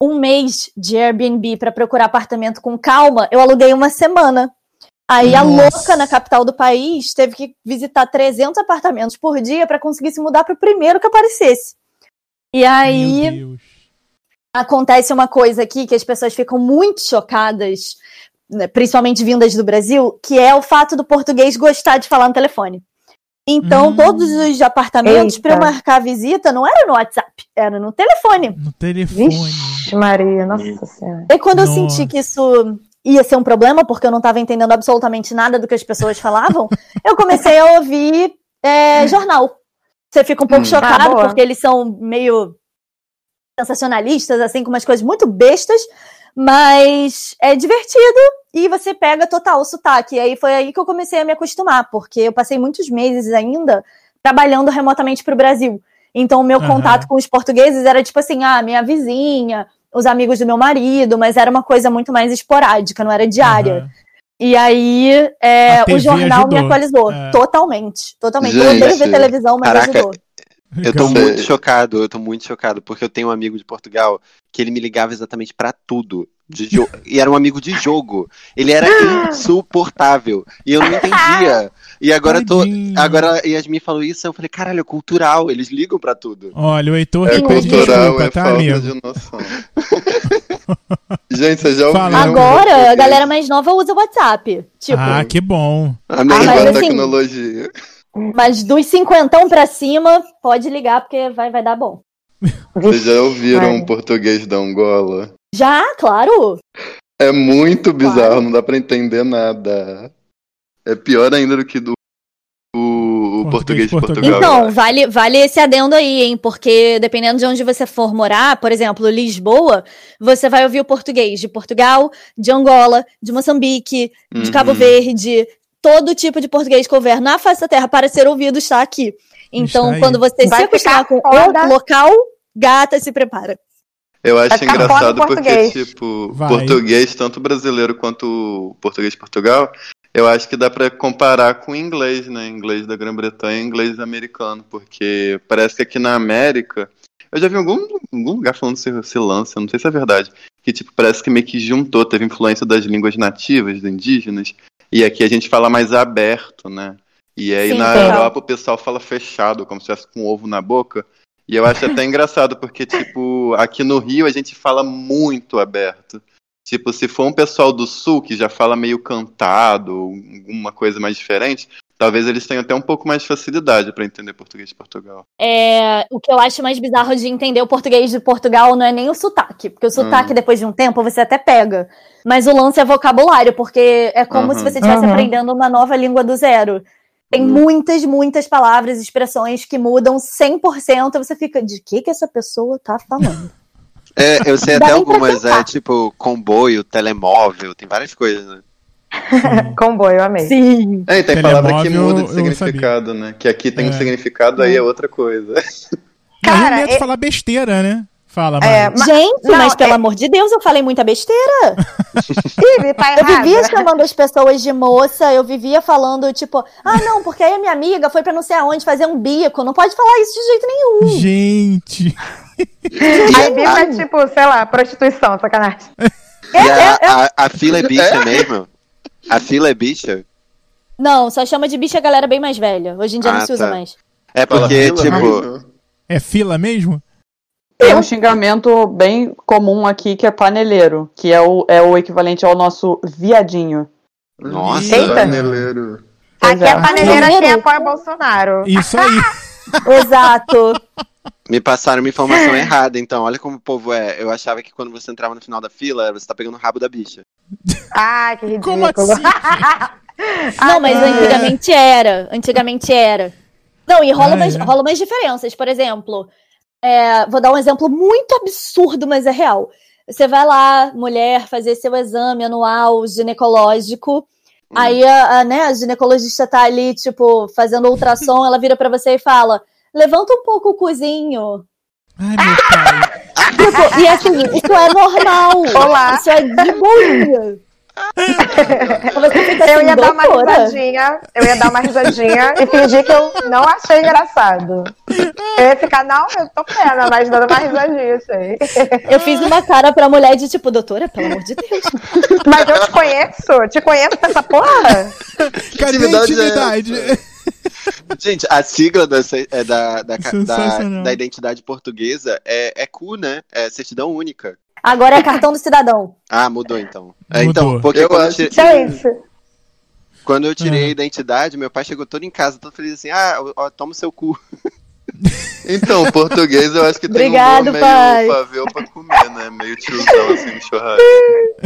Speaker 9: um mês de Airbnb para procurar apartamento com calma, eu aluguei uma semana. Aí a
Speaker 4: Nossa.
Speaker 9: louca na capital do país teve que visitar 300 apartamentos por dia para conseguir se mudar para o primeiro que aparecesse. E aí acontece uma coisa aqui que as pessoas ficam muito chocadas, né, principalmente vindas do Brasil, que é o fato do português gostar de falar no telefone. Então,
Speaker 4: Hum.
Speaker 9: todos os apartamentos, para eu marcar visita, não era no WhatsApp, era no telefone.
Speaker 4: No telefone.
Speaker 6: Vixe, Maria, nossa senhora.
Speaker 9: E quando eu
Speaker 4: Nossa.
Speaker 9: senti que isso ia ser um problema, porque eu não estava entendendo absolutamente nada do que as pessoas falavam, eu comecei a ouvir é, jornal. Você fica um pouco
Speaker 7: Hum.
Speaker 9: chocado,
Speaker 6: boa.
Speaker 9: porque eles são meio sensacionalistas, assim, com umas coisas muito bestas, mas é divertido e você pega total o sotaque. E aí foi aí que eu comecei a me acostumar, porque eu passei muitos meses ainda trabalhando remotamente para o Brasil. Então, o meu
Speaker 4: Aham.
Speaker 9: contato com os portugueses era tipo assim, ah, minha vizinha, os amigos do meu marido, mas era uma coisa muito mais esporádica, não era diária.
Speaker 4: Aham.
Speaker 9: E aí, é, o jornal me
Speaker 4: ajudou.
Speaker 9: atualizou.
Speaker 4: É.
Speaker 9: Totalmente. Totalmente. eu
Speaker 7: Gente,
Speaker 9: odeio ver televisão, mas
Speaker 5: caraca,
Speaker 9: ajudou.
Speaker 5: Eu tô
Speaker 7: Você-
Speaker 5: muito chocado, eu tô muito chocado, porque eu tenho um amigo de Portugal que ele me ligava exatamente pra tudo. Jo- e era um amigo de jogo. Ele era insuportável. E eu não entendia. E agora eu tô. Agora a Yasmin falou isso, eu falei, caralho, é cultural, eles ligam pra tudo.
Speaker 4: Olha, o Heitor
Speaker 7: É cultural,
Speaker 4: desculpa,
Speaker 7: é
Speaker 4: tá,
Speaker 7: falta
Speaker 4: amigo?
Speaker 7: de noção. Gente, vocês já ouviram?
Speaker 9: Agora, a galera mais nova usa o WhatsApp. Tipo,
Speaker 4: Ah, que bom.
Speaker 5: Amém.
Speaker 9: Ah,
Speaker 7: a
Speaker 9: assim-
Speaker 7: tecnologia.
Speaker 9: Mas dos cinquentão pra cima, pode ligar, porque vai, vai dar bom.
Speaker 7: Vocês já ouviram o português da Angola?
Speaker 9: Já, claro.
Speaker 7: É muito bizarro, não dá pra entender nada. É pior ainda do que do o, o português
Speaker 4: Português
Speaker 7: de Portugal.
Speaker 9: Então, vale, vale esse adendo aí, hein? Porque dependendo de onde você for morar, por exemplo, Lisboa, você vai ouvir o português de Portugal, de Angola, de Moçambique, de Cabo
Speaker 7: Uhum.
Speaker 9: Verde, todo tipo de português que houver na face da terra para ser ouvido está aqui. Então,
Speaker 4: Está
Speaker 9: quando você
Speaker 6: Vai
Speaker 9: se acostumar com o local, gata se prepara.
Speaker 7: Eu acho engraçado porque,
Speaker 6: português.
Speaker 7: tipo,
Speaker 4: Vai.
Speaker 7: português, tanto brasileiro quanto português de Portugal, eu acho que dá pra comparar com o inglês, né? Inglês da Grã-Bretanha e inglês americano, porque parece que aqui na América. Eu já vi em algum, algum lugar falando esse, esse lance, não sei se é verdade. Que, tipo, parece que meio que juntou, teve influência das línguas nativas, dos indígenas, e aqui a gente fala mais aberto, né? E aí
Speaker 9: Sim,
Speaker 7: na
Speaker 9: total.
Speaker 7: Europa o pessoal fala fechado, como se estivesse com um ovo na boca. E eu acho até engraçado, porque, tipo, aqui no Rio a gente fala muito aberto. Tipo, se for um pessoal do sul que já fala meio cantado, alguma coisa mais diferente, talvez eles tenham até um pouco mais de facilidade pra entender português de Portugal.
Speaker 9: É, o que eu acho mais bizarro de entender o português de Portugal não é nem o sotaque, porque o sotaque,
Speaker 7: Hum.
Speaker 9: depois de um tempo, você até pega. Mas o lance é vocabulário, porque é como
Speaker 7: Uhum.
Speaker 9: se você estivesse
Speaker 6: Uhum.
Speaker 9: aprendendo uma nova língua do zero. Tem
Speaker 7: Uhum.
Speaker 9: muitas, muitas palavras, expressões que mudam 100%, e você fica, de que que essa pessoa tá falando?
Speaker 5: É, eu sei até algumas, é tipo comboio, telemóvel, tem várias coisas, né?
Speaker 6: Comboio, eu amei.
Speaker 9: Sim.
Speaker 7: É, e tem palavra que
Speaker 4: Telemóvel,
Speaker 7: muda de significado, né? Que aqui tem um
Speaker 4: É.
Speaker 7: significado, aí é outra coisa.
Speaker 6: Cara,
Speaker 4: medo de
Speaker 6: é-
Speaker 4: falar besteira, né? Fala,
Speaker 6: É. Mas-
Speaker 9: Gente,
Speaker 6: não,
Speaker 9: mas pelo
Speaker 6: é-
Speaker 9: amor de Deus, eu falei muita besteira.
Speaker 6: Tá
Speaker 9: Eu
Speaker 6: errado.
Speaker 9: vivia chamando as pessoas de moça, eu vivia falando, tipo, ah, não, porque aí a minha amiga foi pra não sei aonde fazer um bico. Não pode falar isso de jeito nenhum.
Speaker 4: Gente.
Speaker 6: Aí bico é tipo, sei lá, prostituição, sacanagem.
Speaker 5: E a, a, a fila é bicha mesmo? A fila é bicha?
Speaker 9: Não, só chama de bicha a galera bem mais velha. Hoje em dia
Speaker 5: Ah,
Speaker 9: não se usa
Speaker 5: tá.
Speaker 9: mais.
Speaker 5: É porque,
Speaker 7: fila
Speaker 5: tipo.
Speaker 4: É fila mesmo?
Speaker 10: Tem um xingamento bem comum aqui que é paneleiro, que é o, é o equivalente ao nosso viadinho.
Speaker 5: nossa.
Speaker 6: Eita.
Speaker 7: Paneleiro.
Speaker 6: Aqui
Speaker 10: é.
Speaker 6: é paneleira quem
Speaker 9: Paneleiro.
Speaker 6: apoia Bolsonaro.
Speaker 4: Isso aí.
Speaker 9: Exato.
Speaker 5: Me passaram uma informação errada, então. Olha como o povo é. Eu achava que quando você entrava no final da fila, você tá pegando o rabo da bicha.
Speaker 6: Ah, que ridículo.
Speaker 4: Como assim?
Speaker 9: Não, mas antigamente era. Antigamente era. Não, e rola,
Speaker 4: Ah,
Speaker 9: umas,
Speaker 4: é?
Speaker 9: rola umas diferenças. Por exemplo, é, vou dar um exemplo muito absurdo, mas é real. Você vai lá, mulher, fazer seu exame anual ginecológico. Aí a, a, né, a ginecologista tá ali, tipo, fazendo ultrassom, ela vira pra você e fala: levanta um pouco o cozinho.
Speaker 4: Ai, meu pai.
Speaker 9: Tipo, e assim, isso é normal.
Speaker 6: Olá.
Speaker 9: Isso é de boinha.
Speaker 6: Eu
Speaker 9: assim,
Speaker 6: ia dar uma
Speaker 9: doutora.
Speaker 6: risadinha, eu ia dar uma risadinha e fingir que eu não achei engraçado. Eu ia ficar, não, eu tô pena, mas dando uma risadinha, sei.
Speaker 9: Eu fiz uma cara pra mulher de tipo, doutora, pelo amor de Deus.
Speaker 6: Mas eu te conheço, te conheço essa porra?
Speaker 4: Cadê a
Speaker 7: atividade é
Speaker 4: intimidade?
Speaker 5: Gente, a sigla é da, da, da,
Speaker 4: Sensacional.
Speaker 5: da identidade portuguesa é, é CU, né? É certidão única.
Speaker 9: Agora é cartão do cidadão.
Speaker 5: Ah, mudou então. É,
Speaker 4: Mudou.
Speaker 5: então, porque
Speaker 7: Eu
Speaker 5: quando
Speaker 7: acho
Speaker 5: tira-
Speaker 6: Que é isso?
Speaker 5: Quando eu tirei
Speaker 4: Uhum.
Speaker 5: a identidade, meu pai chegou todo em casa, todo feliz assim, ah, ó, toma o seu cu.
Speaker 7: Então, português eu acho que tem
Speaker 9: Obrigado,
Speaker 7: um humor
Speaker 9: pai.
Speaker 7: meio pavê pra comer, né? Meio tiozão assim churrasco.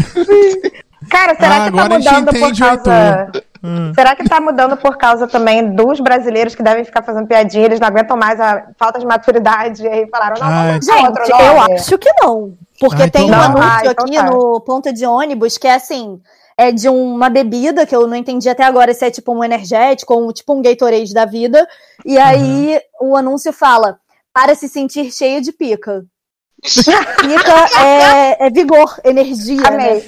Speaker 6: Cara, será
Speaker 4: Ah,
Speaker 6: que tá
Speaker 4: agora a gente
Speaker 6: mudando por
Speaker 4: entende o
Speaker 6: causa.
Speaker 4: Hum.
Speaker 6: Será que tá mudando por causa também dos brasileiros que devem ficar fazendo piadinha, eles não aguentam mais a falta de maturidade, e aí falaram, não,
Speaker 4: Ai.
Speaker 6: vamos botar outro
Speaker 9: Gente, eu
Speaker 6: nome.
Speaker 9: acho que não. Porque
Speaker 4: Ai,
Speaker 9: tem um anúncio
Speaker 6: Ah, então
Speaker 9: aqui
Speaker 6: tá.
Speaker 9: no ponto de ônibus que é assim. É de uma bebida que eu não entendi até agora se é tipo um energético ou um, tipo um Gatorade da vida. E aí o anúncio fala: para se sentir cheio de pica. Pica é, é vigor, energia.
Speaker 6: Amei.
Speaker 9: Né?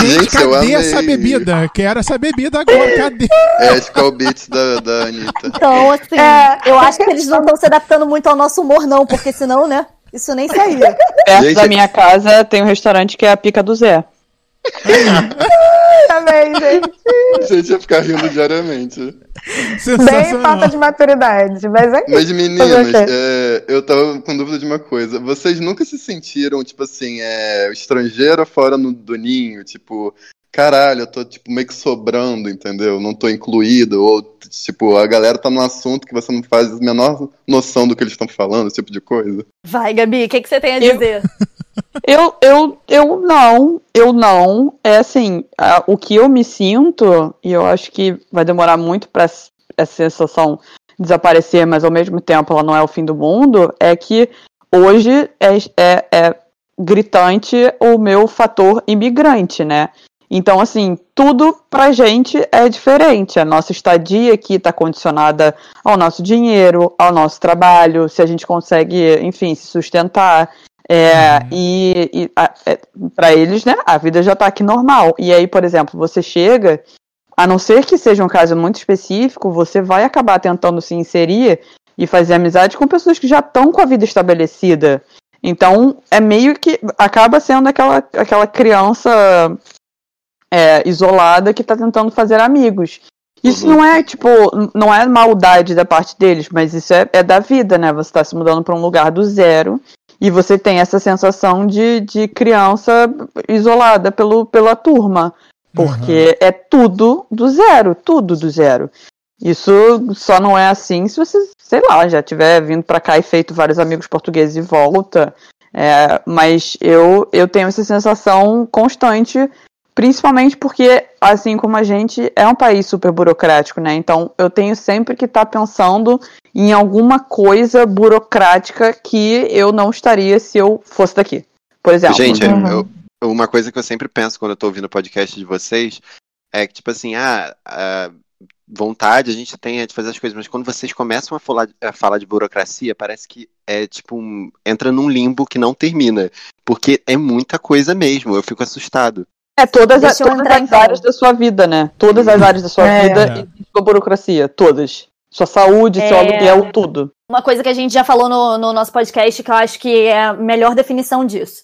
Speaker 4: Gente,
Speaker 7: Gente,
Speaker 4: cadê
Speaker 7: amei.
Speaker 4: essa bebida? Quero essa bebida agora, cadê?
Speaker 7: É a Skull Beats da, da Anitta.
Speaker 9: Então, assim,
Speaker 6: É.
Speaker 9: eu acho que eles não estão se adaptando muito ao nosso humor, não, porque senão, né? Isso nem saía.
Speaker 8: Perto
Speaker 7: Gente,
Speaker 8: da minha casa tem um restaurante que é a Pica do Zé.
Speaker 6: Amei, gente.
Speaker 7: A gente ia ficar rindo diariamente.
Speaker 6: Bem falta de maturidade, mas é
Speaker 7: Mas meninas, é, eu tava com dúvida de uma coisa. Vocês nunca se sentiram, tipo assim, é, estrangeira fora no, do ninho? Tipo, caralho, eu tô tipo, meio que sobrando, entendeu? Não tô incluído. Ou, tipo, a galera tá num assunto que você não faz a menor noção do que eles estão falando, esse tipo de coisa.
Speaker 9: Vai, Gabi, o que, que você tem a dizer?
Speaker 8: Eu, eu, eu não, eu não. É assim, a- o que eu me sinto, e eu acho que vai demorar muito pra s- essa sensação desaparecer, mas ao mesmo tempo ela não é o fim do mundo, é que hoje é, é, é gritante o meu fator imigrante, né? Então, assim, tudo pra gente é diferente. A nossa estadia aqui está condicionada ao nosso dinheiro, ao nosso trabalho, se a gente consegue, enfim, se sustentar. É, e, e para eles, né, a vida já tá aqui normal. E aí, por exemplo, você chega, a não ser que seja um caso muito específico, você vai acabar tentando se inserir e fazer amizade com pessoas que já estão com a vida estabelecida. Então, é meio que acaba sendo aquela, aquela criança é, isolada que tá tentando fazer amigos. Isso não é, tipo, não é maldade da parte deles, mas isso é, é da vida, né? Você tá se mudando para um lugar do zero e você tem essa sensação de, de criança isolada pelo, pela turma. Porque é tudo do zero, tudo do zero. Isso só não é assim se você, sei lá, já tiver vindo para cá e feito vários amigos portugueses e volta. É, mas eu, eu tenho essa sensação constante, principalmente porque, assim como a gente, é um país super burocrático, né? Então eu tenho sempre que estar pensando em alguma coisa burocrática que eu não estaria se eu fosse daqui. Por exemplo.
Speaker 5: Gente,
Speaker 6: Uhum.
Speaker 5: eu- uma coisa que eu sempre penso quando eu tô ouvindo o podcast de vocês é que, tipo assim, ah, a vontade a gente tem é de fazer as coisas, mas quando vocês começam a falar, a falar de burocracia, parece que é tipo um, entra num limbo que não termina. Porque é muita coisa mesmo, eu fico assustado.
Speaker 8: É todas,
Speaker 9: eu
Speaker 8: todas as áreas da sua vida, né? Todas as áreas da sua
Speaker 6: É.
Speaker 8: vida existe uma burocracia. Todas. Sua saúde, seu
Speaker 9: É.
Speaker 8: aluguel, tudo.
Speaker 9: Uma coisa que a gente já falou no, no nosso podcast, que eu acho que é a melhor definição disso.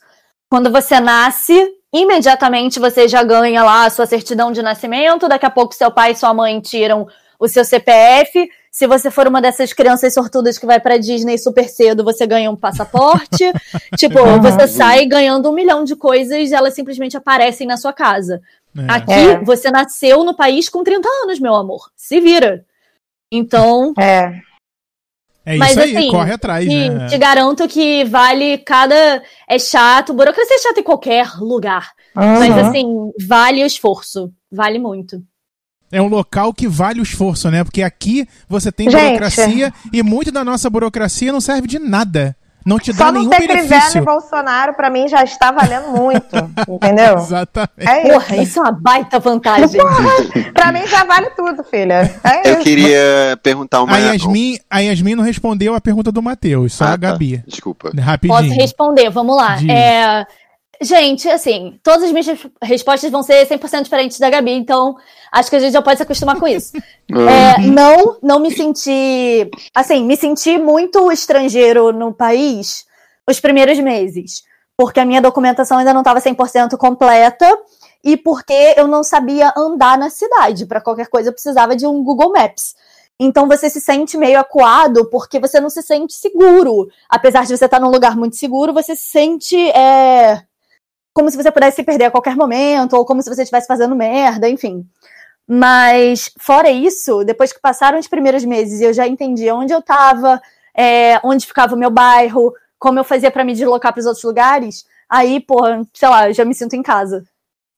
Speaker 9: Quando você nasce, imediatamente você já ganha lá a sua certidão de nascimento, daqui a pouco seu pai e sua mãe tiram o seu CPF. Se você for uma dessas crianças sortudas que vai pra Disney super cedo, você ganha um passaporte. tipo, você sai ganhando um milhão de coisas e elas simplesmente aparecem na sua casa.
Speaker 4: É.
Speaker 9: Aqui,
Speaker 6: É.
Speaker 9: você nasceu no país com 30 anos, meu amor. Se vira. Então,
Speaker 6: É.
Speaker 4: É
Speaker 9: Mas,
Speaker 4: isso aí,
Speaker 9: assim,
Speaker 4: corre atrás,
Speaker 9: te,
Speaker 4: né?
Speaker 9: te garanto que vale cada. É chato, burocracia é chata em qualquer lugar. Mas
Speaker 6: Uhum.
Speaker 9: assim, vale o esforço. Vale muito.
Speaker 4: É um local que vale o esforço, né? Porque aqui você tem
Speaker 6: Gente.
Speaker 4: burocracia e muito da nossa burocracia não serve de nada. Não te dá
Speaker 6: Só não
Speaker 4: nenhum
Speaker 6: ter Crivella e
Speaker 4: benefício.
Speaker 6: Bolsonaro, pra mim, já está valendo muito. entendeu?
Speaker 4: Exatamente.
Speaker 6: É isso.
Speaker 9: Porra, isso é uma baita vantagem.
Speaker 6: Pra mim já vale tudo, filha. É
Speaker 5: Eu
Speaker 6: isso.
Speaker 5: queria perguntar uma.
Speaker 4: A Yasmin, a Yasmin não respondeu a pergunta do Matheus, só
Speaker 5: Ah,
Speaker 4: a Gabi.
Speaker 5: tá. Desculpa.
Speaker 4: Rapidinho.
Speaker 9: Posso responder, vamos lá.
Speaker 4: Diz.
Speaker 9: É, Gente, assim, todas as minhas res- respostas vão ser 100% diferentes da Gabi, então acho que a gente já pode se acostumar com isso. É, não, não me senti. Assim, me senti muito estrangeiro no país os primeiros meses. Porque a minha documentação ainda não estava 100% completa e porque eu não sabia andar na cidade. Para qualquer coisa, eu precisava de um Google Maps. Então você se sente meio acuado porque você não se sente seguro. Apesar de você estar num lugar muito seguro, você se sente é, como se você pudesse se perder a qualquer momento, ou como se você estivesse fazendo merda, enfim. Mas, fora isso, depois que passaram os primeiros meses e eu já entendi onde eu estava, é, onde ficava o meu bairro, como eu fazia para me deslocar para os outros lugares, aí, porra, sei lá, eu já me sinto em casa.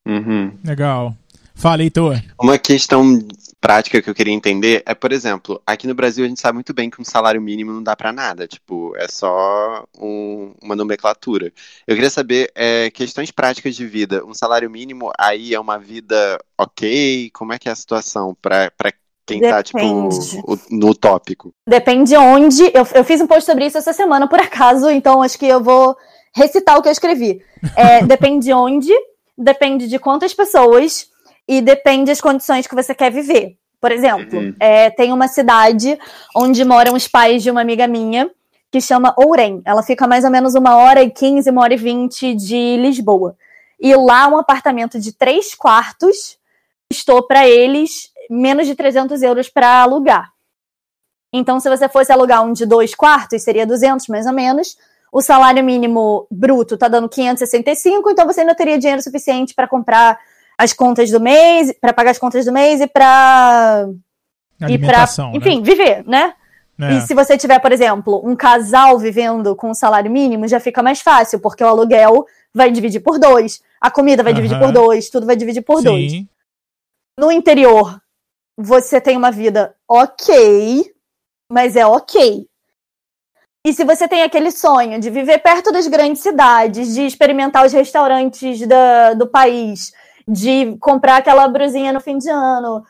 Speaker 5: Uhum.
Speaker 4: Legal. Fala, Heitor.
Speaker 5: Uma questão prática que eu queria entender é, por exemplo, aqui no Brasil a gente sabe muito bem que um salário mínimo não dá pra nada, tipo, é só um- uma nomenclatura. Eu queria saber é, questões práticas de vida. Um salário mínimo aí é uma vida ok? Como é que é a situação pra pra quem tá, tipo,
Speaker 9: Depende.
Speaker 5: no tópico?
Speaker 9: Depende onde. Eu, eu fiz um post sobre isso essa semana, por acaso, então acho que eu vou recitar o que eu escrevi. É, depende onde, depende de quantas pessoas e depende das condições que você quer viver. Por exemplo,
Speaker 5: Uhum.
Speaker 9: é, tem uma cidade onde moram os pais de uma amiga minha que chama Ourém. Ela fica mais ou menos uma hora e quinze, uma hora e vinte de Lisboa. E lá um apartamento de três quartos custou para eles menos de 300 euros para alugar. Então, se você fosse alugar um de dois quartos, seria 200 mais ou menos. O salário mínimo bruto tá dando 565, então você ainda teria dinheiro suficiente para comprar as contas do mês, para pagar as contas do mês e para e para,
Speaker 4: né?
Speaker 9: enfim, viver, né?
Speaker 4: É.
Speaker 9: E se você tiver, por exemplo, um casal vivendo com um salário mínimo, já fica mais fácil, porque o aluguel vai dividir por dois, a comida vai dividir
Speaker 4: Aham.
Speaker 9: por dois, tudo vai dividir por dois.
Speaker 4: Sim.
Speaker 9: No interior, você tem uma vida ok, mas é ok. E se você tem aquele sonho de viver perto das grandes cidades, de experimentar os restaurantes da, do país, de comprar aquela brusinha no fim de ano,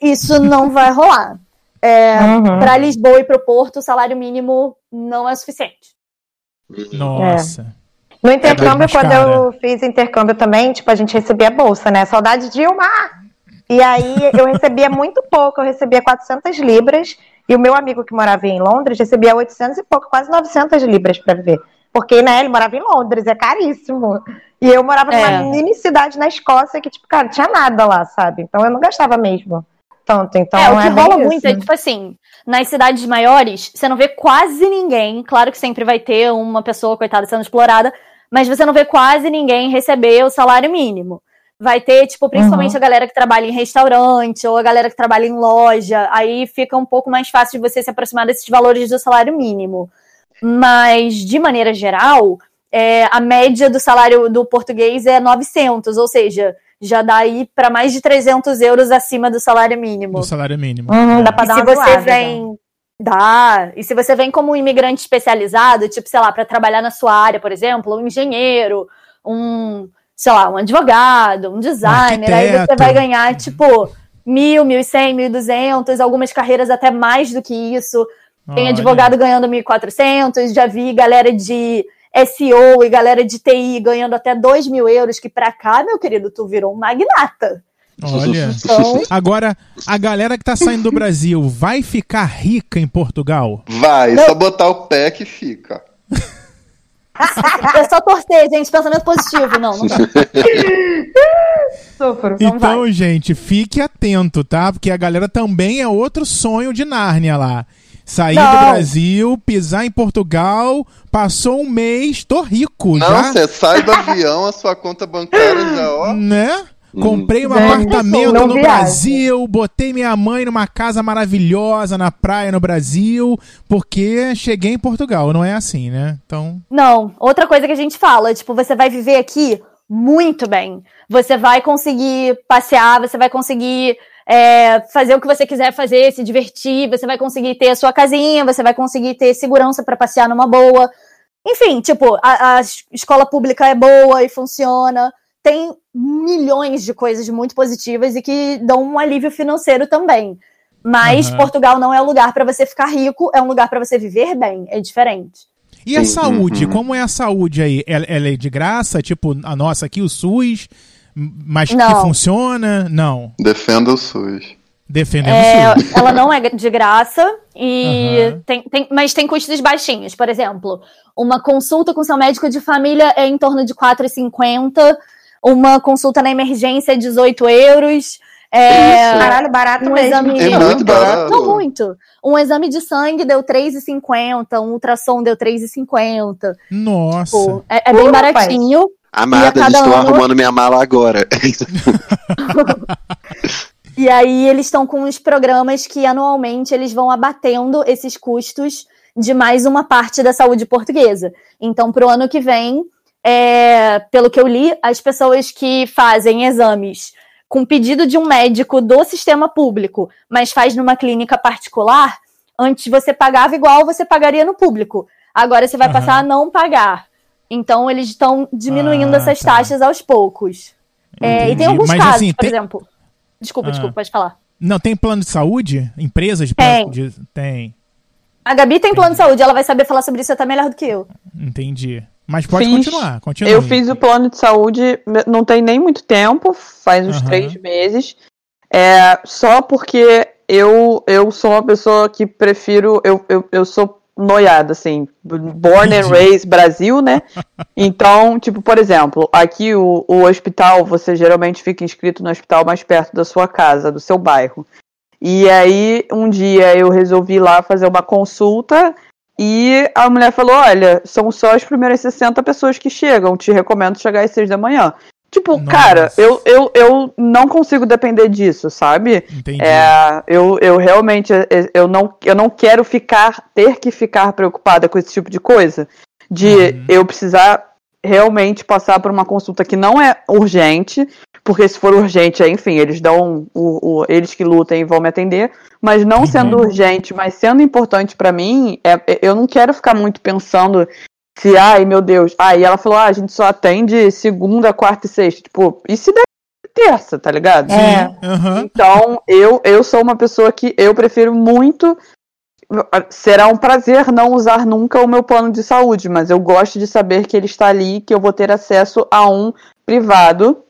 Speaker 9: isso não vai rolar. É,
Speaker 6: Uhum.
Speaker 9: Para Lisboa e para o Porto, o salário mínimo não é suficiente.
Speaker 4: Nossa.
Speaker 6: No
Speaker 4: É
Speaker 6: intercâmbio,
Speaker 4: mais
Speaker 6: quando
Speaker 4: cara.
Speaker 6: eu fiz intercâmbio também, tipo, a gente recebia bolsa, né? Saudade de Dilma! E aí eu recebia muito pouco, eu recebia 400 libras, e o meu amigo que morava em Londres recebia 800 e pouco, quase 900 libras pra viver. Porque, né, ele morava em Londres, é caríssimo. E eu morava numa
Speaker 9: É.
Speaker 6: mini cidade na Escócia que, tipo, cara, tinha nada lá, sabe? Então eu não gastava mesmo tanto. Então
Speaker 9: é, o que
Speaker 6: é
Speaker 9: rola
Speaker 6: isso.
Speaker 9: muito é tipo assim, nas cidades maiores, você não vê quase ninguém. Claro que sempre vai ter uma pessoa, coitada, sendo explorada, mas você não vê quase ninguém receber o salário mínimo. Vai ter, tipo, principalmente
Speaker 6: Uhum.
Speaker 9: a galera que trabalha em restaurante ou a galera que trabalha em loja. Aí fica um pouco mais fácil de você se aproximar desses valores do salário mínimo. Mas, de maneira geral, é, a média do salário do português é 900, ou seja, já dá aí para mais de 300 euros acima do salário mínimo.
Speaker 4: Do salário mínimo.
Speaker 6: Uhum,
Speaker 4: É.
Speaker 6: dá pra
Speaker 9: E
Speaker 6: dar
Speaker 9: se
Speaker 6: uma
Speaker 9: você vem. Dá. E se você vem como um imigrante especializado, tipo, sei lá, para trabalhar na sua área, por exemplo, um engenheiro, um, sei lá, um advogado, um designer, aí você vai ganhar, tipo, mil, mil e cem, mil e duzentos, algumas carreiras até mais do que isso. Tem
Speaker 4: Olha.
Speaker 9: advogado ganhando 1.400, já vi galera de SEO e galera de TI ganhando até 2 mil euros, que pra cá, meu querido, tu virou um magnata.
Speaker 4: Olha.
Speaker 9: Então,
Speaker 4: Agora, a galera que tá saindo do Brasil vai ficar rica em Portugal?
Speaker 7: Vai, só botar o pé que fica.
Speaker 9: é só torcer, gente, pensamento positivo. Não, não vai.
Speaker 6: Sofro.
Speaker 9: Não
Speaker 4: então, gente, fique atento, tá? Porque a galera também é outro sonho de Nárnia lá. Sair do
Speaker 9: Não.
Speaker 4: Brasil, pisar em Portugal, passou um mês, tô rico
Speaker 7: Não,
Speaker 4: já.
Speaker 7: você sai do avião, a sua conta bancária já, ó.
Speaker 4: Né? Comprei um
Speaker 6: Gente,
Speaker 4: apartamento
Speaker 6: não
Speaker 4: no. Brasil, botei minha mãe numa casa maravilhosa na praia no Brasil, porque cheguei em Portugal. Não é assim, né? Então,
Speaker 9: Não, outra coisa que a gente fala, tipo, você vai viver aqui muito bem. Você vai conseguir passear, você vai conseguir é, fazer o que você quiser fazer, se divertir, você vai conseguir ter a sua casinha, você vai conseguir ter segurança para passear numa boa. Enfim, tipo, a, a es- escola pública é boa e funciona. Tem milhões de coisas muito positivas e que dão um alívio financeiro também. Mas
Speaker 4: Aham.
Speaker 9: Portugal não é lugar para você ficar rico, é um lugar para você viver bem, é diferente.
Speaker 4: E a
Speaker 7: Sim,
Speaker 4: saúde?
Speaker 7: uhum.
Speaker 4: Como é a saúde aí? Ela é de graça? Tipo, a nossa aqui, o SUS? Mas que
Speaker 9: Não.
Speaker 4: funciona? Não.
Speaker 7: Defenda o SUS.
Speaker 4: Defendendo
Speaker 9: É,
Speaker 4: o SUS.
Speaker 9: ela não é de graça, e
Speaker 4: Aham.
Speaker 9: tem, tem- mas tem custos baixinhos. Por exemplo, uma consulta com seu médico de família é em torno de R$ 4,50, uma consulta na emergência é 18 euros. É,
Speaker 6: Caralho, barato
Speaker 9: um
Speaker 6: mesmo.
Speaker 9: exame.
Speaker 7: É muito barato.
Speaker 9: Não muito. Um exame de sangue deu R$ 3,50, um ultrassom deu R$ 3,50.
Speaker 4: Nossa.
Speaker 9: Pô, é, é bem baratinho.
Speaker 5: Amada, estou
Speaker 9: ano-
Speaker 5: arrumando minha mala agora.
Speaker 9: E aí eles estão com uns programas que anualmente eles vão abatendo esses custos de mais uma parte da saúde portuguesa. Então, para o ano que vem, é, pelo que eu li, as pessoas que fazem exames com pedido de um médico do sistema público, mas faz numa clínica particular, antes você pagava igual você pagaria no público. Agora você vai
Speaker 4: Aham.
Speaker 9: passar a não pagar. Então eles estão diminuindo
Speaker 4: Ah,
Speaker 9: essas
Speaker 4: tá.
Speaker 9: taxas aos poucos. É, e tem alguns
Speaker 4: Mas,
Speaker 9: casos,
Speaker 4: assim,
Speaker 9: por
Speaker 4: tem-
Speaker 9: exemplo. Desculpa,
Speaker 4: Ah.
Speaker 9: desculpa, pode falar.
Speaker 4: Não, tem plano de saúde? Empresas de plano de... Tem.
Speaker 9: A Gabi tem plano de saúde, ela vai saber falar sobre isso até melhor do que eu.
Speaker 4: Entendi. Mas pode
Speaker 8: Fiz-
Speaker 4: continuar, continue.
Speaker 8: Eu fiz o plano de saúde, não tem nem muito tempo, faz uns
Speaker 4: Aham.
Speaker 8: três meses. É, só porque eu, eu sou uma pessoa que prefiro. Eu, eu, eu sou noiada, assim. Born and raised Brasil, né? Então, tipo, por exemplo, aqui o, o hospital, você geralmente fica inscrito no hospital mais perto da sua casa, do seu bairro. E aí, um dia eu resolvi ir lá fazer uma consulta e a mulher falou: Olha, são só as primeiras 60 pessoas que chegam, te recomendo chegar às 6 da manhã. Tipo,
Speaker 4: Nossa.
Speaker 8: cara, eu, eu, eu não consigo depender disso, sabe?
Speaker 4: Entendi.
Speaker 8: É, eu, eu realmente é, eu não, eu não quero ficar, ter que ficar preocupada com esse tipo de coisa. De
Speaker 4: Uhum.
Speaker 8: eu precisar realmente passar por uma consulta que não é urgente, porque se for urgente, enfim, eles dão o, o- eles que lutem e vão me atender, mas não
Speaker 4: Uhum.
Speaker 8: sendo urgente, mas sendo importante pra mim, é, é- eu não quero ficar muito pensando se, ai meu Deus, aí ela falou, ah, a gente só atende segunda, quarta e sexta, tipo, e se der terça, tá ligado?
Speaker 6: É.
Speaker 4: Aham.
Speaker 8: Então, eu, eu sou uma pessoa que eu prefiro muito. Será um prazer não usar nunca o meu plano de saúde, mas eu gosto de saber que ele está ali, que eu vou ter acesso a um privado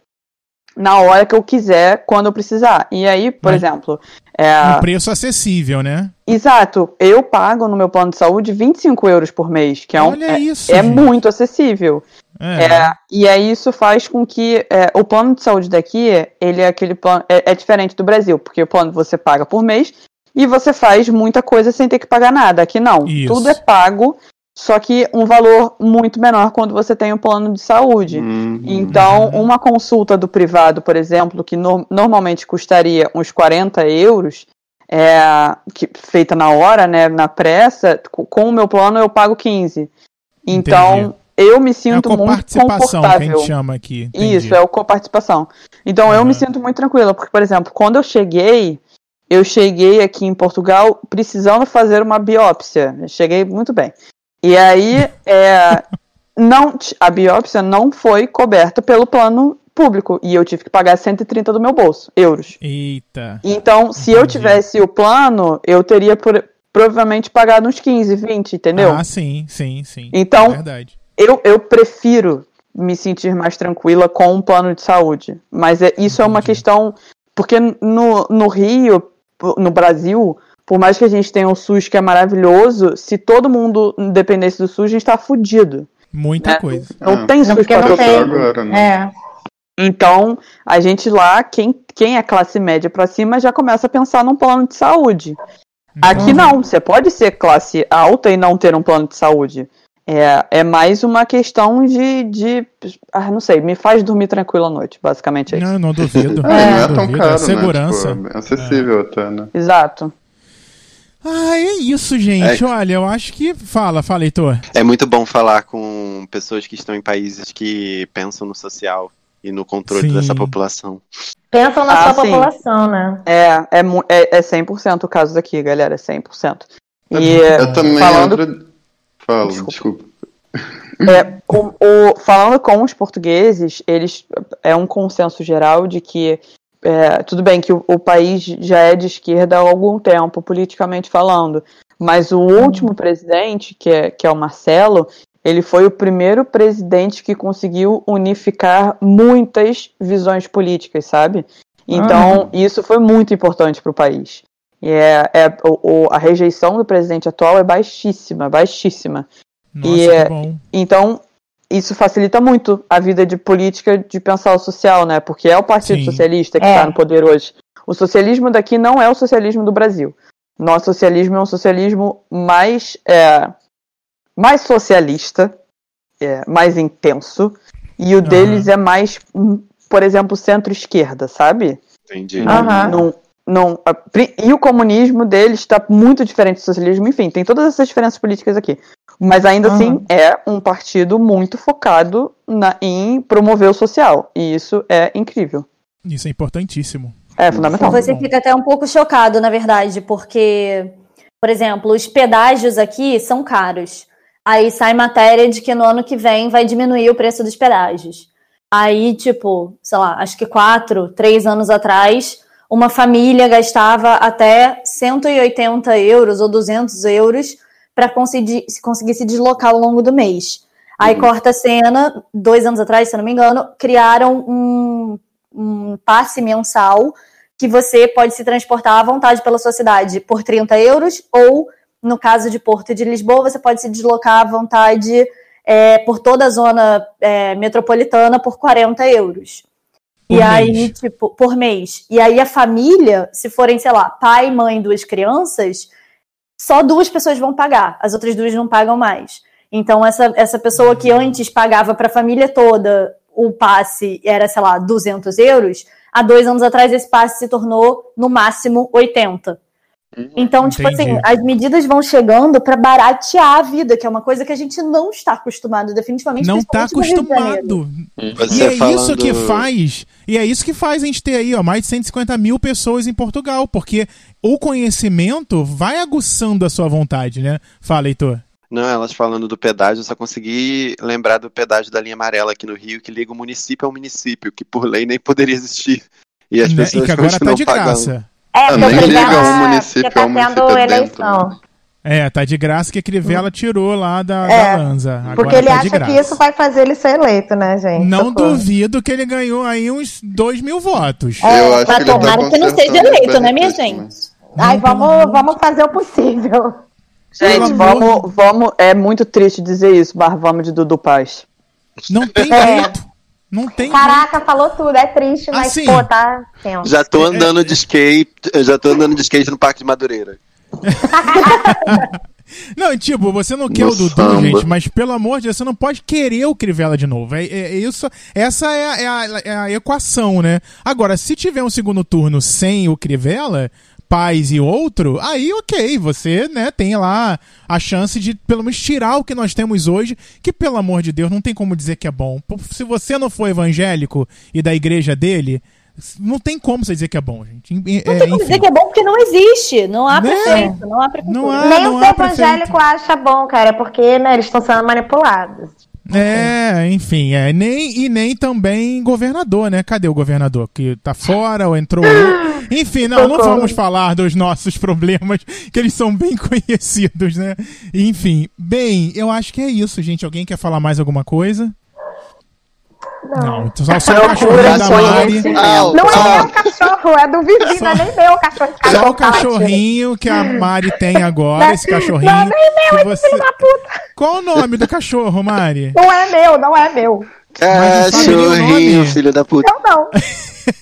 Speaker 8: na hora que eu quiser, quando eu precisar. E aí, por
Speaker 4: Mas-
Speaker 8: exemplo, é,
Speaker 4: Um preço acessível, né?
Speaker 8: exato, eu pago no meu plano de saúde 25 euros por mês, que é, um, é,
Speaker 4: isso,
Speaker 8: é
Speaker 4: gente.
Speaker 8: muito acessível.
Speaker 4: É.
Speaker 8: É, e aí isso faz com que é, o plano de saúde daqui, ele é aquele plano, é, é diferente do Brasil, porque o plano você paga por mês e você faz muita coisa sem ter que pagar nada. Aqui não,
Speaker 4: Isso.
Speaker 8: tudo é pago, só que um valor muito menor quando você tem um plano de saúde.
Speaker 7: Uhum.
Speaker 8: Então, uma consulta do privado, por exemplo, que no- normalmente custaria uns 40 euros, é, que, feita na hora, né, na pressa, co- com o meu plano eu pago 15. Então,
Speaker 4: Entendi.
Speaker 8: eu me
Speaker 4: É
Speaker 8: sinto muito
Speaker 4: coparticipação que a
Speaker 8: confortável.
Speaker 4: gente chama aqui. entendi.
Speaker 8: Isso, é o coparticipação. Então eu
Speaker 4: Aham.
Speaker 8: me sinto muito tranquila, porque, por exemplo, quando eu cheguei, eu cheguei aqui em Portugal precisando fazer uma biópsia. Eu cheguei muito bem. E aí, é, não, a biópsia não foi coberta pelo plano público. E eu tive que pagar 130 do meu bolso, euros.
Speaker 4: Eita.
Speaker 8: Então, se eu
Speaker 4: Entendi.
Speaker 8: tivesse o plano, eu teria por- provavelmente pagado uns 15, 20, entendeu?
Speaker 4: Ah, sim, sim, sim.
Speaker 8: Então,
Speaker 4: É verdade.
Speaker 8: eu, eu prefiro me sentir mais tranquila com um plano de saúde. Mas é, isso é uma
Speaker 4: Entendi.
Speaker 8: questão. Porque no, no Rio, no Brasil, por mais que a gente tenha um SUS que é maravilhoso, se todo mundo dependesse do SUS, a gente tá fudido.
Speaker 4: Muita
Speaker 8: né?
Speaker 4: coisa.
Speaker 8: Não
Speaker 7: É.
Speaker 8: tem
Speaker 6: Não,
Speaker 8: SUS
Speaker 6: porque
Speaker 8: pra
Speaker 6: não
Speaker 8: todo mundo.
Speaker 7: agora, né?
Speaker 6: É.
Speaker 8: Então, a gente lá, quem, quem é classe média pra cima, já começa a pensar num plano de saúde. Aqui
Speaker 4: Uhum.
Speaker 8: não, você pode ser classe alta e não ter um plano de saúde. É, é mais uma questão de, de. Ah, não sei, me faz dormir tranquilo à noite, basicamente é isso.
Speaker 4: Não, não duvido.
Speaker 7: É, não é
Speaker 4: não
Speaker 7: tão
Speaker 4: duvido.
Speaker 7: caro,
Speaker 4: é segurança.
Speaker 7: né? Tipo, é acessível até, né?
Speaker 8: Exato.
Speaker 4: Ah, é isso, gente. Olha, eu acho que. Fala, fala, Heitor.
Speaker 5: É muito bom falar com pessoas que estão em países que pensam no social e no controle
Speaker 4: Sim.
Speaker 5: dessa população.
Speaker 6: Pensam na
Speaker 8: Ah,
Speaker 6: sua
Speaker 8: sim.
Speaker 6: população, né?
Speaker 8: É, é, é, é 100% o caso daqui, galera, é 100%. E
Speaker 7: Eu também
Speaker 8: falando-
Speaker 7: entro... Fala,
Speaker 8: Desculpa.
Speaker 7: desculpa.
Speaker 8: É, o, o- falando com os portugueses, eles é um consenso geral de que é, tudo bem que o, o país já é de esquerda há algum tempo, politicamente falando, mas o último presidente, que é, que é o Marcelo, ele foi o primeiro presidente que conseguiu unificar muitas visões políticas, sabe? Então, isso foi muito importante para o país. E é, é, o, o- a rejeição do presidente atual é baixíssima, baixíssima.
Speaker 4: Nossa,
Speaker 8: E é-
Speaker 4: bom.
Speaker 8: Então, isso facilita muito a vida de política de pensar o social, né? Porque é o Partido
Speaker 4: Sim.
Speaker 8: Socialista que
Speaker 6: É.
Speaker 8: está no poder hoje. O socialismo daqui não é o socialismo do Brasil. Nosso socialismo é um socialismo mais, é, mais socialista, é, mais intenso, e o
Speaker 4: Aham.
Speaker 8: deles é mais, hum, por exemplo, centro-esquerda, sabe?
Speaker 5: Entendi.
Speaker 6: Aham.
Speaker 8: Não, não, e o comunismo deles está muito diferente do socialismo. Enfim, tem todas essas diferenças políticas aqui. Mas ainda
Speaker 6: Aham.
Speaker 8: assim é um partido muito focado na, em promover o social. E isso é incrível.
Speaker 4: Isso é importantíssimo.
Speaker 8: É fundamental.
Speaker 9: Você fica até um pouco chocado, na verdade, porque, por exemplo, os pedágios aqui são caros. Aí sai matéria de que no ano que vem vai diminuir o preço dos pedágios. Aí, tipo, sei lá, acho que quatro, três anos atrás, uma família gastava até 180 euros ou 200 euros para conseguir, conseguir se deslocar ao longo do mês. Aí corta a cena, dois anos atrás, se eu não me engano, criaram um, um passe mensal que você pode se transportar à vontade pela sua cidade por 30 euros, ou, no caso de Porto e de Lisboa, você pode se deslocar à vontade é, por toda a zona é, metropolitana por 40 euros.
Speaker 4: Por
Speaker 9: e aí, tipo, por mês. E aí a família, se forem, sei lá, pai, mãe, duas crianças, só duas pessoas vão pagar, as outras duas não pagam mais. Então, essa, essa pessoa que antes pagava para a família toda o passe era, sei lá, 200 euros, há dois anos atrás esse passe se tornou, no máximo, 80. Então, tipo
Speaker 4: Entendi.
Speaker 9: assim, as medidas vão chegando para baratear a vida, que é uma coisa que a gente não está acostumado, definitivamente.
Speaker 4: Não tá
Speaker 9: Janeiro.
Speaker 4: acostumado.
Speaker 5: Você
Speaker 4: E é
Speaker 5: falando-
Speaker 4: isso que faz, e é isso que faz a gente ter aí, ó, mais de 150 mil pessoas em Portugal, porque o conhecimento vai aguçando a sua vontade, né? Fala, Heitor.
Speaker 5: Não, elas falando do pedágio, eu só consegui lembrar do pedágio da linha amarela aqui no Rio, que liga o município ao município, que por lei nem poderia existir. E as
Speaker 4: Né?
Speaker 5: pessoas
Speaker 4: E que agora tá de
Speaker 5: pagando.
Speaker 4: graça.
Speaker 6: É, porque
Speaker 7: nem
Speaker 6: o Crivella-
Speaker 7: liga um município
Speaker 6: tá
Speaker 7: ao município
Speaker 6: tendo
Speaker 7: dentro,
Speaker 6: eleição.
Speaker 4: É, tá de graça que a Crivella tirou lá da,
Speaker 6: É,
Speaker 4: da Lanza. Agora
Speaker 6: Porque ele
Speaker 4: tá
Speaker 6: acha
Speaker 4: graça.
Speaker 6: que isso vai fazer ele ser eleito, né, gente?
Speaker 4: Não
Speaker 6: Socorro.
Speaker 4: duvido que ele ganhou aí uns 2 mil votos.
Speaker 6: É,
Speaker 7: eu acho
Speaker 9: mas
Speaker 7: que ele tá
Speaker 9: tomara que não seja eleito, né, minha gente?
Speaker 6: Ai, vamos, vamos fazer o possível.
Speaker 8: Gente, vamos, vamos. É muito triste dizer isso, mas vamos de Dudu Paz.
Speaker 4: Não tem
Speaker 6: É.
Speaker 4: Não tem
Speaker 6: Caraca, falou tudo. É triste, mas,
Speaker 4: Assim,
Speaker 6: pô, tá tenso.
Speaker 5: Já tô andando de skate, já tô andando de skate no Parque de Madureira.
Speaker 4: Não, tipo, você não quer
Speaker 7: No
Speaker 4: o Dudu,
Speaker 7: samba.
Speaker 4: gente, mas pelo amor de Deus, você não pode querer o Crivella de novo. É, é- é isso, essa é a, é a- é a equação, né? Agora, se tiver um segundo turno sem o Crivella, Paz e outro, aí ok, você né, tem lá a chance de pelo menos tirar o que nós temos hoje, que pelo amor de Deus, não tem como dizer que é bom. Se você não for evangélico e da igreja dele, não tem como você dizer que é bom, gente.
Speaker 9: Não
Speaker 4: É,
Speaker 9: tem como
Speaker 4: enfim.
Speaker 9: dizer que é bom porque não existe. Não há
Speaker 4: Né?
Speaker 9: prefeito, não há.
Speaker 4: Não há-
Speaker 6: Nem
Speaker 4: não
Speaker 6: os
Speaker 4: há
Speaker 6: evangélicos acham bom, cara, porque né, eles estão sendo manipulados.
Speaker 4: É, enfim, é, nem, e nem também governador, né? Cadê o governador? Que tá fora ou entrou? Enfim, não, não vamos falar dos nossos problemas, que eles são bem conhecidos, né? Enfim, bem, eu acho que é isso, gente. Alguém quer falar mais alguma coisa? Não, então só, só o cachorrinho da Mari.
Speaker 6: Não é meu cachorro, é do vizinho, não é nem meu cachorro.
Speaker 4: Só o
Speaker 6: cachorro
Speaker 4: cachorrinho que a Mari tem agora, esse cachorrinho.
Speaker 6: Não, nem meu,
Speaker 4: que
Speaker 6: esse filho da puta.
Speaker 4: Qual o nome do cachorro, Mari?
Speaker 6: Não é meu, não é meu.
Speaker 4: Não
Speaker 5: Cachorrinho, filho da puta.
Speaker 6: Eu não.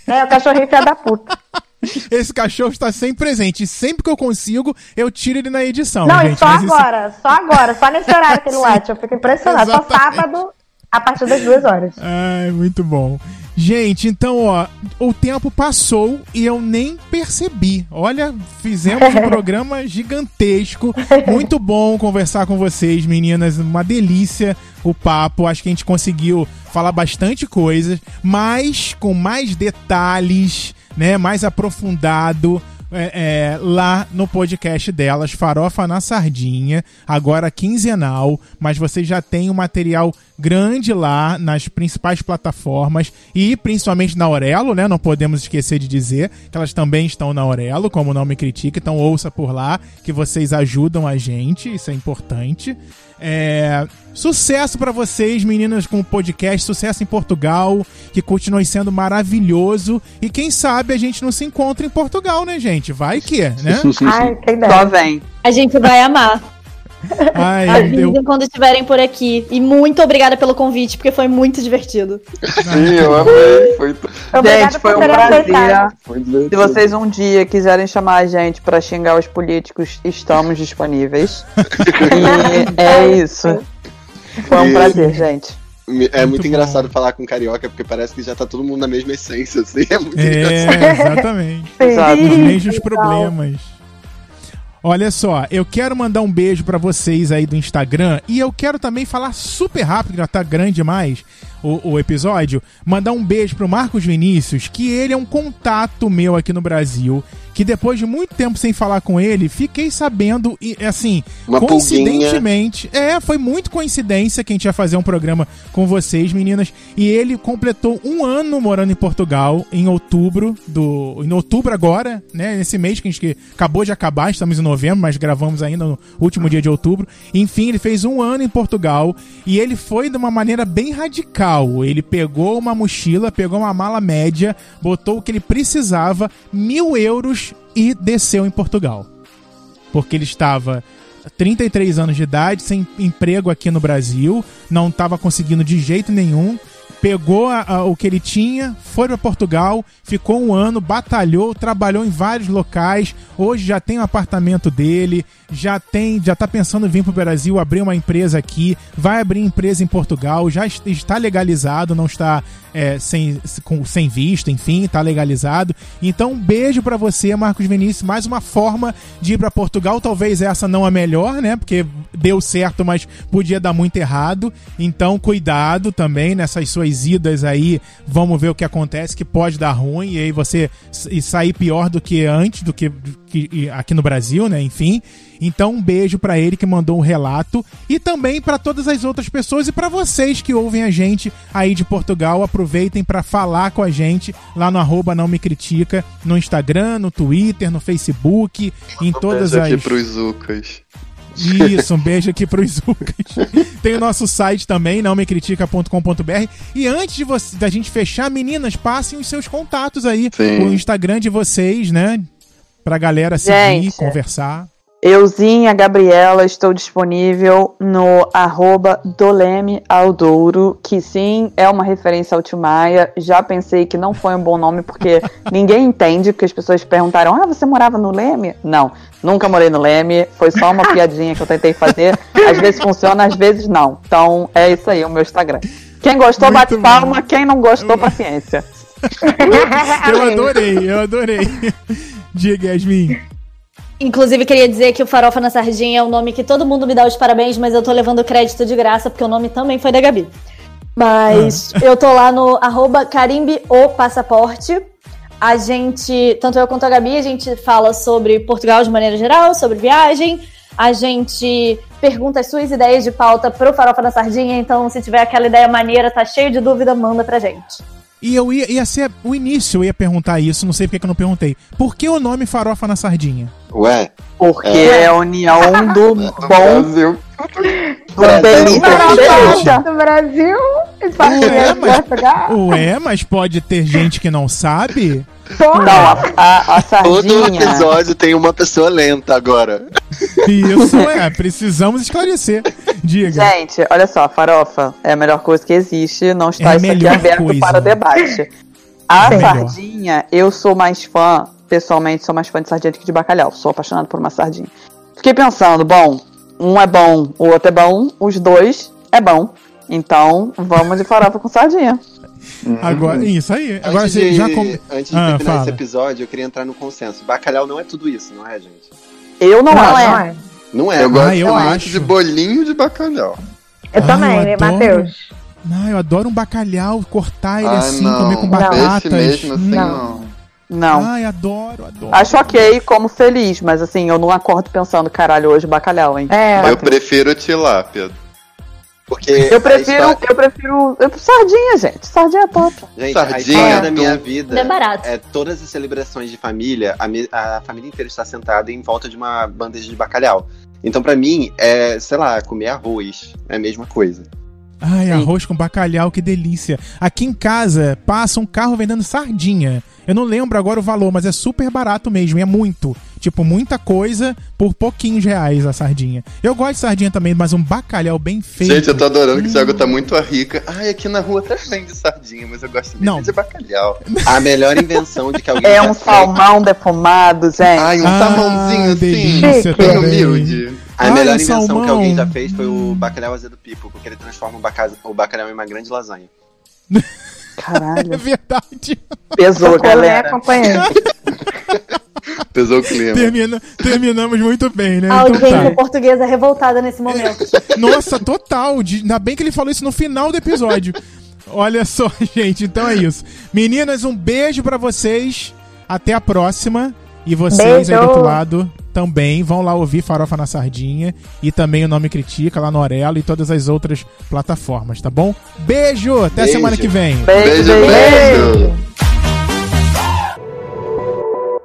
Speaker 6: É o cachorrinho filho da puta.
Speaker 4: Esse cachorro está sempre presente. E sempre que eu consigo, eu tiro ele na edição.
Speaker 6: Não,
Speaker 4: gente.
Speaker 6: e só agora, só agora, só nesse horário que ele late. Eu fico impressionada. Só sábado, a partir das duas horas.
Speaker 4: Ai, muito bom. Gente, então, ó, o tempo passou e eu nem percebi. Olha, fizemos um programa gigantesco. Muito bom conversar com vocês, meninas. Uma delícia o papo. Acho que a gente conseguiu falar bastante coisas, mas com mais detalhes, né? Mais aprofundado. É, é, lá no podcast delas, Farofa na Sardinha, agora quinzenal, mas você já tem um material grande lá nas principais plataformas e principalmente na Aurelo, né? Não podemos esquecer de dizer que elas também estão na Aurelo, como não me critica, então ouça por lá que vocês ajudam a gente, isso é importante. É, sucesso pra vocês, meninas, com o podcast, sucesso em Portugal, que continue sendo maravilhoso. E quem sabe a gente não se encontra em Portugal, né, gente? Vai que, né?
Speaker 6: Ai, quem
Speaker 8: Só vem.
Speaker 9: A gente vai amar.
Speaker 4: Ai,
Speaker 9: Avisem
Speaker 4: eu,
Speaker 9: quando estiverem por aqui. E muito obrigada pelo convite, porque foi muito divertido.
Speaker 7: Sim, eu amei. Foi,
Speaker 6: Obrigada
Speaker 8: Gente, foi
Speaker 6: por
Speaker 8: um prazer.
Speaker 7: foi.
Speaker 8: Se vocês um dia quiserem chamar a gente pra xingar os políticos, estamos disponíveis. E é isso. Foi um
Speaker 5: E-
Speaker 8: prazer, gente.
Speaker 5: É muito,
Speaker 4: Muito
Speaker 5: engraçado
Speaker 4: bom.
Speaker 5: falar com carioca, porque parece que já tá todo mundo na mesma essência, assim. É muito
Speaker 4: É,
Speaker 5: engraçado.
Speaker 4: exatamente.
Speaker 8: Exato.
Speaker 4: Os mesmos problemas. Olha só, eu quero mandar um beijo pra vocês aí do Instagram e eu quero também falar super rápido, já tá grande demais o, o episódio. Mandar um beijo pro Marcos Vinícius, que ele é um contato meu aqui no Brasil. Que depois de muito tempo sem falar com ele, fiquei sabendo, e assim,
Speaker 5: Uma pulguinha.
Speaker 4: coincidentemente, é, foi muito coincidência que a gente ia fazer um programa com vocês, meninas. E ele completou um ano morando em Portugal em outubro do, em outubro agora, né? Nesse mês que a gente que acabou de acabar, estamos em novembro, mas gravamos ainda no último dia de outubro. Enfim, ele fez um ano em Portugal e ele foi de uma maneira bem radical. Ele pegou uma mochila, pegou uma mala média, botou o que ele precisava, mil euros e desceu em Portugal porque ele estava 33 anos de idade, sem emprego aqui no Brasil, não estava conseguindo de jeito nenhum. Pegou a- a- o que ele tinha, foi para Portugal, ficou um ano, batalhou, trabalhou em vários locais. Hoje já tem o apartamento dele, já tem, já tá pensando em vir pro Brasil, abrir uma empresa aqui, vai abrir empresa em Portugal, já est- está legalizado, não está é, sem, com, sem visto, enfim, tá legalizado. Então, um beijo pra você, Marcos Vinícius. Mais uma forma de ir pra Portugal. Talvez essa não a melhor, né? Porque deu certo, mas podia dar muito errado. Então, cuidado também nessas suas idas aí. Vamos ver o que acontece, que pode dar ruim. E aí você e sair pior do que antes, do que, do que aqui no Brasil, né? Enfim. Então, um beijo pra ele que mandou um relato e também pra todas as outras pessoas e pra vocês que ouvem a gente aí de Portugal. Aproveitem pra falar com a gente lá no arroba não me critica, no Instagram, no Twitter, no Facebook, em todas as
Speaker 7: aqui pros Zucas.
Speaker 4: Isso, um beijo aqui pros Zucas. Tem o nosso site também, nãomecritica.com.br. E antes de você, da gente fechar, meninas, passem os seus contatos aí.
Speaker 7: Sim.
Speaker 4: O Instagram de vocês, né? Pra galera seguir,
Speaker 8: Gente.
Speaker 4: conversar.
Speaker 8: Euzinha Gabriela, estou disponível no arroba Doleme Aldouro, que sim, é uma referência ao Tio Maia. Já pensei que não foi um bom nome, porque ninguém entende, porque as pessoas perguntaram, ah, você morava no Leme? Não, nunca morei no Leme, foi só uma piadinha que eu tentei fazer. Às vezes funciona, às vezes não. Então, é isso aí, o meu Instagram. Quem gostou,
Speaker 4: Muito
Speaker 8: bate
Speaker 4: bom.
Speaker 8: palma, quem não gostou, paciência.
Speaker 4: Eu adorei, eu adorei. Diga, Yasmin.
Speaker 9: Inclusive, queria dizer que o Farofa na Sardinha é um nome que todo mundo me dá os parabéns, mas eu tô levando crédito de graça, porque o nome também foi da Gabi. Mas eu tô lá no arroba Carimbe o Passaporte. A gente, tanto eu quanto a Gabi, a gente fala sobre Portugal de maneira geral, sobre viagem. A gente pergunta as suas ideias de pauta pro Farofa na Sardinha, então se tiver aquela ideia maneira, tá cheio de dúvida, manda pra gente.
Speaker 4: E eu ia, ia ser o início, eu ia perguntar isso, não sei porque que eu não perguntei. Por que o nome Farofa na Sardinha?
Speaker 5: Ué,
Speaker 8: Porque é a união do
Speaker 7: No
Speaker 8: bom
Speaker 7: Brasil.
Speaker 8: do delícia com delícia.
Speaker 6: do Brasil.
Speaker 4: Ué, mas, ué, mas pode ter gente que não sabe?
Speaker 8: Não, a, a, a
Speaker 5: todo
Speaker 8: sardinha.
Speaker 5: episódio tem uma pessoa lenta agora.
Speaker 4: Isso é, precisamos esclarecer. Diga.
Speaker 8: Gente, olha só, farofa é a melhor coisa que existe, não está
Speaker 4: É a
Speaker 8: isso aqui
Speaker 4: melhor
Speaker 8: aberto
Speaker 4: coisa.
Speaker 8: para debate. A
Speaker 4: É melhor.
Speaker 8: sardinha, eu sou mais fã, pessoalmente, sou mais fã de sardinha do que de bacalhau. Sou apaixonado por uma sardinha. Fiquei pensando, bom, um é bom, o outro é bom, os dois é bom. Então, vamos de farofa com sardinha.
Speaker 4: Agora, isso aí. Agora
Speaker 5: antes
Speaker 4: você
Speaker 5: de,
Speaker 4: já com...
Speaker 5: antes de
Speaker 4: Ah,
Speaker 5: terminar
Speaker 4: fala.
Speaker 5: esse episódio, eu queria entrar no consenso. Bacalhau não é tudo isso, não é, gente?
Speaker 8: Eu não,
Speaker 6: Não,
Speaker 8: acho.
Speaker 6: não é.
Speaker 5: Não é.
Speaker 7: Eu gosto
Speaker 4: Ah, eu acho.
Speaker 7: de bolinho de bacalhau.
Speaker 6: Eu
Speaker 4: Ah,
Speaker 6: também,
Speaker 4: eu
Speaker 6: né,
Speaker 4: adoro.
Speaker 6: Matheus?
Speaker 4: Não, eu adoro um bacalhau, cortar ele
Speaker 7: ah,
Speaker 4: assim,
Speaker 7: não.
Speaker 4: comer com
Speaker 6: Não.
Speaker 4: batatas.
Speaker 7: Esse mesmo assim,
Speaker 6: Não.
Speaker 7: não.
Speaker 8: Não.
Speaker 4: Ai, adoro, adoro.
Speaker 8: Acho ok como feliz, mas assim, eu não acordo pensando, caralho, hoje bacalhau, hein?
Speaker 6: É.
Speaker 7: Eu prefiro tilápia.
Speaker 5: Porque
Speaker 8: Eu
Speaker 5: a
Speaker 8: prefiro,
Speaker 5: história-
Speaker 8: eu prefiro. Eu, sardinha, gente. Sardinha é top.
Speaker 5: Gente, a
Speaker 7: Sardinha,
Speaker 5: história da
Speaker 7: tu-
Speaker 5: minha vida
Speaker 9: É barato.
Speaker 5: é todas as celebrações de família, a, me- a família inteira está sentada em volta de uma bandeja de bacalhau. Então, pra mim, é, sei lá, comer arroz. É a mesma coisa.
Speaker 4: Ai,
Speaker 8: Sim.
Speaker 4: arroz com bacalhau, que delícia. Aqui em casa passa um carro vendendo sardinha. Eu não lembro agora o valor, mas é super barato mesmo, e é muito. Tipo, muita coisa por pouquinhos reais a sardinha. Eu gosto de sardinha também, mas um bacalhau bem feito.
Speaker 7: Gente, eu tô adorando que o
Speaker 4: Hum.
Speaker 7: Thiago tá muito rica. Ai, aqui na rua até vende sardinha, mas eu gosto muito
Speaker 4: Não.
Speaker 7: de bacalhau.
Speaker 5: A melhor invenção de que alguém
Speaker 8: É um salmão defumado, gente.
Speaker 7: Ai, um
Speaker 4: Ah,
Speaker 7: salmãozinho assim, bem humilde.
Speaker 5: A
Speaker 4: Ah,
Speaker 5: melhor invenção
Speaker 4: salmão.
Speaker 5: que alguém já fez foi o bacalhau azedo pipo, porque ele transforma o, baca- o bacalhau em uma grande lasanha.
Speaker 8: Caralho.
Speaker 4: É verdade.
Speaker 8: Pesou,
Speaker 6: Socorro, né,
Speaker 8: galera.
Speaker 6: companheiro?
Speaker 7: Pesou o clima.
Speaker 4: Termina, terminamos muito bem, né?
Speaker 9: A
Speaker 4: Então tá.
Speaker 9: audiência portuguesa revoltada nesse momento.
Speaker 4: Nossa, total. De- Ainda bem que ele falou isso no final do episódio. Olha só, gente. Então é isso. Meninas, um beijo pra vocês. Até a próxima. E vocês aí do
Speaker 6: Beijo.
Speaker 4: outro lado também vão lá ouvir Farofa na Sardinha. E também o Nome Critica lá no Orelo e todas as outras plataformas, tá bom? Beijo! Até
Speaker 5: Beijo.
Speaker 4: semana que vem.
Speaker 8: Beijo,
Speaker 7: Beijo,
Speaker 8: beijo.
Speaker 7: beijo.